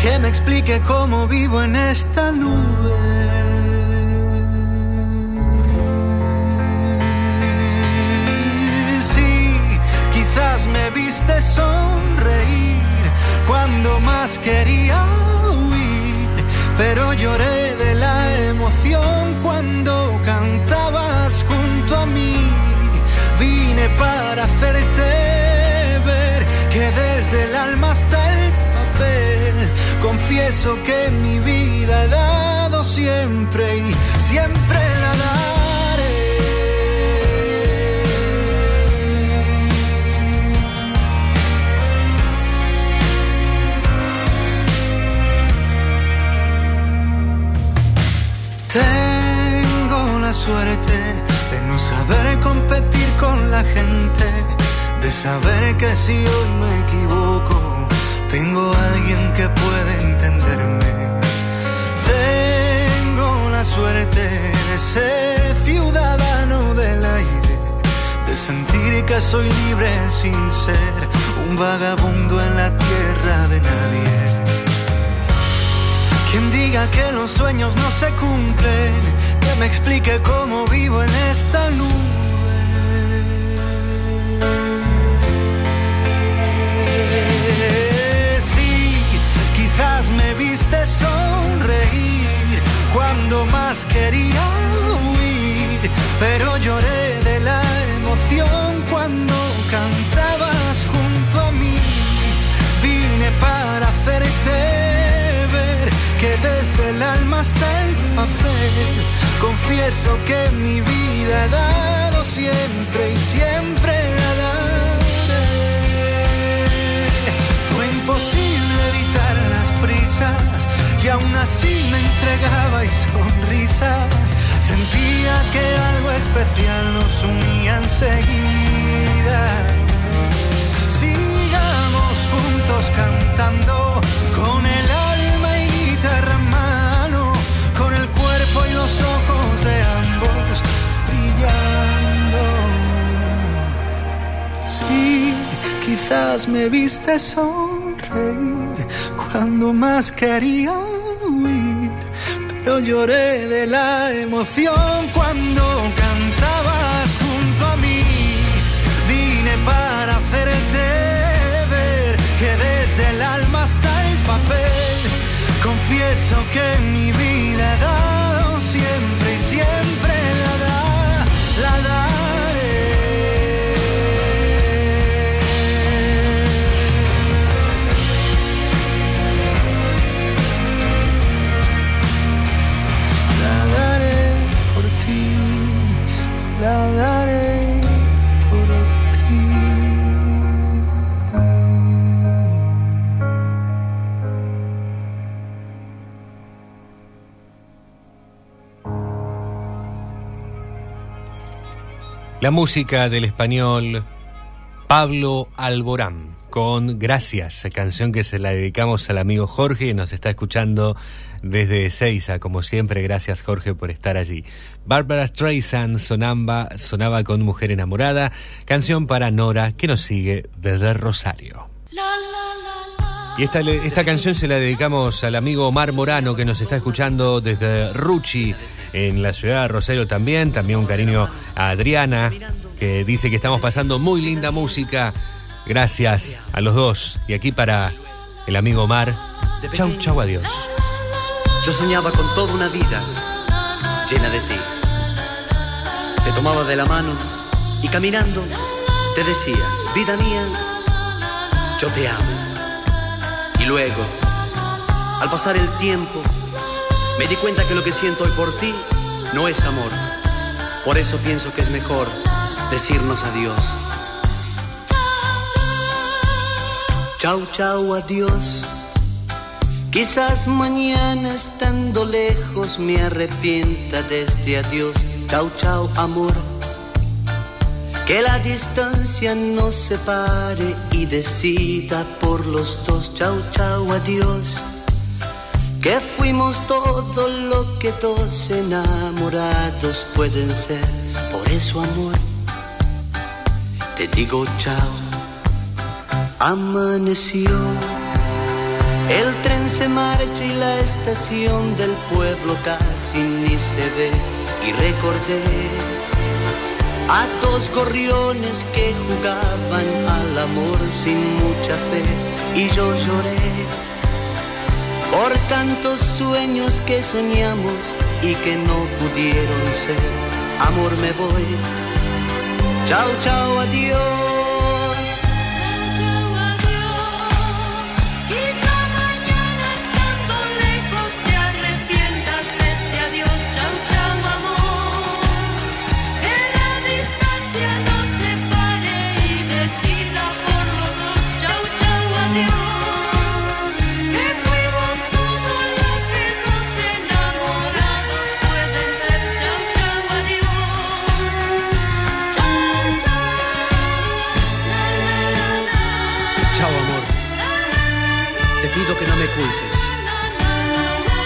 que me explique cómo vivo en esta nube. Sí, quizás me viste sonreír cuando más quería huir, pero lloré de la emoción confieso que mi vida he dado siempre y siempre la daré. Tengo la suerte de no saber competir con la gente, de saber que si hoy me equivoco, tengo alguien que puede suerte de ser ciudadano del aire, de sentir que soy libre sin ser un vagabundo en la tierra de nadie. Quien diga que los sueños no se cumplen, que me explique cómo vivo en esta nube. Sí, quizás me viste sonreír cuando más quería huir, pero lloré de la emoción cuando cantabas junto a mí. Vine para hacerte ver que desde el alma hasta el papel confieso que mi vida he dado siempre y siempre la daré. Fue imposible evitar las prisas y aún así me entregaba y sonrisas. Sentía que algo especial nos unía enseguida. Sigamos juntos cantando con el alma y guitarra en mano, con el cuerpo y los ojos de ambos brillando. Sí, quizás me viste sonreír cuando más quería lloré de la emoción cuando cantabas junto a mí. Vine para hacerte ver que desde el alma hasta el papel confieso que mi vida he La música del español Pablo Alborán con Gracias, canción que se la dedicamos al amigo Jorge, nos está escuchando desde Seiza, como siempre, gracias Jorge por estar allí. Barbara Streisand sonamba, sonaba con Mujer Enamorada, canción para Nora que nos sigue desde Rosario. Y esta, esta canción se la dedicamos al amigo Omar Morano que nos está escuchando desde Ruchi, en la ciudad de Rosario también. También un cariño a Adriana, que dice que estamos pasando muy linda música. Gracias a los dos. Y aquí para el amigo Omar. Chau, chau, adiós. Yo soñaba con toda una vida llena de ti. Te tomaba de la mano y caminando te decía, vida mía, yo te amo. Y luego, al pasar el tiempo, me di cuenta que lo que siento hoy por ti no es amor. Por eso pienso que es mejor decirnos adiós. Chau, chau, adiós. Quizás mañana estando lejos me arrepienta de este adiós. Chau, chau, amor. Que la distancia nos separe y decida por los dos. Chau, chau, adiós. Que fuimos todo lo que dos enamorados pueden ser. Por eso, amor, te digo chao. Amaneció. El tren se marcha y la estación del pueblo casi ni se ve. Y recordé a dos gorriones que jugaban al amor sin mucha fe. Y yo lloré por tantos sueños que soñamos y que no pudieron ser. Amor, me voy. Chao, chao, adiós.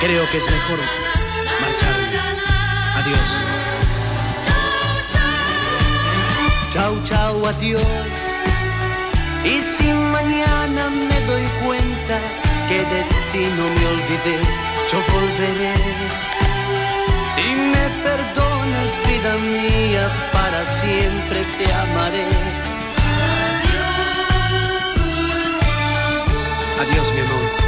Creo que es mejor marcharme. Adiós. Chao, chao, adiós. Y si mañana me doy cuenta que de ti no me olvidé, yo volveré. Si me perdonas, vida mía, para siempre te amaré. Adiós, mi amor.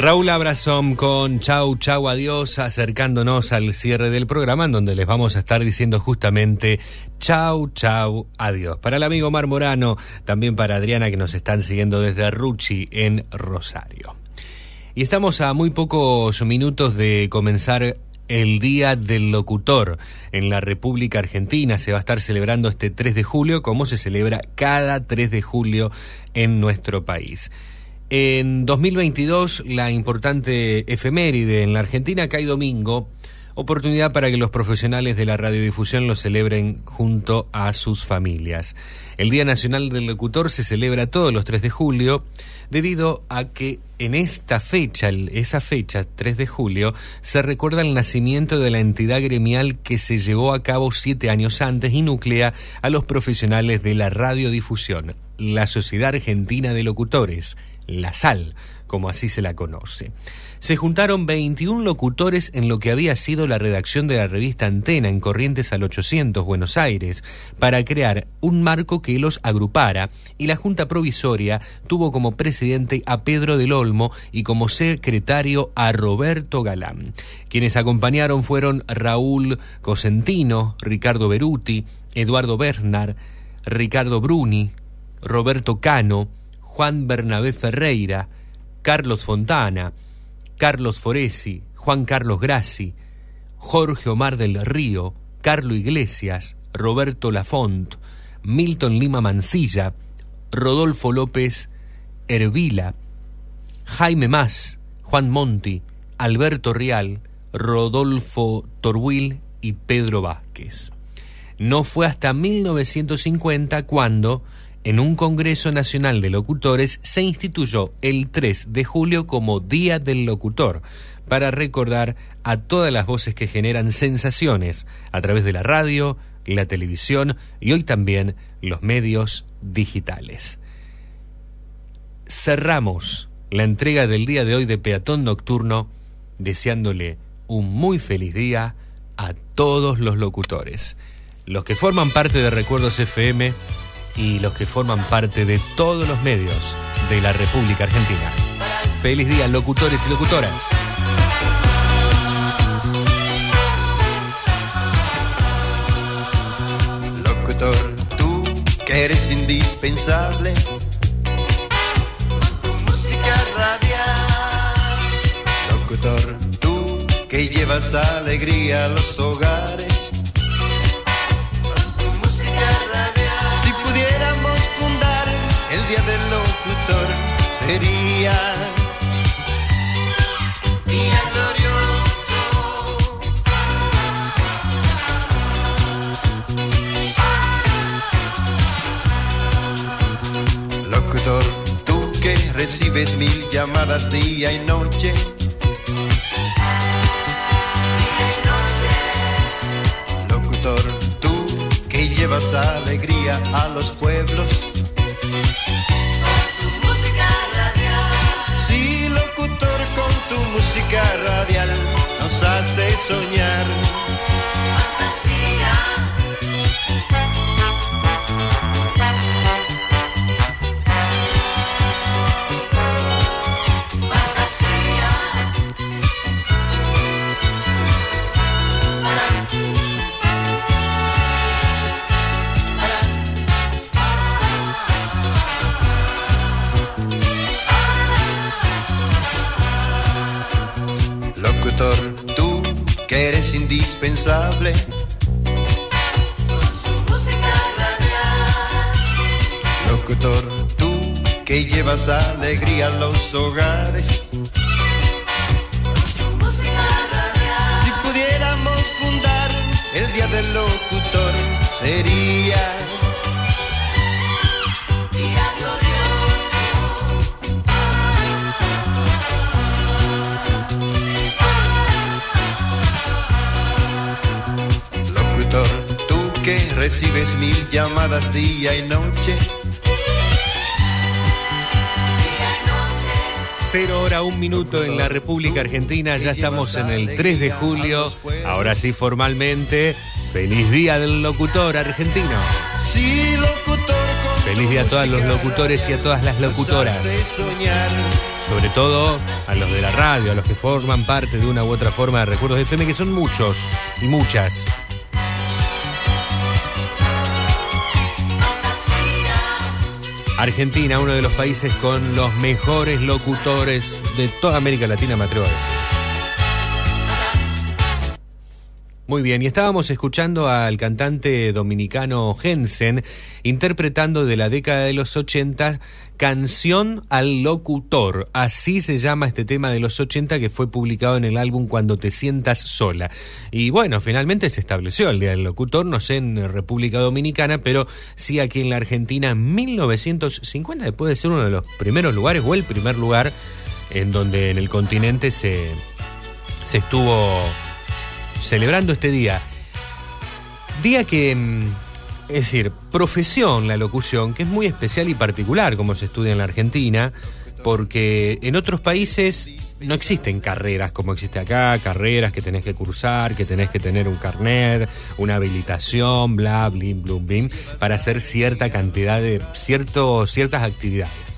Raúl Abrazón con Chau, Chau, Adiós, acercándonos al cierre del programa en donde les vamos a estar diciendo justamente Chau, Chau, Adiós. Para el amigo Mar Morano, también para Adriana que nos están siguiendo desde Ruchi en Rosario. Y estamos a muy pocos minutos de comenzar el Día del Locutor en la República Argentina. Se va a estar celebrando este 3 de julio como se celebra cada 3 de julio en nuestro país. En 2022, la importante efeméride en la Argentina cae domingo, oportunidad para que los profesionales de la radiodifusión lo celebren junto a sus familias. El Día Nacional del Locutor se celebra todos los 3 de julio, debido a que en esta fecha, esa fecha, 3 de julio, se recuerda el nacimiento de la entidad gremial que se llevó a cabo siete años antes y nuclea a los profesionales de la radiodifusión, la Sociedad Argentina de Locutores, la SAL, como así se la conoce. Se juntaron 21 locutores en lo que había sido la redacción de la revista Antena en Corrientes al 800, Buenos Aires, para crear un marco que los agrupara y la Junta Provisoria tuvo como presidente a Pedro del Olmo y como secretario a Roberto Galán. Quienes acompañaron fueron Raúl Cosentino, Ricardo Beruti, Eduardo Bernard, Ricardo Bruni, Roberto Cano, Juan Bernabé Ferreira, Carlos Fontana, Carlos Foresi, Juan Carlos Grassi, Jorge Omar del Río, Carlo Iglesias, Roberto Lafont, Milton Lima Mancilla, Rodolfo López Hervila, Jaime Más, Juan Monti, Alberto Rial, Rodolfo Torbuil y Pedro Vázquez. No fue hasta 1950 cuando, en un Congreso Nacional de Locutores, se instituyó el 3 de julio como Día del Locutor, para recordar a todas las voces que generan sensaciones a través de la radio, la televisión y hoy también los medios digitales. Cerramos la entrega del día de hoy de Peatón Nocturno deseándole un muy feliz día a todos los locutores, los que forman parte de Recuerdos FM y los que forman parte de todos los medios de la República Argentina. Feliz día, locutores y locutoras. Locutor, tú que eres indispensable. Música radial. Locutor, tú que llevas alegría a los hogares. Día del locutor, sería día glorioso. Locutor, tú que recibes mil llamadas día y noche. Locutor, tú que llevas alegría a los pueblos. Soñar. Que eres indispensable. Locutor, tú que llevas alegría a los hogares. Si pudiéramos fundar el día del locutor, sería recibes mil llamadas día y noche. Cero hora, un minuto en la República Argentina. Ya estamos en el 3 de julio. Ahora sí, formalmente. Feliz Día del Locutor Argentino. Sí, locutor, Feliz día a todos los locutores y a todas las locutoras. Sobre todo a los de la radio, a los que forman parte de una u otra forma de Recuerdos de FM, que son muchos y muchas. Argentina, uno de los países con los mejores locutores de toda América Latina, me. Muy bien, y estábamos escuchando al cantante dominicano Jensen interpretando de la década de los 80 Canción al Locutor. Así se llama este tema de los 80 que fue publicado en el álbum Cuando te sientas sola. Y bueno, finalmente se estableció el Día del Locutor, no sé en República Dominicana, pero sí aquí en la Argentina en 1950, puede ser uno de los primeros lugares o el primer lugar en donde en el continente se, se estuvo celebrando este día. Día que, mm, es decir, profesión la locución, que es muy especial y particular como se estudia en la Argentina, porque en otros países no existen carreras como existe acá, carreras que tenés que cursar, que tenés que tener un carnet, una habilitación, bla, blin, blum, blin, para hacer cierta cantidad de cierto, ciertas actividades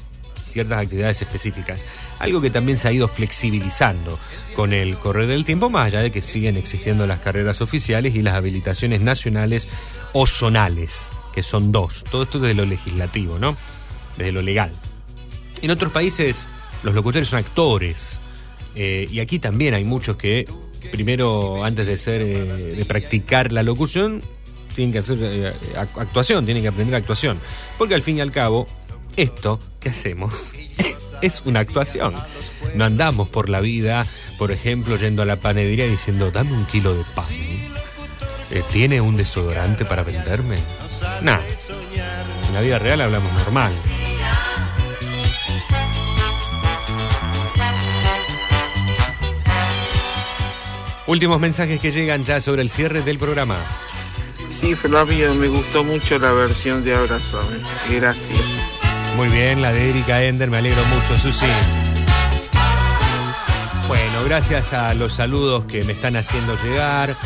ciertas actividades específicas. Algo que también se ha ido flexibilizando con el correr del tiempo, más allá de que siguen existiendo las carreras oficiales y las habilitaciones nacionales o zonales, que son dos. Todo esto desde lo legislativo, ¿no? Desde lo legal. En otros países los locutores son actores. eh, y aquí también hay muchos que, primero, antes de ser, eh, de practicar la locución, tienen que hacer eh, ac- actuación, tienen que aprender actuación. Porque al fin y al cabo, esto que hacemos es una actuación. No andamos por la vida, por ejemplo, yendo a la panadería diciendo, dame un kilo de pan. Eh, ¿Tiene un desodorante para venderme? Nah. En la vida real hablamos normal. Últimos mensajes que llegan ya sobre el cierre del programa. Sí, Flavio, me gustó mucho la versión de Abrázame. Gracias. Muy bien, la de Erika Ender, me alegro mucho, Susi. Bueno, gracias a los saludos que me están haciendo llegar.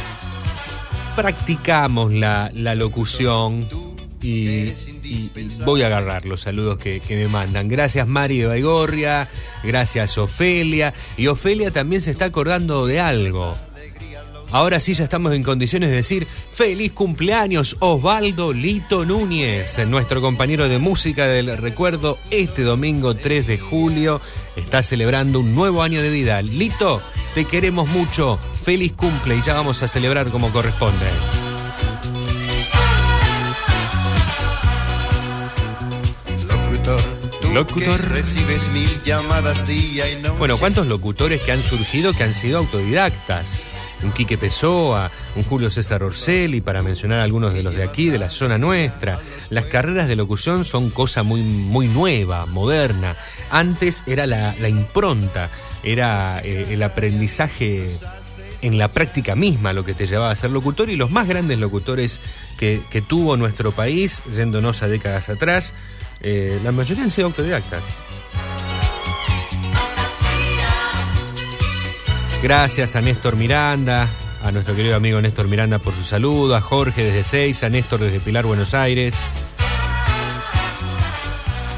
Practicamos la, locución y voy a agarrar los saludos que, que me mandan. Gracias Mari de Baigorria, gracias Ofelia. Y Ofelia también se está acordando de algo. Ahora sí ya estamos en condiciones de decir feliz cumpleaños Osvaldo Lito Núñez, nuestro compañero de música del recuerdo este domingo 3 de julio está celebrando un nuevo año de vida. Lito, te queremos mucho, feliz cumple y ya vamos a celebrar como corresponde. Locutor, recibes mil llamadas día y noche. Bueno, ¿cuántos locutores que han surgido que han sido autodidactas? Un Quique Pessoa, un Julio César Orselli, para mencionar algunos de los de aquí, de la zona nuestra. Las carreras de locución son cosa muy, muy nueva, moderna. Antes era la, la impronta, era eh, el aprendizaje en la práctica misma lo que te llevaba a ser locutor y los más grandes locutores que, tuvo nuestro país, yéndonos a décadas atrás, eh, la mayoría han sido autodidactas. Gracias a Néstor Miranda, a nuestro querido amigo Néstor Miranda por su saludo, a Jorge desde Seis, a Néstor desde Pilar, Buenos Aires.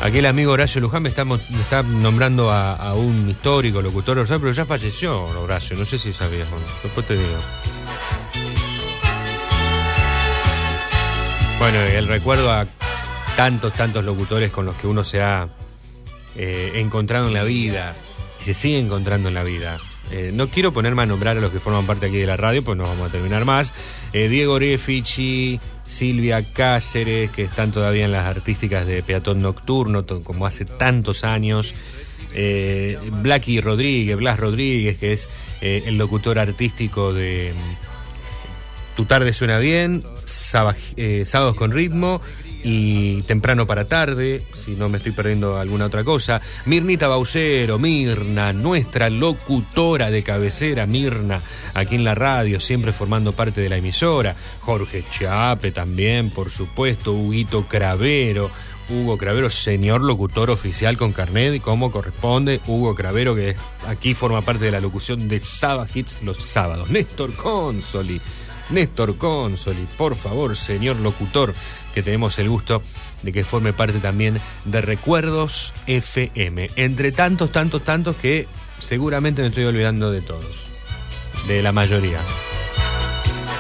Aquel amigo Horacio Luján me está, está nombrando a, un histórico locutor, pero ya falleció Horacio, no sé si sabías, después te digo. Bueno, el recuerdo a tantos, tantos locutores con los que uno se ha eh, encontrado en la vida y se sigue encontrando en la vida. Eh, no quiero ponerme a nombrar a los que forman parte aquí de la radio, pues no vamos a terminar más. Eh, Diego Orefici, Silvia Cáceres, que están todavía en las artísticas de Peatón Nocturno, como hace tantos años. Eh, Blacky Rodríguez, Blas Rodríguez, que es eh, el locutor artístico de mm, Tu tarde suena bien, Saba- eh, Sábados con ritmo y Temprano para tarde, si no me estoy perdiendo alguna otra cosa. Mirnita Baucero, Mirna, nuestra locutora de cabecera, Mirna, aquí en la radio, siempre formando parte de la emisora. Jorge Chape también, por supuesto, Huguito Cravero. Hugo Cravero, señor locutor oficial con carnet, y como corresponde. Hugo Cravero, que aquí forma parte de la locución de Saba Hits los sábados. Néstor Consoli, Néstor Consoli, por favor, señor locutor, que tenemos el gusto de que forme parte también de Recuerdos FM. Entre tantos, tantos, tantos que seguramente me estoy olvidando de todos, de la mayoría.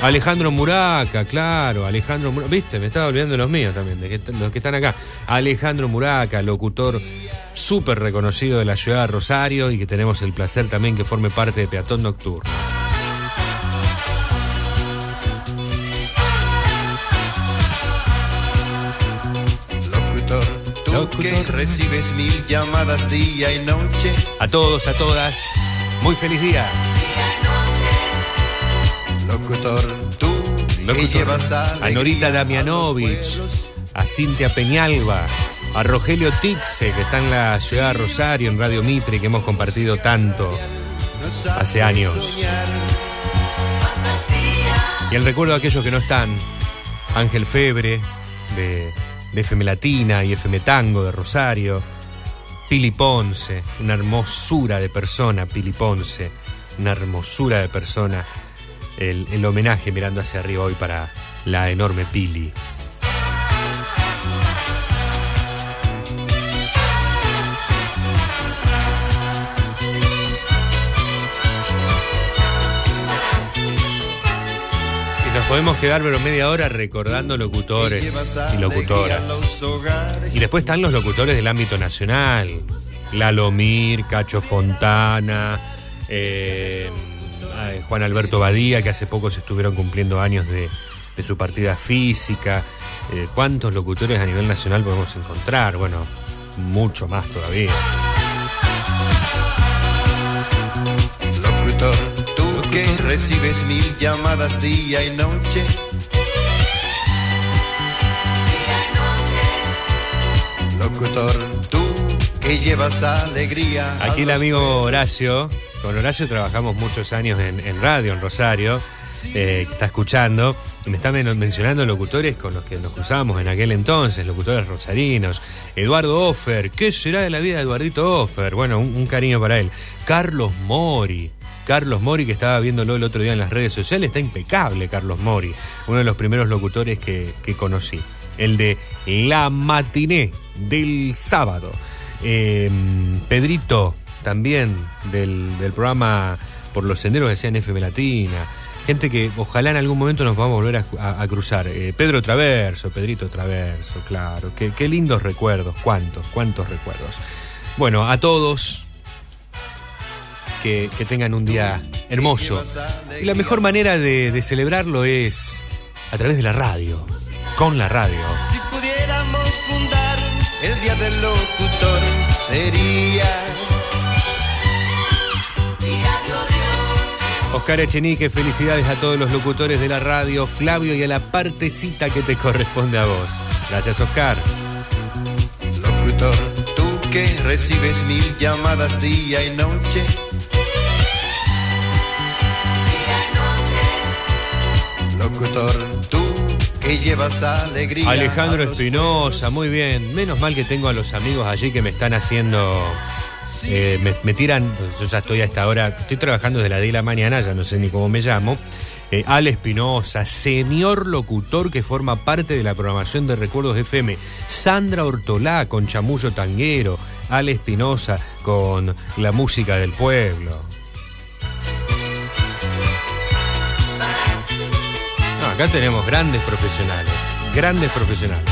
Alejandro Muraca, claro, Alejandro Muraca, viste, me estaba olvidando de los míos también, de los que están acá. Alejandro Muraca, locutor súper reconocido de la ciudad de Rosario y que tenemos el placer también que forme parte de Peatón Nocturno. Que recibes mil llamadas día y noche. A todos, a todas, muy feliz día. Locutor, tú llevas A Norita Damianovich, a Cintia Peñalba, a Rogelio Tixe, que está en la ciudad de Rosario, en Radio Mitre, que hemos compartido tanto hace años. Y el recuerdo de aquellos que no están, Ángel Febre, de, FM Latina y FM Tango de Rosario, Pili Ponce, una hermosura de persona, Pili Ponce, una hermosura de persona. El, el homenaje mirando hacia arriba hoy para la enorme Pili. Podemos quedar pero media hora recordando locutores y locutoras. Y después están los locutores del ámbito nacional. Lalomir, Cacho Fontana, eh, Juan Alberto Badía, que hace poco se estuvieron cumpliendo años de, de su partida física. Eh, ¿Cuántos locutores a nivel nacional podemos encontrar? Bueno, mucho más todavía. Recibes mil llamadas día y noche. Locutor, tú que llevas alegría. Aquí el amigo Horacio, con Horacio trabajamos muchos años en, en radio, en Rosario, eh, está escuchando, y me está men- mencionando locutores con los que nos cruzábamos en aquel entonces, locutores rosarinos. Eduardo Offer, ¿qué será de la vida de Eduardito Offer? Bueno, un, un cariño para él. Carlos Mori. Carlos Mori, que estaba viéndolo el otro día en las redes sociales, está impecable Carlos Mori, uno de los primeros locutores que, que conocí. El de La Matiné del sábado. Eh, Pedrito, también del, del programa Por los Senderos de CNFM Latina. Gente que ojalá en algún momento nos volver a, a- a cruzar. Eh, Pedro Traverso, Pedrito Traverso, claro. Qué, qué lindos recuerdos, cuántos, cuántos recuerdos. Bueno, a todos que, que tengan un día hermoso. Y la mejor manera de, de celebrarlo es a través de la radio, con la radio. Si pudiéramos fundar el día del locutor, sería. Oscar Echenique, felicidades a todos los locutores de la radio, Flavio y a la partecita que te corresponde a vos. Gracias, Oscar. Locutor, tú que recibes mil llamadas día y noche. Locutor, tú que llevas alegría. Alejandro Espinosa, muy bien. Menos mal que tengo a los amigos allí que me están haciendo. eh, me, me tiran. Yo ya estoy a esta hora. Estoy trabajando desde la 10 de la mañana, ya no sé ni cómo me llamo. Eh, Ale Espinosa, señor locutor que forma parte de la programación de Recuerdos FM. Sandra Ortolá con Chamullo Tanguero. Ale Espinosa con la música del pueblo. Acá tenemos grandes profesionales. Grandes profesionales.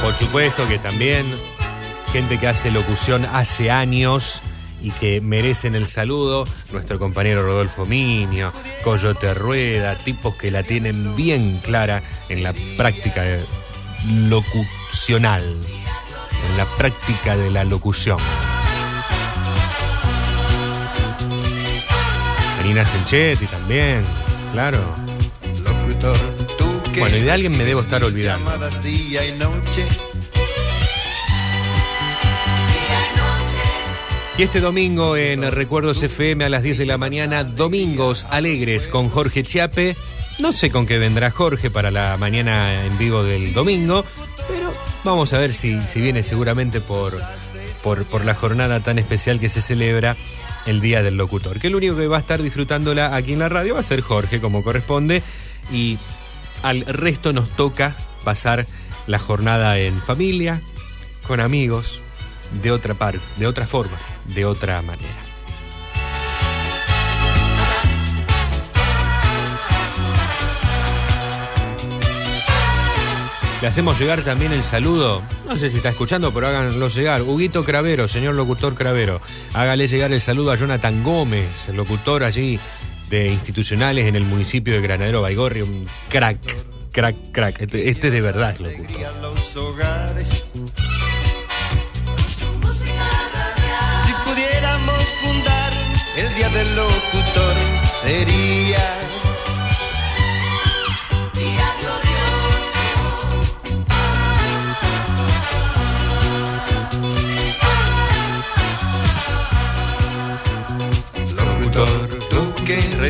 Por supuesto que también gente que hace locución hace años y que merecen el saludo, nuestro compañero Rodolfo Minio, Coyote Rueda, tipos que la tienen bien clara en la práctica locucional, en la práctica de la locución. Marina Senchetti también, claro. Bueno, y de alguien me debo estar olvidando. Y este domingo en Recuerdos FM a las 10 de la mañana, Domingos Alegres con Jorge Chiape. No sé con qué vendrá Jorge para la mañana en vivo del domingo, pero vamos a ver si, si viene seguramente por, por, por la jornada tan especial que se celebra el Día del Locutor. Que el único que va a estar disfrutándola aquí en la radio va a ser Jorge, como corresponde, y al resto nos toca pasar la jornada en familia, con amigos, de otra parte, de otra forma, de otra manera. Le hacemos llegar también el saludo, no sé si está escuchando, pero háganlo llegar. Huguito Cravero, señor locutor Cravero, hágale llegar el saludo a Jonathan Gómez, locutor allí de institucionales en el municipio de Granadero Baigorri, un crack, crack, crack. Este, este de verdad es locutor. Si pudiéramos fundar el día del locutor, sería.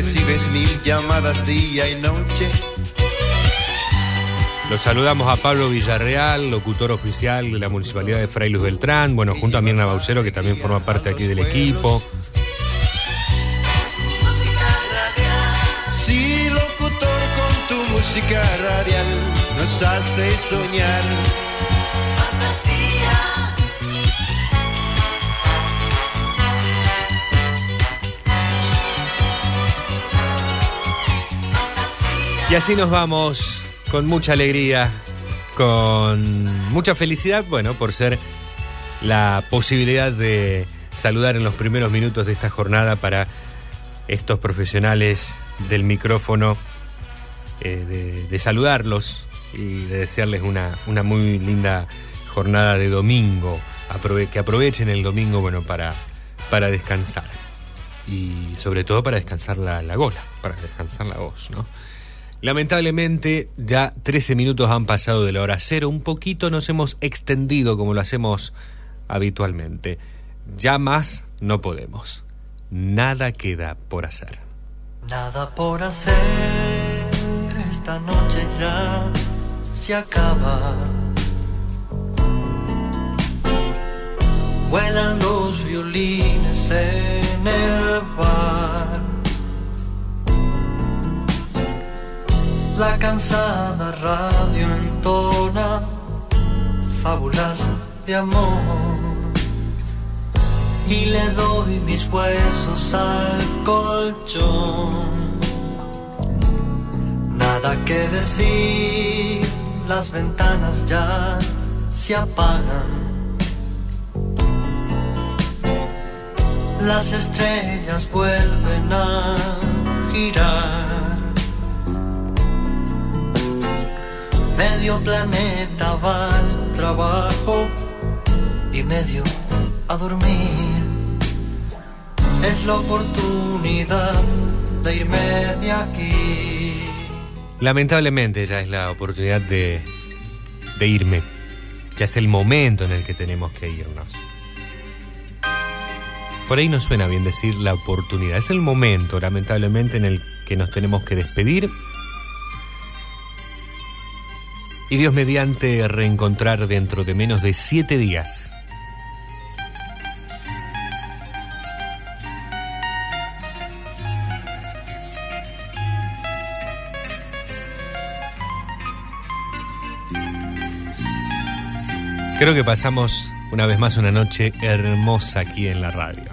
Recibes mil llamadas día y noche. Los saludamos a Pablo Villarreal, locutor oficial de la Municipalidad de Fray Luz Beltrán, bueno, junto a Mirna Baucero, que también forma parte aquí del equipo. Sí, locutor, con tu música radial nos hace soñar. Y así nos vamos con mucha alegría, con mucha felicidad, bueno, por ser la posibilidad de saludar en los primeros minutos de esta jornada para estos profesionales del micrófono, eh, de, saludarlos y de desearles una, una muy linda jornada de domingo, que aprovechen el domingo bueno, para, para descansar y sobre todo para descansar la, la gola, para descansar la voz, ¿no? Lamentablemente ya 13 minutos han pasado de la hora cero, un poquito nos hemos extendido como lo hacemos habitualmente. Ya más no podemos. Nada queda por hacer. Nada por hacer, esta noche ya se acaba. Vuelan los violines en el bar. La cansada radio entona fábulas de amor. Y le doy mis huesos al colchón. Nada que decir, las ventanas ya se apagan. Las estrellas vuelven a girar. Medio planeta va al trabajo y medio a dormir. Es la oportunidad de irme de aquí. Lamentablemente ya es la oportunidad de, de irme. Ya es el momento en el que tenemos que irnos. Por ahí no suena bien decir la oportunidad. Es el momento, lamentablemente, en el que nos tenemos que despedir. Y Dios mediante reencontrar dentro de menos de siete días. Creo que pasamos una vez más una noche hermosa aquí en la radio.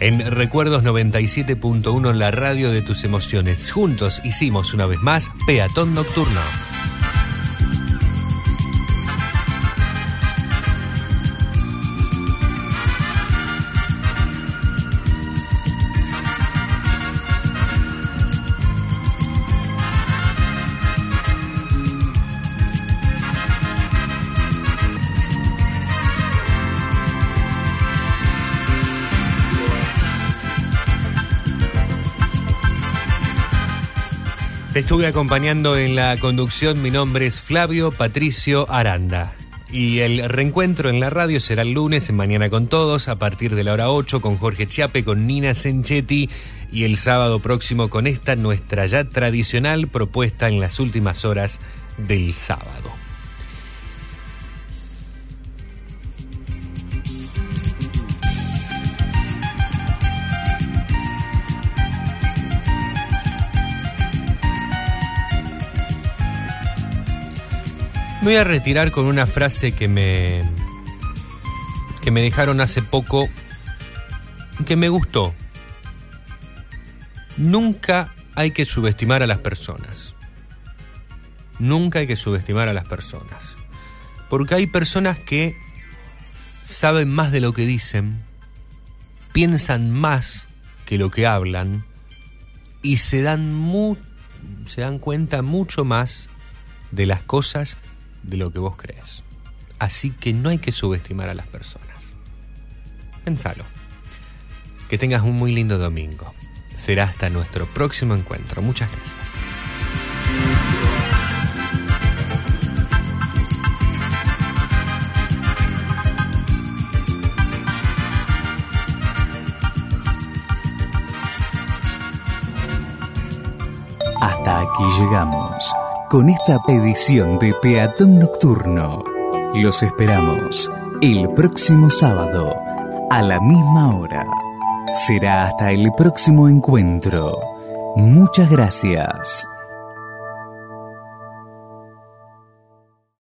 En Recuerdos 97.1, la radio de tus emociones. Juntos hicimos una vez más Peatón Nocturno. Estuve acompañando en la conducción. Mi nombre es Flavio Patricio Aranda. Y el reencuentro en la radio será el lunes en Mañana con Todos, a partir de la hora 8, con Jorge Chiape, con Nina Senchetti. Y el sábado próximo con esta, nuestra ya tradicional propuesta en las últimas horas del sábado. Voy a retirar con una frase que me que me dejaron hace poco que me gustó. Nunca hay que subestimar a las personas. Nunca hay que subestimar a las personas. Porque hay personas que saben más de lo que dicen, piensan más que lo que hablan y se dan mu- se dan cuenta mucho más de las cosas de lo que vos crees. Así que no hay que subestimar a las personas. Pensalo. Que tengas un muy lindo domingo. Será hasta nuestro próximo encuentro. Muchas gracias. Hasta aquí llegamos con esta edición de Peatón Nocturno. Los esperamos el próximo sábado a la misma hora. Será hasta el próximo encuentro. Muchas gracias.